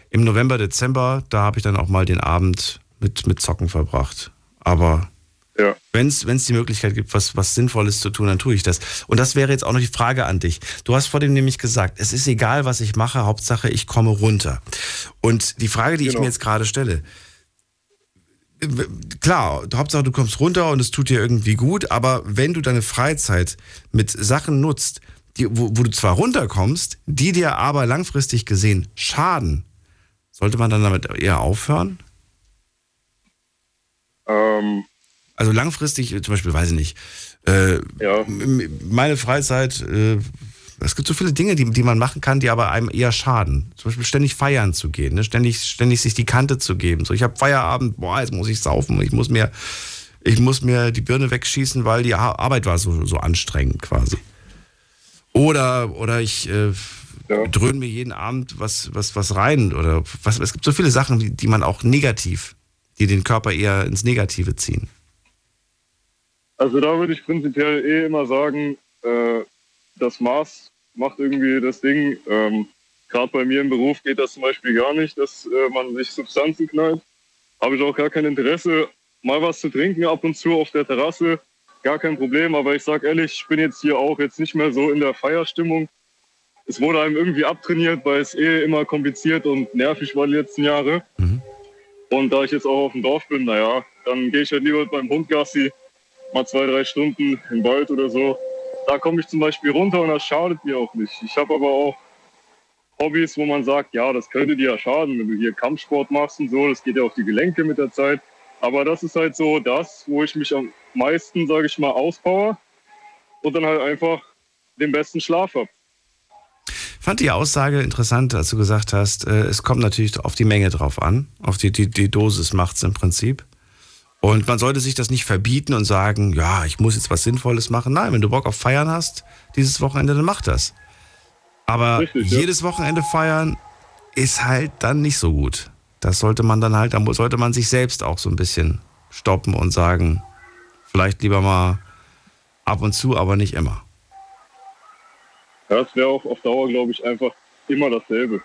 im November, Dezember, da habe ich dann auch mal den Abend mit, mit Zocken verbracht. Aber ja. Wenn es die Möglichkeit gibt, was, was Sinnvolles zu tun, dann tue ich das. Und das wäre jetzt auch noch die Frage an dich. Du hast vor dem nämlich gesagt, es ist egal, was ich mache, Hauptsache ich komme runter. Und die Frage, die genau. ich mir jetzt gerade stelle, klar, Hauptsache du kommst runter und es tut dir irgendwie gut, aber wenn du deine Freizeit mit Sachen nutzt, die, wo, wo du zwar runterkommst, die dir aber langfristig gesehen schaden, sollte man dann damit eher aufhören? Ähm, also langfristig, zum Beispiel, weiß ich nicht, äh, ja. meine Freizeit, äh, es gibt so viele Dinge, die, die man machen kann, die aber einem eher schaden. Zum Beispiel ständig feiern zu gehen, ne? ständig, ständig sich die Kante zu geben. So, ich habe Feierabend, boah, jetzt muss ich saufen, ich muss mir, ich muss mir die Birne wegschießen, weil die Arbeit war so, so anstrengend quasi. Oder, oder ich äh, ja. dröhne mir jeden Abend was, was, was rein. Oder was, es gibt so viele Sachen, die, die man auch negativ, die den Körper eher ins Negative ziehen. Also da würde ich prinzipiell eh immer sagen, äh, das Maß macht irgendwie das Ding. Ähm, Gerade bei mir im Beruf geht das zum Beispiel gar nicht, dass äh, man sich Substanzen knallt. Habe ich auch gar kein Interesse, mal was zu trinken ab und zu auf der Terrasse. Gar kein Problem, aber ich sage ehrlich, ich bin jetzt hier auch jetzt nicht mehr so in der Feierstimmung. Es wurde einem irgendwie abtrainiert, weil es eh immer kompliziert und nervig war die letzten Jahre. Mhm. Und da ich jetzt auch auf dem Dorf bin, naja, dann gehe ich halt lieber mit meinem Hund Gassi mal zwei, drei Stunden im Wald oder so. Da komme ich zum Beispiel runter und das schadet mir auch nicht. Ich habe aber auch Hobbys, wo man sagt, ja, das könnte dir ja schaden, wenn du hier Kampfsport machst und so. Das geht ja auf die Gelenke mit der Zeit. Aber das ist halt so das, wo ich mich am meisten, sage ich mal, auspower und dann halt einfach den besten Schlaf habe. Fand die Aussage interessant, als du gesagt hast, äh, es kommt natürlich auf die Menge drauf an. Auf die, die, die Dosis macht es im Prinzip. Und man sollte sich das nicht verbieten und sagen, ja, ich muss jetzt was Sinnvolles machen. Nein, wenn du Bock auf Feiern hast, dieses Wochenende, dann mach das. Aber Richtig, jedes ja. Wochenende feiern ist halt dann nicht so gut. Das sollte man dann halt, da sollte man sich selbst auch so ein bisschen stoppen und sagen, vielleicht lieber mal ab und zu, aber nicht immer. Ja, das wäre auch auf Dauer, glaube ich, einfach immer dasselbe.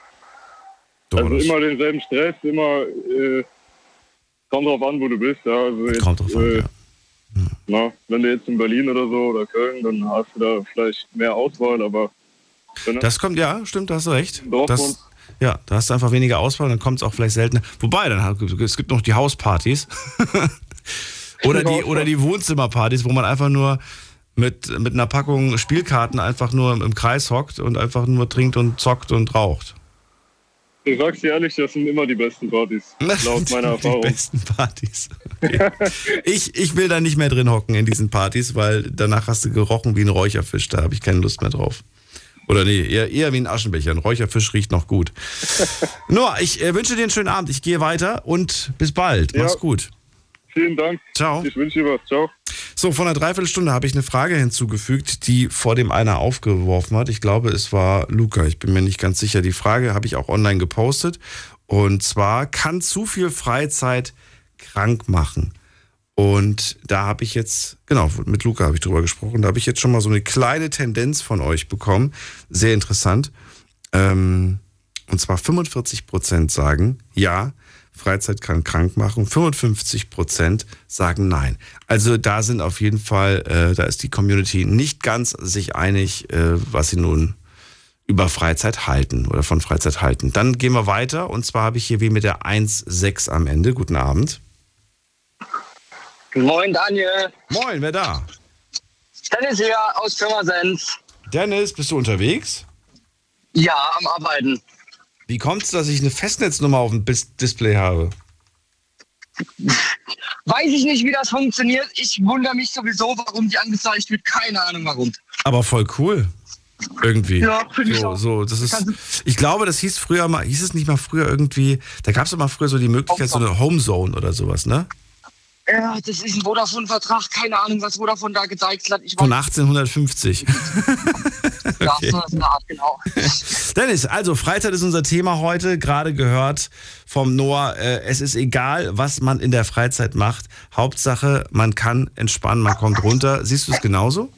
also immer denselben Stress, immer äh, kommt drauf an, wo du bist. Ja. Also jetzt, kommt drauf an, äh, ja. Na, wenn du jetzt in Berlin oder so oder Köln, dann hast du da vielleicht mehr Auswahl, aber. Das kommt, ja, stimmt, da hast du recht. Das, ja, da hast du einfach weniger Auswahl, dann kommt es auch vielleicht seltener. Wobei, dann es gibt noch die Hauspartys. [laughs] oder, die, oder die Wohnzimmerpartys, wo man einfach nur mit, mit einer Packung Spielkarten einfach nur im Kreis hockt und einfach nur trinkt und zockt und raucht. Ich sag's dir ehrlich, das sind immer die besten Partys, [laughs] laut meiner Erfahrung. Die besten Partys. Okay. ich, ich will da nicht mehr drin hocken in diesen Partys, weil danach hast du gerochen wie ein Räucherfisch, da habe ich keine Lust mehr drauf. Oder nee, eher, eher wie ein Aschenbecher. Ein Räucherfisch riecht noch gut. [laughs] Noah, ich äh, wünsche dir einen schönen Abend. Ich gehe weiter und bis bald. Ja. Mach's gut. Vielen Dank. Ciao. Ich wünsche dir was. Ciao. So, von einer Dreiviertelstunde habe ich eine Frage hinzugefügt, die vor dem einer aufgeworfen hat. Ich glaube, es war Luca. Ich bin mir nicht ganz sicher. Die Frage habe ich auch online gepostet. Und zwar, kann zu viel Freizeit krank machen? Und da habe ich jetzt, genau, mit Luca habe ich drüber gesprochen, da habe ich jetzt schon mal so eine kleine Tendenz von euch bekommen. Sehr interessant. Ähm, und zwar 45 Prozent sagen, ja, Freizeit kann krank machen. 55 Prozent sagen nein. Also da sind auf jeden Fall, äh, da ist die Community nicht ganz sich einig, äh, was sie nun über Freizeit halten oder von Freizeit halten. Dann gehen wir weiter und zwar habe ich hier wie mit der 1.6 am Ende. Guten Abend. Moin Daniel. Moin, wer da? Dennis hier aus Pirmasens. Dennis, bist du unterwegs? Ja, am Arbeiten. Wie kommt es, dass ich eine Festnetznummer auf dem Display habe? Weiß ich nicht, wie das funktioniert. Ich wundere mich sowieso, warum die angezeigt wird. Keine Ahnung warum. Aber voll cool. Irgendwie. Ja, finde ich so, auch. So, das ist, ich glaube, das hieß früher mal, hieß es nicht mal früher irgendwie, da gab es doch mal früher so die Möglichkeit, so eine Homezone oder sowas, ne? Ja, das ist ein Vodafone-Vertrag. Keine Ahnung, was Vodafone da gezeigt hat. Von 1850. [laughs] ja, okay. so eine Art, genau. [laughs] Dennis, also Freizeit ist unser Thema heute. Gerade gehört vom Noah. Äh, es ist egal, was man in der Freizeit macht. Hauptsache, man kann entspannen, man kommt runter. Siehst du es genauso?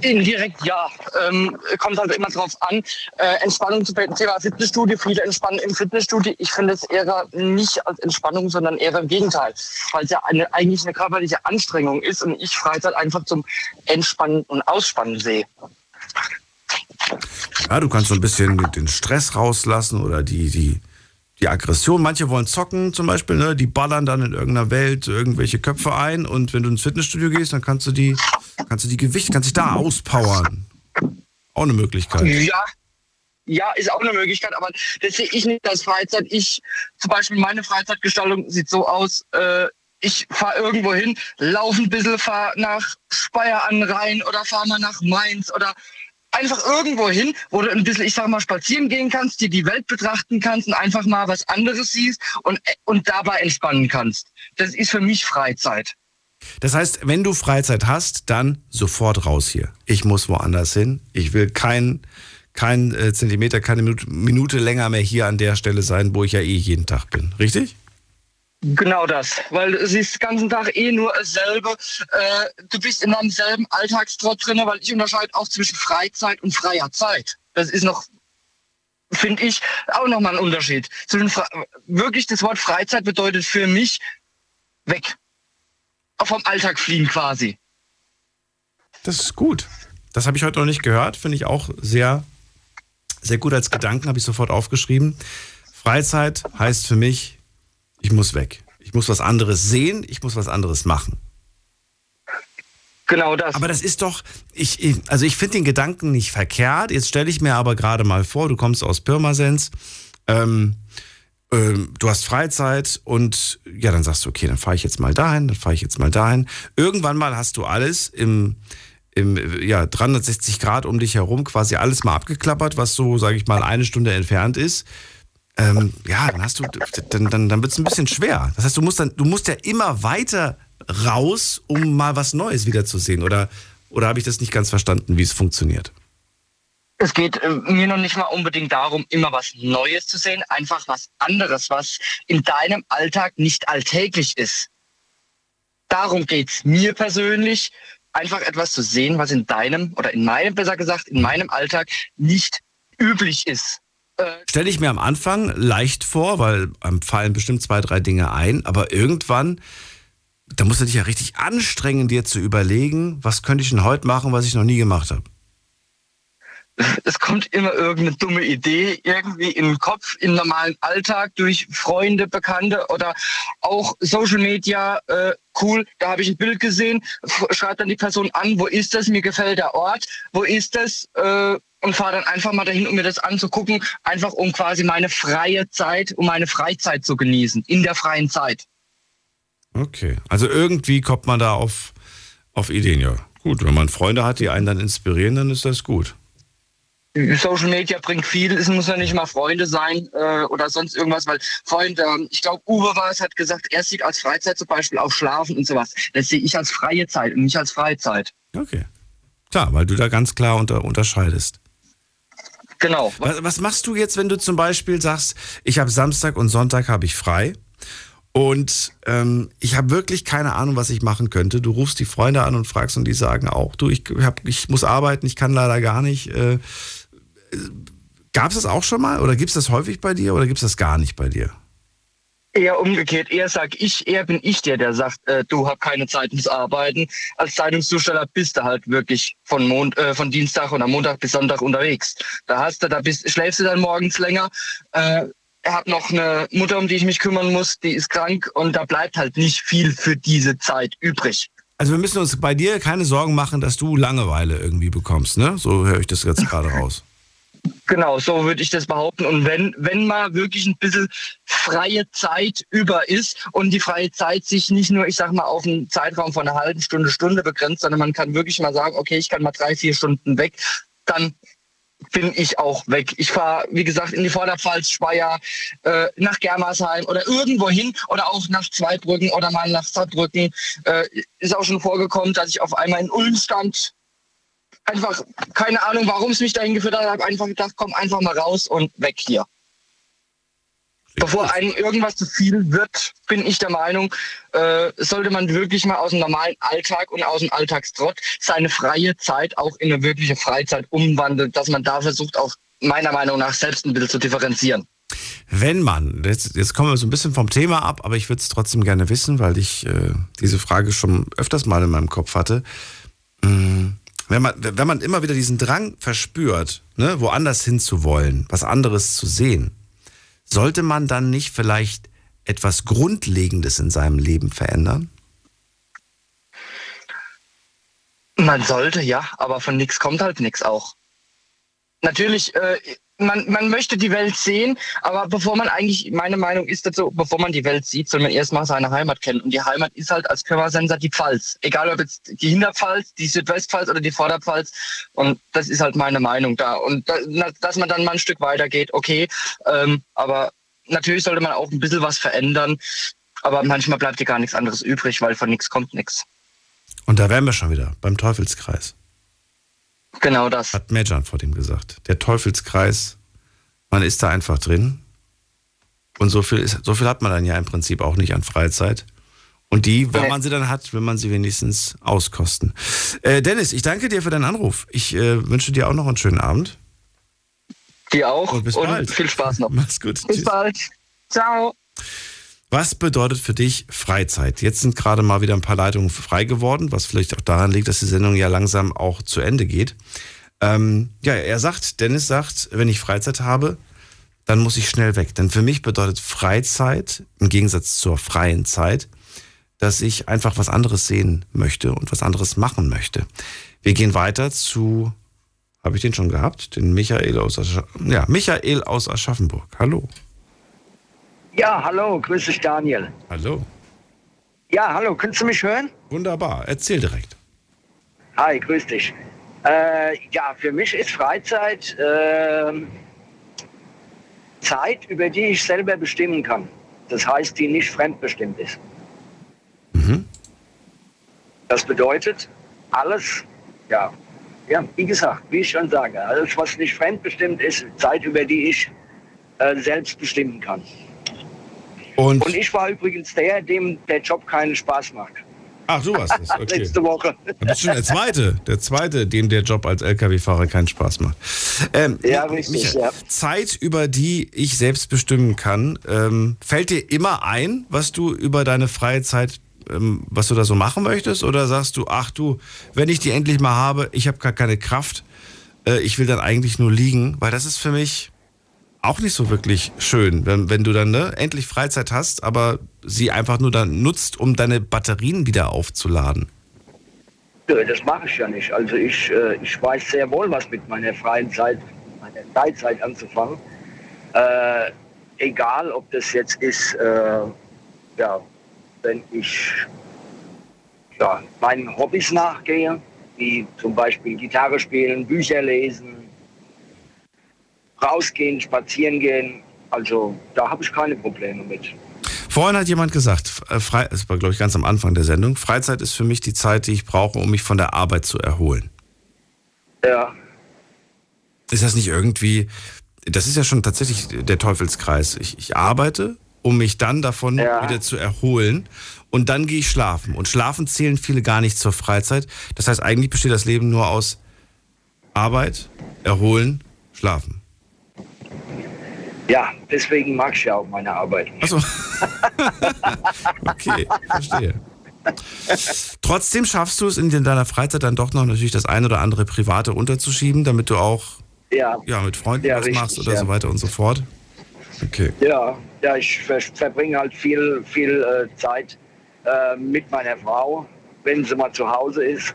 Indirekt ja. Ähm, kommt halt immer drauf an. Äh, Entspannung zum Thema Fitnessstudio. Viele entspannen im Fitnessstudio. Ich finde es eher nicht als Entspannung, sondern eher im Gegenteil. Weil es ja eine, eigentlich eine körperliche Anstrengung ist und ich Freizeit einfach zum Entspannen und Ausspannen sehe. Ja, du kannst so ein bisschen den Stress rauslassen oder die, die, die Aggression. Manche wollen zocken zum Beispiel, ne? die ballern dann in irgendeiner Welt irgendwelche Köpfe ein und wenn du ins Fitnessstudio gehst, dann kannst du die, kannst du die Gewichte, kannst dich da auspowern. Auch eine Möglichkeit. Ja, ja, ist auch eine Möglichkeit, aber das sehe ich nicht als Freizeit. Ich, zum Beispiel meine Freizeitgestaltung sieht so aus, äh, ich fahre irgendwo hin, laufe ein bisschen, fahre nach Speyer an Rhein oder fahre mal nach Mainz oder einfach irgendwo hin, wo du ein bisschen, ich sag mal, spazieren gehen kannst, dir die Welt betrachten kannst und einfach mal was anderes siehst und, und dabei entspannen kannst. Das ist für mich Freizeit. Das heißt, wenn du Freizeit hast, dann sofort raus hier. Ich muss woanders hin. Ich will kein, kein äh, Zentimeter, keine Minute länger mehr hier an der Stelle sein, wo ich ja eh jeden Tag bin. Richtig? Genau das, weil du siehst den ganzen Tag eh nur dasselbe. Äh, du bist in einem selben Alltagstrott drin, weil ich unterscheide auch zwischen Freizeit und freier Zeit. Das ist noch, finde ich, auch nochmal ein Unterschied. Zwischen wirklich das Wort Freizeit bedeutet für mich weg. Vom Alltag fliehen quasi. Das ist gut. Das habe ich heute noch nicht gehört. Finde ich auch sehr, sehr gut als Gedanken, habe ich sofort aufgeschrieben. Freizeit heißt für mich ich muss weg. Ich muss was anderes sehen, ich muss was anderes machen. Genau das. Aber das ist doch, ich, also ich finde den Gedanken nicht verkehrt. Jetzt stelle ich mir aber gerade mal vor, du kommst aus Pirmasens, ähm, ähm, du hast Freizeit und ja, dann sagst du, okay, dann fahre ich jetzt mal dahin, dann fahre ich jetzt mal dahin. Irgendwann mal hast du alles im, im ja, 360 Grad um dich herum quasi alles mal abgeklappert, was so, sage ich mal, eine Stunde entfernt ist ähm, ja, dann hast du, dann, dann, dann wird es ein bisschen schwer. Das heißt, du musst dann, du musst ja immer weiter raus, um mal was Neues wiederzusehen. Oder, oder habe ich das nicht ganz verstanden, wie es funktioniert? Es geht äh, mir noch nicht mal unbedingt darum, immer was Neues zu sehen, einfach was anderes, was in deinem Alltag nicht alltäglich ist. Darum geht es mir persönlich, einfach etwas zu sehen, was in deinem oder in meinem, besser gesagt, in meinem Alltag nicht üblich ist Stelle ich mir am Anfang leicht vor, weil einem fallen bestimmt zwei, drei Dinge ein, aber irgendwann, da musst du dich ja richtig anstrengen, dir zu überlegen, was könnte ich denn heute machen, was ich noch nie gemacht habe [laughs] es kommt immer irgendeine dumme Idee irgendwie in den Kopf, im normalen Alltag durch Freunde, Bekannte oder auch Social Media. Äh, cool, da habe ich ein Bild gesehen, schreibt dann die Person an, wo ist das, mir gefällt der Ort, wo ist das äh, und fahre dann einfach mal dahin, um mir das anzugucken, einfach um quasi meine freie Zeit, um meine Freizeit zu genießen, in der freien Zeit. Okay, also irgendwie kommt man da auf, auf Ideen, ja. Gut, wenn man Freunde hat, die einen dann inspirieren, dann ist das gut. Social Media bringt viel, es muss ja nicht mal Freunde sein äh, oder sonst irgendwas, weil Freunde, äh, ich glaube, Uwe war es, hat gesagt, er sieht als Freizeit zum Beispiel auch Schlafen und sowas. Das sehe ich als freie Zeit und nicht als Freizeit. Okay. Klar, weil du da ganz klar unter, unterscheidest. Genau. Was, was machst du jetzt, wenn du zum Beispiel sagst, ich habe Samstag und Sonntag habe ich frei und ähm, ich habe wirklich keine Ahnung, was ich machen könnte. Du rufst die Freunde an und fragst und die sagen auch, du, ich, hab, ich muss arbeiten, ich kann leider gar nicht. Äh, Gab es das auch schon mal oder gibt es das häufig bei dir oder gibt es das gar nicht bei dir? Eher umgekehrt, eher sag ich, eher bin ich der, der sagt, äh, du hast keine Zeit ins Arbeiten. Als Zeitungszusteller bist du halt wirklich von, Mond, äh, von Dienstag oder Montag bis Sonntag unterwegs. Da hast du, da bist, schläfst du dann morgens länger. Äh, er hat noch eine Mutter, um die ich mich kümmern muss, die ist krank und da bleibt halt nicht viel für diese Zeit übrig. Also wir müssen uns bei dir keine Sorgen machen, dass du Langeweile irgendwie bekommst, ne? So höre ich das jetzt gerade raus. Genau, so würde ich das behaupten. Und wenn, wenn mal wirklich ein bisschen freie Zeit über ist und die freie Zeit sich nicht nur, ich sag mal, auf einen Zeitraum von einer halben Stunde, Stunde begrenzt, sondern man kann wirklich mal sagen, okay, ich kann mal drei, vier Stunden weg, dann bin ich auch weg. Ich fahre, wie gesagt, in die Vorderpfalz, Speyer, äh, nach Germersheim oder irgendwo hin oder auch nach Zweibrücken oder mal nach Saarbrücken. Äh, ist auch schon vorgekommen, dass ich auf einmal in Ulm stand einfach keine Ahnung, warum es mich dahin geführt hat. Ich habe einfach gedacht, komm einfach mal raus und weg hier. Bevor einem irgendwas zu viel wird, bin ich der Meinung, äh, sollte man wirklich mal aus dem normalen Alltag und aus dem Alltagstrott seine freie Zeit auch in eine wirkliche Freizeit umwandeln, dass man da versucht, auch meiner Meinung nach selbst ein bisschen zu differenzieren. Wenn man, jetzt, jetzt kommen wir so ein bisschen vom Thema ab, aber ich würde es trotzdem gerne wissen, weil ich äh, diese Frage schon öfters mal in meinem Kopf hatte. Mmh wenn man, wenn man immer wieder diesen Drang verspürt, ne, woanders hinzuwollen, was anderes zu sehen, sollte man dann nicht vielleicht etwas Grundlegendes in seinem Leben verändern? Man sollte, ja, aber von nichts kommt halt nichts auch. Natürlich äh, man, man möchte die Welt sehen, aber bevor man eigentlich, meine Meinung ist dazu, bevor man die Welt sieht, soll man erstmal seine Heimat kennen. Und die Heimat ist halt als Körpersensor die Pfalz. Egal ob jetzt die Hinterpfalz, die Südwestpfalz oder die Vorderpfalz. Und das ist halt meine Meinung da. Und da, dass man dann mal ein Stück weiter geht, okay. Ähm, aber natürlich sollte man auch ein bisschen was verändern. Aber manchmal bleibt dir gar nichts anderes übrig, weil von nichts kommt nichts. Und da wären wir schon wieder beim Teufelskreis. Genau das. Hat Mejan vor dem gesagt. Der Teufelskreis, man ist da einfach drin. Und so viel, ist, so viel hat man dann ja im Prinzip auch nicht an Freizeit. Und die, wenn man sie dann hat, will man sie wenigstens auskosten. Äh, Dennis, ich danke dir für deinen Anruf. Ich äh, wünsche dir auch noch einen schönen Abend. Dir auch. Und bis und bald. Viel Spaß noch. [laughs] Mach's gut. Bis Tschüss. bald. Ciao. Was bedeutet für dich Freizeit? Jetzt sind gerade mal wieder ein paar Leitungen frei geworden, was vielleicht auch daran liegt, dass die Sendung ja langsam auch zu Ende geht. Ähm, ja, er sagt, Dennis sagt, wenn ich Freizeit habe, dann muss ich schnell weg. Denn für mich bedeutet Freizeit, im Gegensatz zur freien Zeit, dass ich einfach was anderes sehen möchte und was anderes machen möchte. Wir gehen weiter zu, habe ich den schon gehabt? Den Michael aus, ja, Michael aus Aschaffenburg. Hallo. Ja, hallo, grüß dich Daniel. Hallo. Ja, hallo, kannst du mich hören? Wunderbar, erzähl direkt. Hi, grüß dich. Äh, ja, für mich ist Freizeit äh, Zeit, über die ich selber bestimmen kann. Das heißt, die nicht fremdbestimmt ist. Mhm. Das bedeutet, alles, ja, ja, wie gesagt, wie ich schon sage, alles, was nicht fremdbestimmt ist, Zeit, über die ich äh, selbst bestimmen kann. Und, und ich war übrigens der, dem der Job keinen Spaß macht. Ach, du warst das, [laughs] okay. Letzte Woche. Das ist schon der zweite, der zweite, dem der Job als LKW-Fahrer keinen Spaß macht. Ähm, Ja, richtig, Michael, ja. Zeit, über die ich selbst bestimmen kann. Ähm, fällt dir immer ein, was du über deine freie Zeit, ähm, was du da so machen möchtest? Oder sagst du, ach du, wenn ich die endlich mal habe, ich habe gar keine Kraft, äh, ich will dann eigentlich nur liegen? Weil das ist für mich auch nicht so wirklich schön, wenn, wenn du dann ne, endlich Freizeit hast, aber sie einfach nur dann nutzt, um deine Batterien wieder aufzuladen. Das mache ich ja nicht. Also ich, äh, ich weiß sehr wohl, was mit meiner freien Zeit, meiner Freizeit anzufangen. Äh, egal, ob das jetzt ist, äh, ja, wenn ich ja, meinen Hobbys nachgehe, wie zum Beispiel Gitarre spielen, Bücher lesen, rausgehen, spazieren gehen. Also da habe ich keine Probleme mit. Vorhin hat jemand gesagt, äh, frei, das war glaube ich ganz am Anfang der Sendung, Freizeit ist für mich die Zeit, die ich brauche, um mich von der Arbeit zu erholen. Ja. Ist das nicht irgendwie, das ist ja schon tatsächlich der Teufelskreis. Ich, ich arbeite, um mich dann davon wieder zu erholen und dann gehe ich schlafen. Und schlafen zählen viele gar nicht zur Freizeit. Das heißt, eigentlich besteht das Leben nur aus Arbeit, Erholen, Schlafen. Ja, deswegen mag ich ja auch meine Arbeit. Achso. [laughs] okay, verstehe. Trotzdem schaffst du es in deiner Freizeit dann doch noch natürlich das ein oder andere Private unterzuschieben, damit du auch Ja. ja, mit Freunden Ja, was richtig, machst oder ja. so weiter und so fort. Okay. Ja, ja ich ver verbringe halt viel, viel äh, Zeit äh, mit meiner Frau, wenn sie mal zu Hause ist.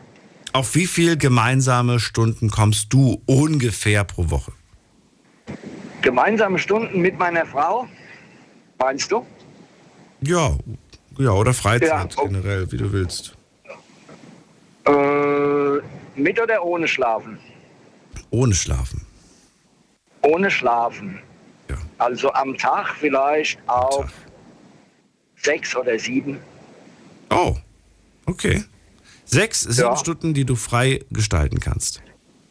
Auf wie viel gemeinsame Stunden kommst du ungefähr pro Woche? Gemeinsame Stunden mit meiner Frau, meinst du? Ja, ja oder Freizeit Ja, generell, wie du willst. Äh, mit oder ohne Schlafen? Ohne Schlafen. Ohne Schlafen. Also am Tag vielleicht auch sechs oder sieben. Oh, okay. Sechs, sieben Ja. Stunden, die du frei gestalten kannst.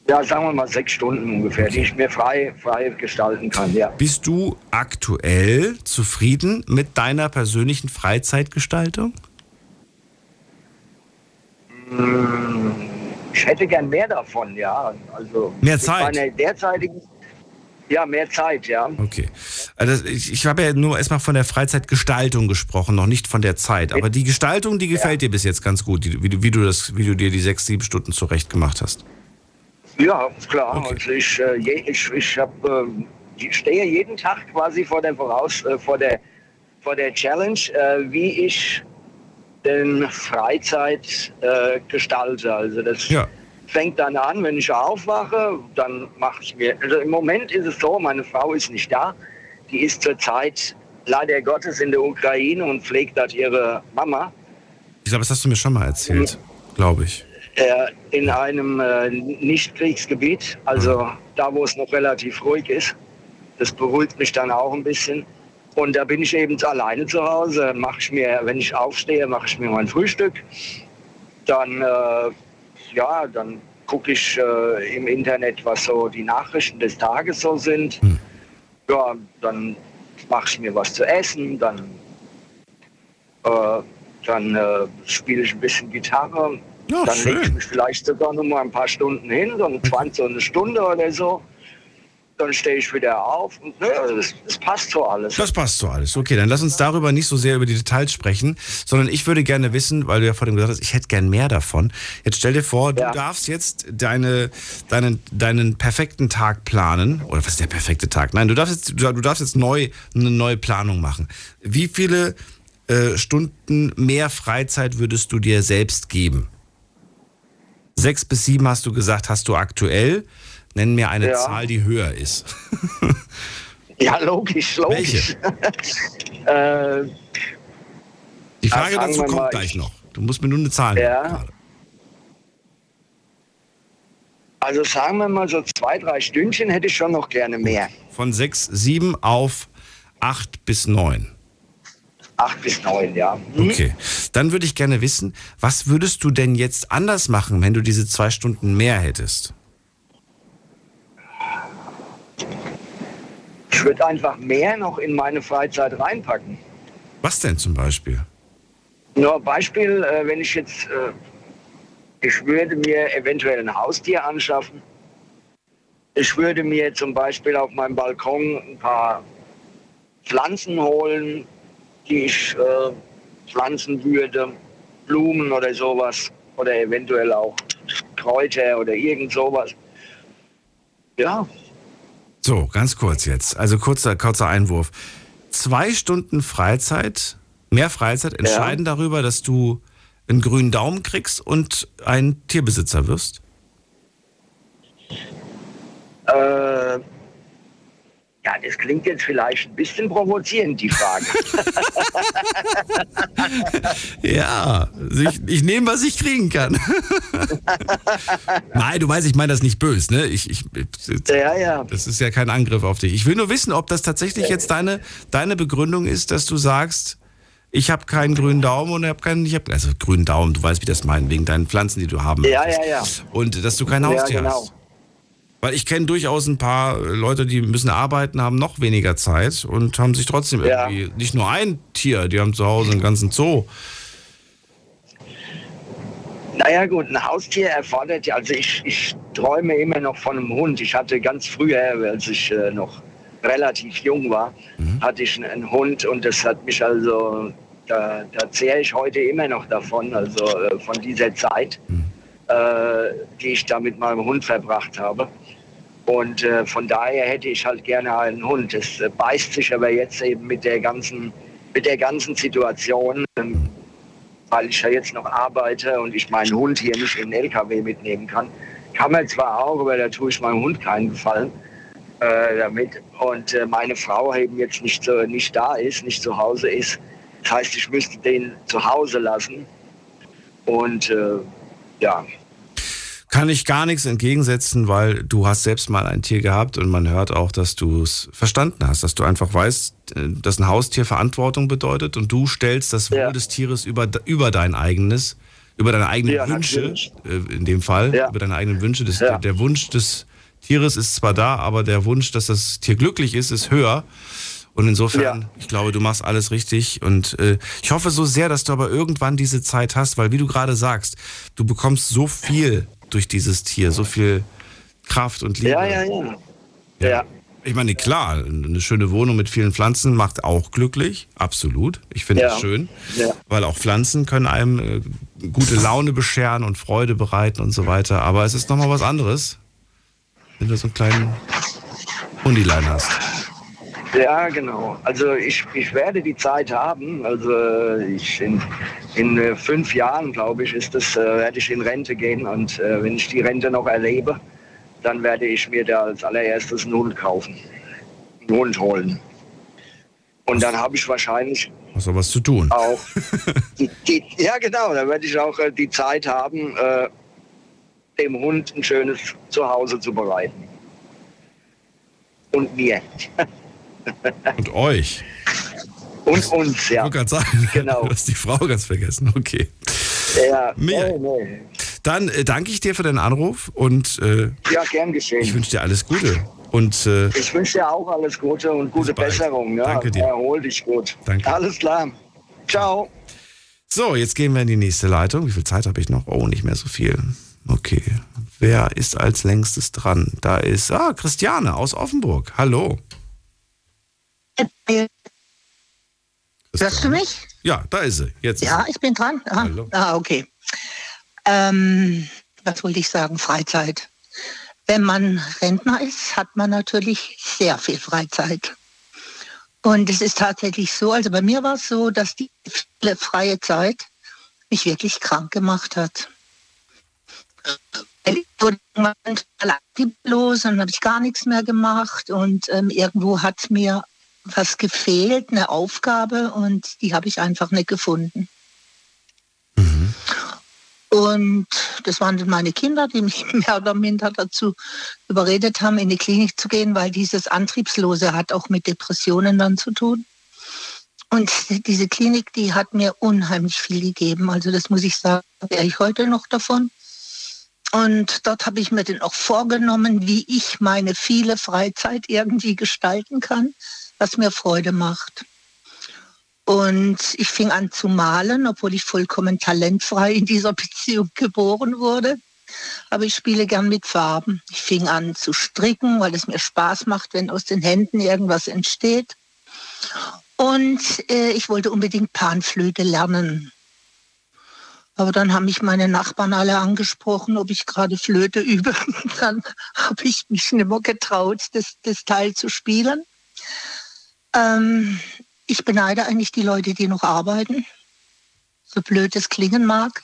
Ja, sagen wir mal sechs Stunden ungefähr, die ich mir frei, frei gestalten kann, ja. Bist du aktuell zufrieden mit deiner persönlichen Freizeitgestaltung? Mm, Ich hätte gern mehr davon, ja. Also Mehr Zeit? meiner derzeitigen, ja, mehr Zeit, ja. Okay. Also ich, ich habe ja nur erstmal von der Freizeitgestaltung gesprochen, noch nicht von der Zeit. Aber die Gestaltung, die gefällt dir bis jetzt ganz gut, wie, du, wie, du das, wie du dir die sechs, sieben Stunden zurecht gemacht hast. Ja, klar. Also ich, äh, je, ich, ich hab, ähm, ich stehe jeden Tag quasi vor der Voraus, äh, vor der, vor der Challenge, äh, wie ich den Freizeit äh, gestalte. Also das fängt dann an, wenn ich aufwache, dann mache ich mir. Also im Moment ist es so, meine Frau ist nicht da. Die ist zurzeit leider Gottes in der Ukraine und pflegt dort ihre Mama. Ich glaube, das hast du mir schon mal erzählt, glaube ich. Äh, in einem äh, Nicht-Kriegsgebiet, also da, wo es noch relativ ruhig ist. Das beruhigt mich dann auch ein bisschen. Und da bin ich eben alleine zu Hause. Mache ich mir, wenn ich aufstehe, mache ich mir mein Frühstück. Dann, äh, ja, dann gucke ich äh, im Internet, was so die Nachrichten des Tages so sind. Ja, dann mache ich mir was zu essen. Dann, äh, dann äh, spiele ich ein bisschen Gitarre. Ja, dann lege ich schön. mich vielleicht sogar noch mal ein paar Stunden hin, so eine 20, so eine Stunde oder so. Dann stehe ich wieder auf und ne, das, das passt so alles. Das passt so alles. Okay, dann lass uns darüber nicht so sehr über die Details sprechen, sondern ich würde gerne wissen, weil du ja vorhin gesagt hast, ich hätte gern mehr davon. Jetzt stell dir vor, du darfst jetzt deine, deinen, deinen perfekten Tag planen. Oder was ist der perfekte Tag? Nein, du darfst jetzt, du darfst jetzt neu, eine neue Planung machen. Wie viele äh, Stunden mehr Freizeit würdest du dir selbst geben? Sechs bis sieben hast du gesagt, hast du aktuell. Nenn mir eine Ja. Zahl, die höher ist. [laughs] Ja, logisch, logisch. [laughs] äh, Die Frage Ja, sagen dazu kommt mal, gleich ich- noch. Du musst mir nur eine Zahl nennen. Ja. Also sagen wir mal so zwei, drei Stündchen hätte ich schon noch gerne mehr. Von sechs, sieben auf acht bis neun. Acht bis neun, ja. Okay. Dann würde ich gerne wissen, was würdest du denn jetzt anders machen, wenn du diese zwei Stunden mehr hättest? Ich würde einfach mehr noch in meine Freizeit reinpacken. Was denn zum Beispiel? Nur Beispiel, äh, wenn ich jetzt, äh, ich würde mir eventuell ein Haustier anschaffen. Ich würde mir zum Beispiel auf meinem Balkon ein paar Pflanzen holen, die ich äh, pflanzen würde, Blumen oder sowas oder eventuell auch Kräuter oder irgend sowas. Ja. So, ganz kurz jetzt. Also kurzer, kurzer Einwurf. Zwei Stunden Freizeit, mehr Freizeit, entscheiden ja. darüber, dass du einen grünen Daumen kriegst und ein Tierbesitzer wirst? Äh, ja, das klingt jetzt vielleicht ein bisschen provozierend, die Frage. [laughs] ja, ich, ich nehme, was ich kriegen kann. [laughs] Nein, du weißt, ich meine das nicht böse, ne? Ich, ich, ja, ja. Das ist ja kein Angriff auf dich. Ich will nur wissen, ob das tatsächlich jetzt deine, deine Begründung ist, dass du sagst, ich habe keinen grünen Daumen und habe keinen, ich habe also grünen Daumen, du weißt, wie das meint, wegen deinen Pflanzen, die du haben Ja, ja, ja. Und dass du kein Haustier ja, genau. hast. Weil ich kenne durchaus ein paar Leute, die müssen arbeiten, haben noch weniger Zeit und haben sich trotzdem ja. irgendwie nicht nur ein Tier, die haben zu Hause einen ganzen Zoo. Naja gut, ein Haustier erfordert ja, also ich, ich träume immer noch von einem Hund. Ich hatte ganz früher, als ich äh, noch relativ jung war, mhm. hatte ich einen Hund und das hat mich also, da, da zehre ich heute immer noch davon, also äh, von dieser Zeit, mhm. Äh, die ich da mit meinem Hund verbracht habe. Und äh, von daher hätte ich halt gerne einen Hund. Das äh, beißt sich aber jetzt eben mit der ganzen, mit der ganzen Situation, ähm, weil ich ja jetzt noch arbeite und ich meinen Hund hier nicht in den LKW mitnehmen kann. Kann man zwar auch, aber da tue ich meinem Hund keinen Gefallen äh, damit. Und äh, meine Frau eben jetzt nicht, so, nicht da ist, nicht zu Hause ist. Das heißt, ich müsste den zu Hause lassen. Und äh, ja, kann ich gar nichts entgegensetzen, weil du hast selbst mal ein Tier gehabt und man hört auch, dass du es verstanden hast, dass du einfach weißt, äh, dass ein Haustier Verantwortung bedeutet und du stellst das Wohl ja. des Tieres über, über dein eigenes, über deine eigenen ja, Wünsche, äh, in dem Fall, ja. über deine eigenen Wünsche. Das, der, der Wunsch des Tieres ist zwar da, aber der Wunsch, dass das Tier glücklich ist, ist höher. Und insofern, ja. ich glaube, du machst alles richtig. Und äh, ich hoffe so sehr, dass du aber irgendwann diese Zeit hast, weil wie du gerade sagst, du bekommst so viel durch dieses Tier, so viel Kraft und Liebe. Ja, ja, ja. ja. ja. Ich meine, klar, eine schöne Wohnung mit vielen Pflanzen macht auch glücklich, absolut. Ich finde ja. das schön, ja. weil auch Pflanzen können einem äh, gute Laune bescheren und Freude bereiten und so weiter. Aber es ist nochmal was anderes, wenn du so einen kleinen Hundilein hast. Ja, genau. Also ich, ich werde die Zeit haben. Also ich in, in äh, fünf Jahren, glaube ich, ist das, äh, werde ich in Rente gehen. Und äh, wenn ich die Rente noch erlebe, dann werde ich mir da als allererstes einen Hund kaufen. Einen Hund holen. Und dann habe ich wahrscheinlich. Hast du was zu tun? Auch. [laughs] Die, die, ja, genau. Dann werde ich auch äh, die Zeit haben, äh, dem Hund ein schönes Zuhause zu bereiten. Und mir. [laughs] Und euch. Und uns, ja. Ich gerade sagen, [laughs] genau. du hast die Frau ganz vergessen. Okay. Ja, Mir. Nee, nee. Dann äh, danke ich dir für deinen Anruf und äh, ja, gern geschehen. Ich wünsche dir alles Gute. Und, äh, ich wünsche dir auch alles Gute und gute Besserung. Ja. Danke dir. Erhol dich gut. Danke. Alles klar. Ciao. So, jetzt gehen wir in die nächste Leitung. Wie viel Zeit habe ich noch? Oh, nicht mehr so viel. Okay. Wer ist als längstes dran? Da ist, ah, Christiane aus Offenburg. Hallo. Hörst du mich? Ja, da ist sie. Jetzt ja, ich bin dran. Aha. Hallo. Ah, okay. Ähm, was wollte ich sagen? Freizeit. Wenn man Rentner ist, hat man natürlich sehr viel Freizeit. Und es ist tatsächlich so, also bei mir war es so, dass die viele freie Zeit mich wirklich krank gemacht hat. Ich wurde los und habe ich gar nichts mehr gemacht und ähm, irgendwo hat mir was gefehlt, eine Aufgabe und die habe ich einfach nicht gefunden. Mhm. Und das waren dann meine Kinder, die mich [laughs] mehr oder minder dazu überredet haben, in die Klinik zu gehen, weil dieses Antriebslose hat auch mit Depressionen dann zu tun. Und diese Klinik, die hat mir unheimlich viel gegeben. Also das muss ich sagen, wäre ich heute noch davon. Und dort habe ich mir dann auch vorgenommen, wie ich meine viele Freizeit irgendwie gestalten kann was mir Freude macht. Und ich fing an zu malen, obwohl ich vollkommen talentfrei in dieser [laughs] Beziehung geboren wurde. Aber ich spiele gern mit Farben. Ich fing an zu stricken, weil es mir Spaß macht, wenn aus den Händen irgendwas entsteht. Und äh, ich wollte unbedingt Panflöte lernen. Aber dann haben mich meine Nachbarn alle angesprochen, ob ich gerade Flöte [laughs] übe. dann habe ich mich nicht mehr getraut, das, das Teil zu spielen. Ähm, ich beneide eigentlich die Leute, die noch arbeiten, so blöd es klingen mag.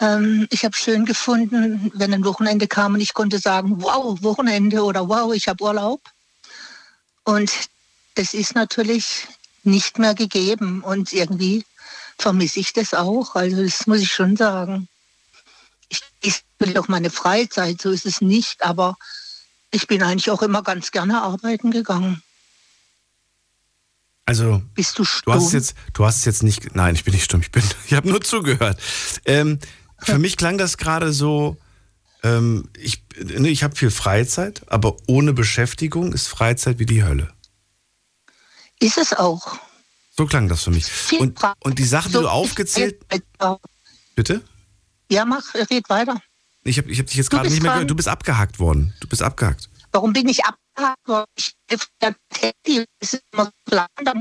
Ähm, ich habe schön gefunden, wenn ein Wochenende kam und ich konnte sagen, wow, Wochenende oder wow, ich habe Urlaub. Und das ist natürlich nicht mehr gegeben und irgendwie vermisse ich das auch. Also das muss ich schon sagen. Ich, ich will auch meine Freizeit, so ist es nicht, aber ich bin eigentlich auch immer ganz gerne arbeiten gegangen. Also, bist du stumm? Du hast es jetzt, du hast jetzt nicht. Nein, ich bin nicht stumm. Ich bin, [laughs] ich habe nur zugehört. Ähm, für mich klang das gerade so. Ähm, ich ne, ich habe viel Freizeit, aber ohne Beschäftigung ist Freizeit wie die Hölle. Ist es auch. So klang das für mich. Und, und die Sachen, die du aufgezählt. Bitte? Ja, mach, red weiter. Ich habe ich hab dich jetzt gerade nicht mehr gehört. Du bist abgehakt worden. Du bist abgehakt. Warum bin ich abgehakt?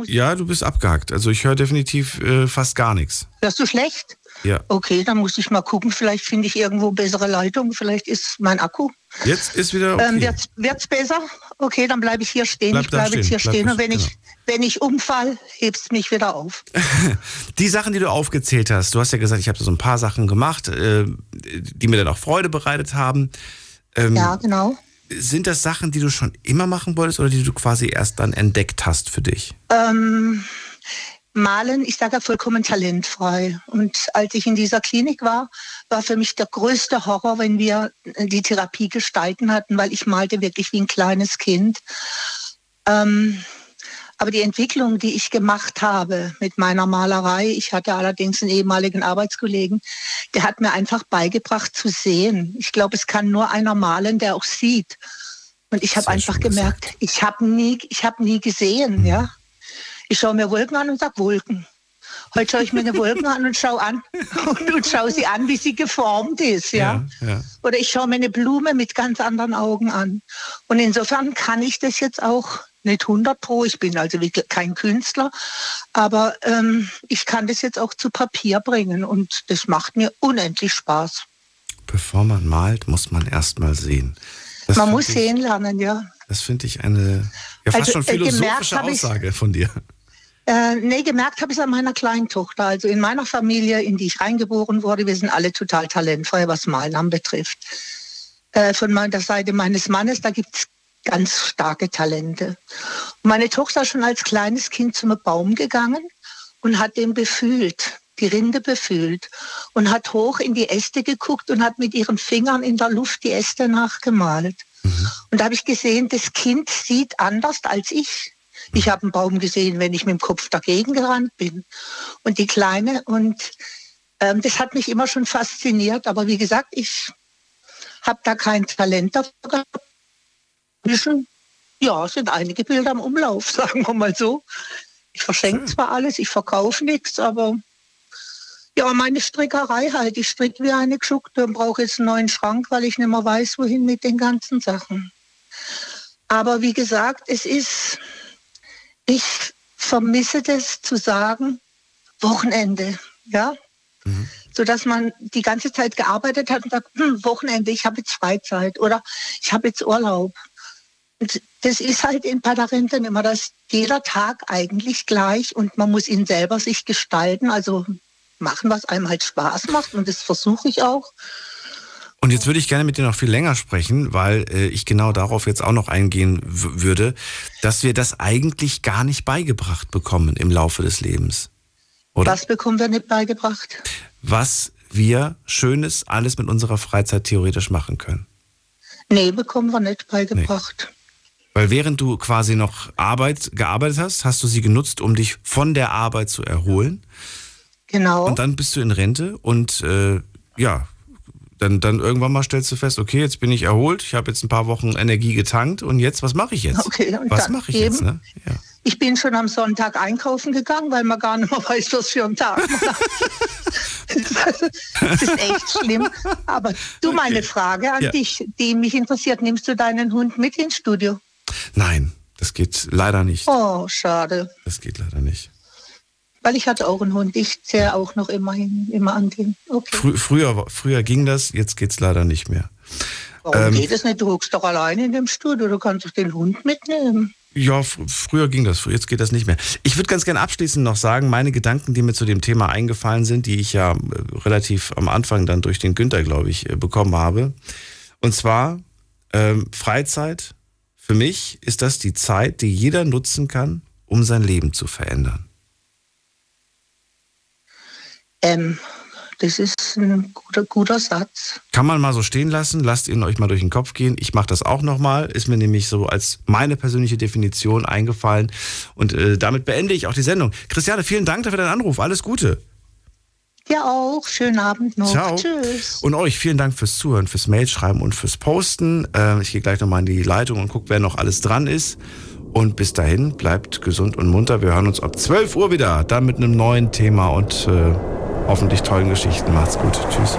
Ja, du bist abgehakt. Also ich höre definitiv äh, fast gar nichts. Hörst du schlecht? Ja. Okay, dann muss ich mal gucken. Vielleicht finde ich irgendwo bessere Leitung. Vielleicht ist mein Akku. Jetzt ist wieder okay. Ähm, wird's, wird's besser? Okay, dann bleibe ich hier stehen. Bleib ich bleibe stehen. jetzt hier Bleib stehen. Und wenn genau. ich wenn ich umfall, hebst mich wieder auf. [laughs] die Sachen, die du aufgezählt hast, du hast ja gesagt, ich habe so ein paar Sachen gemacht, äh, die mir dann auch Freude bereitet haben. Ähm, ja, genau. Sind das Sachen, die du schon immer machen wolltest oder die du quasi erst dann entdeckt hast für dich? Ähm, Malen, ich sage ja vollkommen talentfrei. Und als ich in dieser Klinik war, war für mich der größte Horror, wenn wir die Therapie gestalten hatten, weil ich malte wirklich wie ein kleines Kind. Ähm, aber die Entwicklung, die ich gemacht habe mit meiner Malerei, ich hatte allerdings einen ehemaligen Arbeitskollegen, der hat mir einfach beigebracht zu sehen. Ich glaube, es kann nur einer malen, der auch sieht. Und ich habe einfach gemerkt, gesagt. ich habe nie, ich habe nie gesehen, mhm. ja. Ich schaue mir Wolken an und sage Wolken. Heute schaue ich mir eine Wolken an und schaue an [laughs] und, und schaue sie an, wie sie geformt ist, ja? ja? Ja, Oder ich schaue mir eine Blume mit ganz anderen Augen an. Und insofern kann ich das jetzt auch nicht 100 pro, ich bin also kein Künstler, aber ähm, ich kann das jetzt auch zu Papier bringen und das macht mir unendlich Spaß. Bevor man malt, muss man erst mal sehen. Das man muss ich, sehen lernen, ja. Das finde ich eine ja, fast also, schon äh, philosophische Aussage von dir. Äh, nee, gemerkt habe ich es an meiner kleinen Tochter. Also in meiner Familie, in die ich reingeboren wurde, wir sind alle total talentfrei, was Malen anbetrifft. Äh, von meiner Seite meines Mannes, da gibt es ganz starke Talente. Und meine Tochter ist schon als kleines Kind zum Baum gegangen und hat den befühlt, die Rinde befühlt und hat hoch in die Äste geguckt und hat mit ihren Fingern in der Luft die Äste nachgemalt. Mhm. Und da habe ich gesehen, das Kind sieht anders als ich. Ich habe einen Baum gesehen, wenn ich mit dem Kopf dagegen gerannt bin. Und die Kleine, und ähm, das hat mich immer schon fasziniert. Aber wie gesagt, ich habe da kein Talent dafür gehabt Inzwischen, ja, sind einige Bilder im Umlauf, [laughs] sagen wir mal so. Ich verschenke zwar alles, ich verkaufe nichts, aber ja, meine Strickerei halt. Ich stricke wie eine Geschuckte und brauche jetzt einen neuen Schrank, weil ich nicht mehr weiß, wohin mit den ganzen Sachen. Aber wie gesagt, es ist, ich vermisse das zu sagen, Wochenende, ja. Mhm. So dass man die ganze Zeit gearbeitet hat und sagt, hm, Wochenende, ich habe jetzt Freizeit oder ich habe jetzt Urlaub. Das ist halt in Padarenten immer, dass jeder Tag eigentlich gleich und man muss ihn selber sich gestalten, also machen, was einem halt Spaß macht und das versuche ich auch. Und jetzt würde ich gerne mit dir noch viel länger sprechen, weil äh, ich genau darauf jetzt auch noch eingehen würde, dass wir das eigentlich gar nicht beigebracht bekommen im Laufe des Lebens. Oder? Was bekommen wir nicht beigebracht? Was wir Schönes alles mit unserer Freizeit theoretisch machen können. Nee, bekommen wir nicht beigebracht. Weil während du quasi noch Arbeit gearbeitet hast, hast du sie genutzt, um dich von der Arbeit zu erholen. Genau. Und dann bist du in Rente und äh, ja, dann, dann irgendwann mal stellst du fest, okay, jetzt bin ich erholt, ich habe jetzt ein paar Wochen Energie getankt und jetzt, was mache ich jetzt? Okay, was mache ich eben, jetzt? Ne? Ja. Ich bin schon am Sonntag einkaufen gegangen, weil man gar nicht mehr [laughs] weiß, was für ein Tag war. das ist echt schlimm. Aber du, okay. meine Frage an ja. dich, die mich interessiert, nimmst du deinen Hund mit ins Studio? Nein, das geht leider nicht. Oh, schade. Das geht leider nicht. Weil ich hatte auch einen Hund. Ich zähre auch noch immerhin, immer an den. Okay. Frü früher, früher ging das, jetzt geht es leider nicht mehr. Warum ähm, geht es nicht? Du guckst doch alleine in dem Studio. Du kannst doch den Hund mitnehmen. Ja, fr früher ging das, jetzt geht das nicht mehr. Ich würde ganz gerne abschließend noch sagen, meine Gedanken, die mir zu dem Thema eingefallen sind, die ich ja äh, relativ am Anfang dann durch den Günther, glaube ich, äh, bekommen habe. Und zwar ähm, Freizeit. Für mich ist das die Zeit, die jeder nutzen kann, um sein Leben zu verändern. Ähm, das ist ein guter, guter Satz. Kann man mal so stehen lassen, lasst ihn euch mal durch den Kopf gehen. Ich mache das auch nochmal, ist mir nämlich so als meine persönliche Definition eingefallen. Und äh, damit beende ich auch die Sendung. Christiane, vielen Dank für deinen Anruf. Alles Gute. Ja auch. Schönen Abend noch. Ciao. Tschüss. Und euch vielen Dank fürs Zuhören, fürs Mailschreiben und fürs Posten. Äh, ich gehe gleich nochmal in die Leitung und gucke, wer noch alles dran ist. Und bis dahin, bleibt gesund und munter. Wir hören uns ab 12 Uhr wieder, dann mit einem neuen Thema und äh, hoffentlich tollen Geschichten. Macht's gut. Tschüss.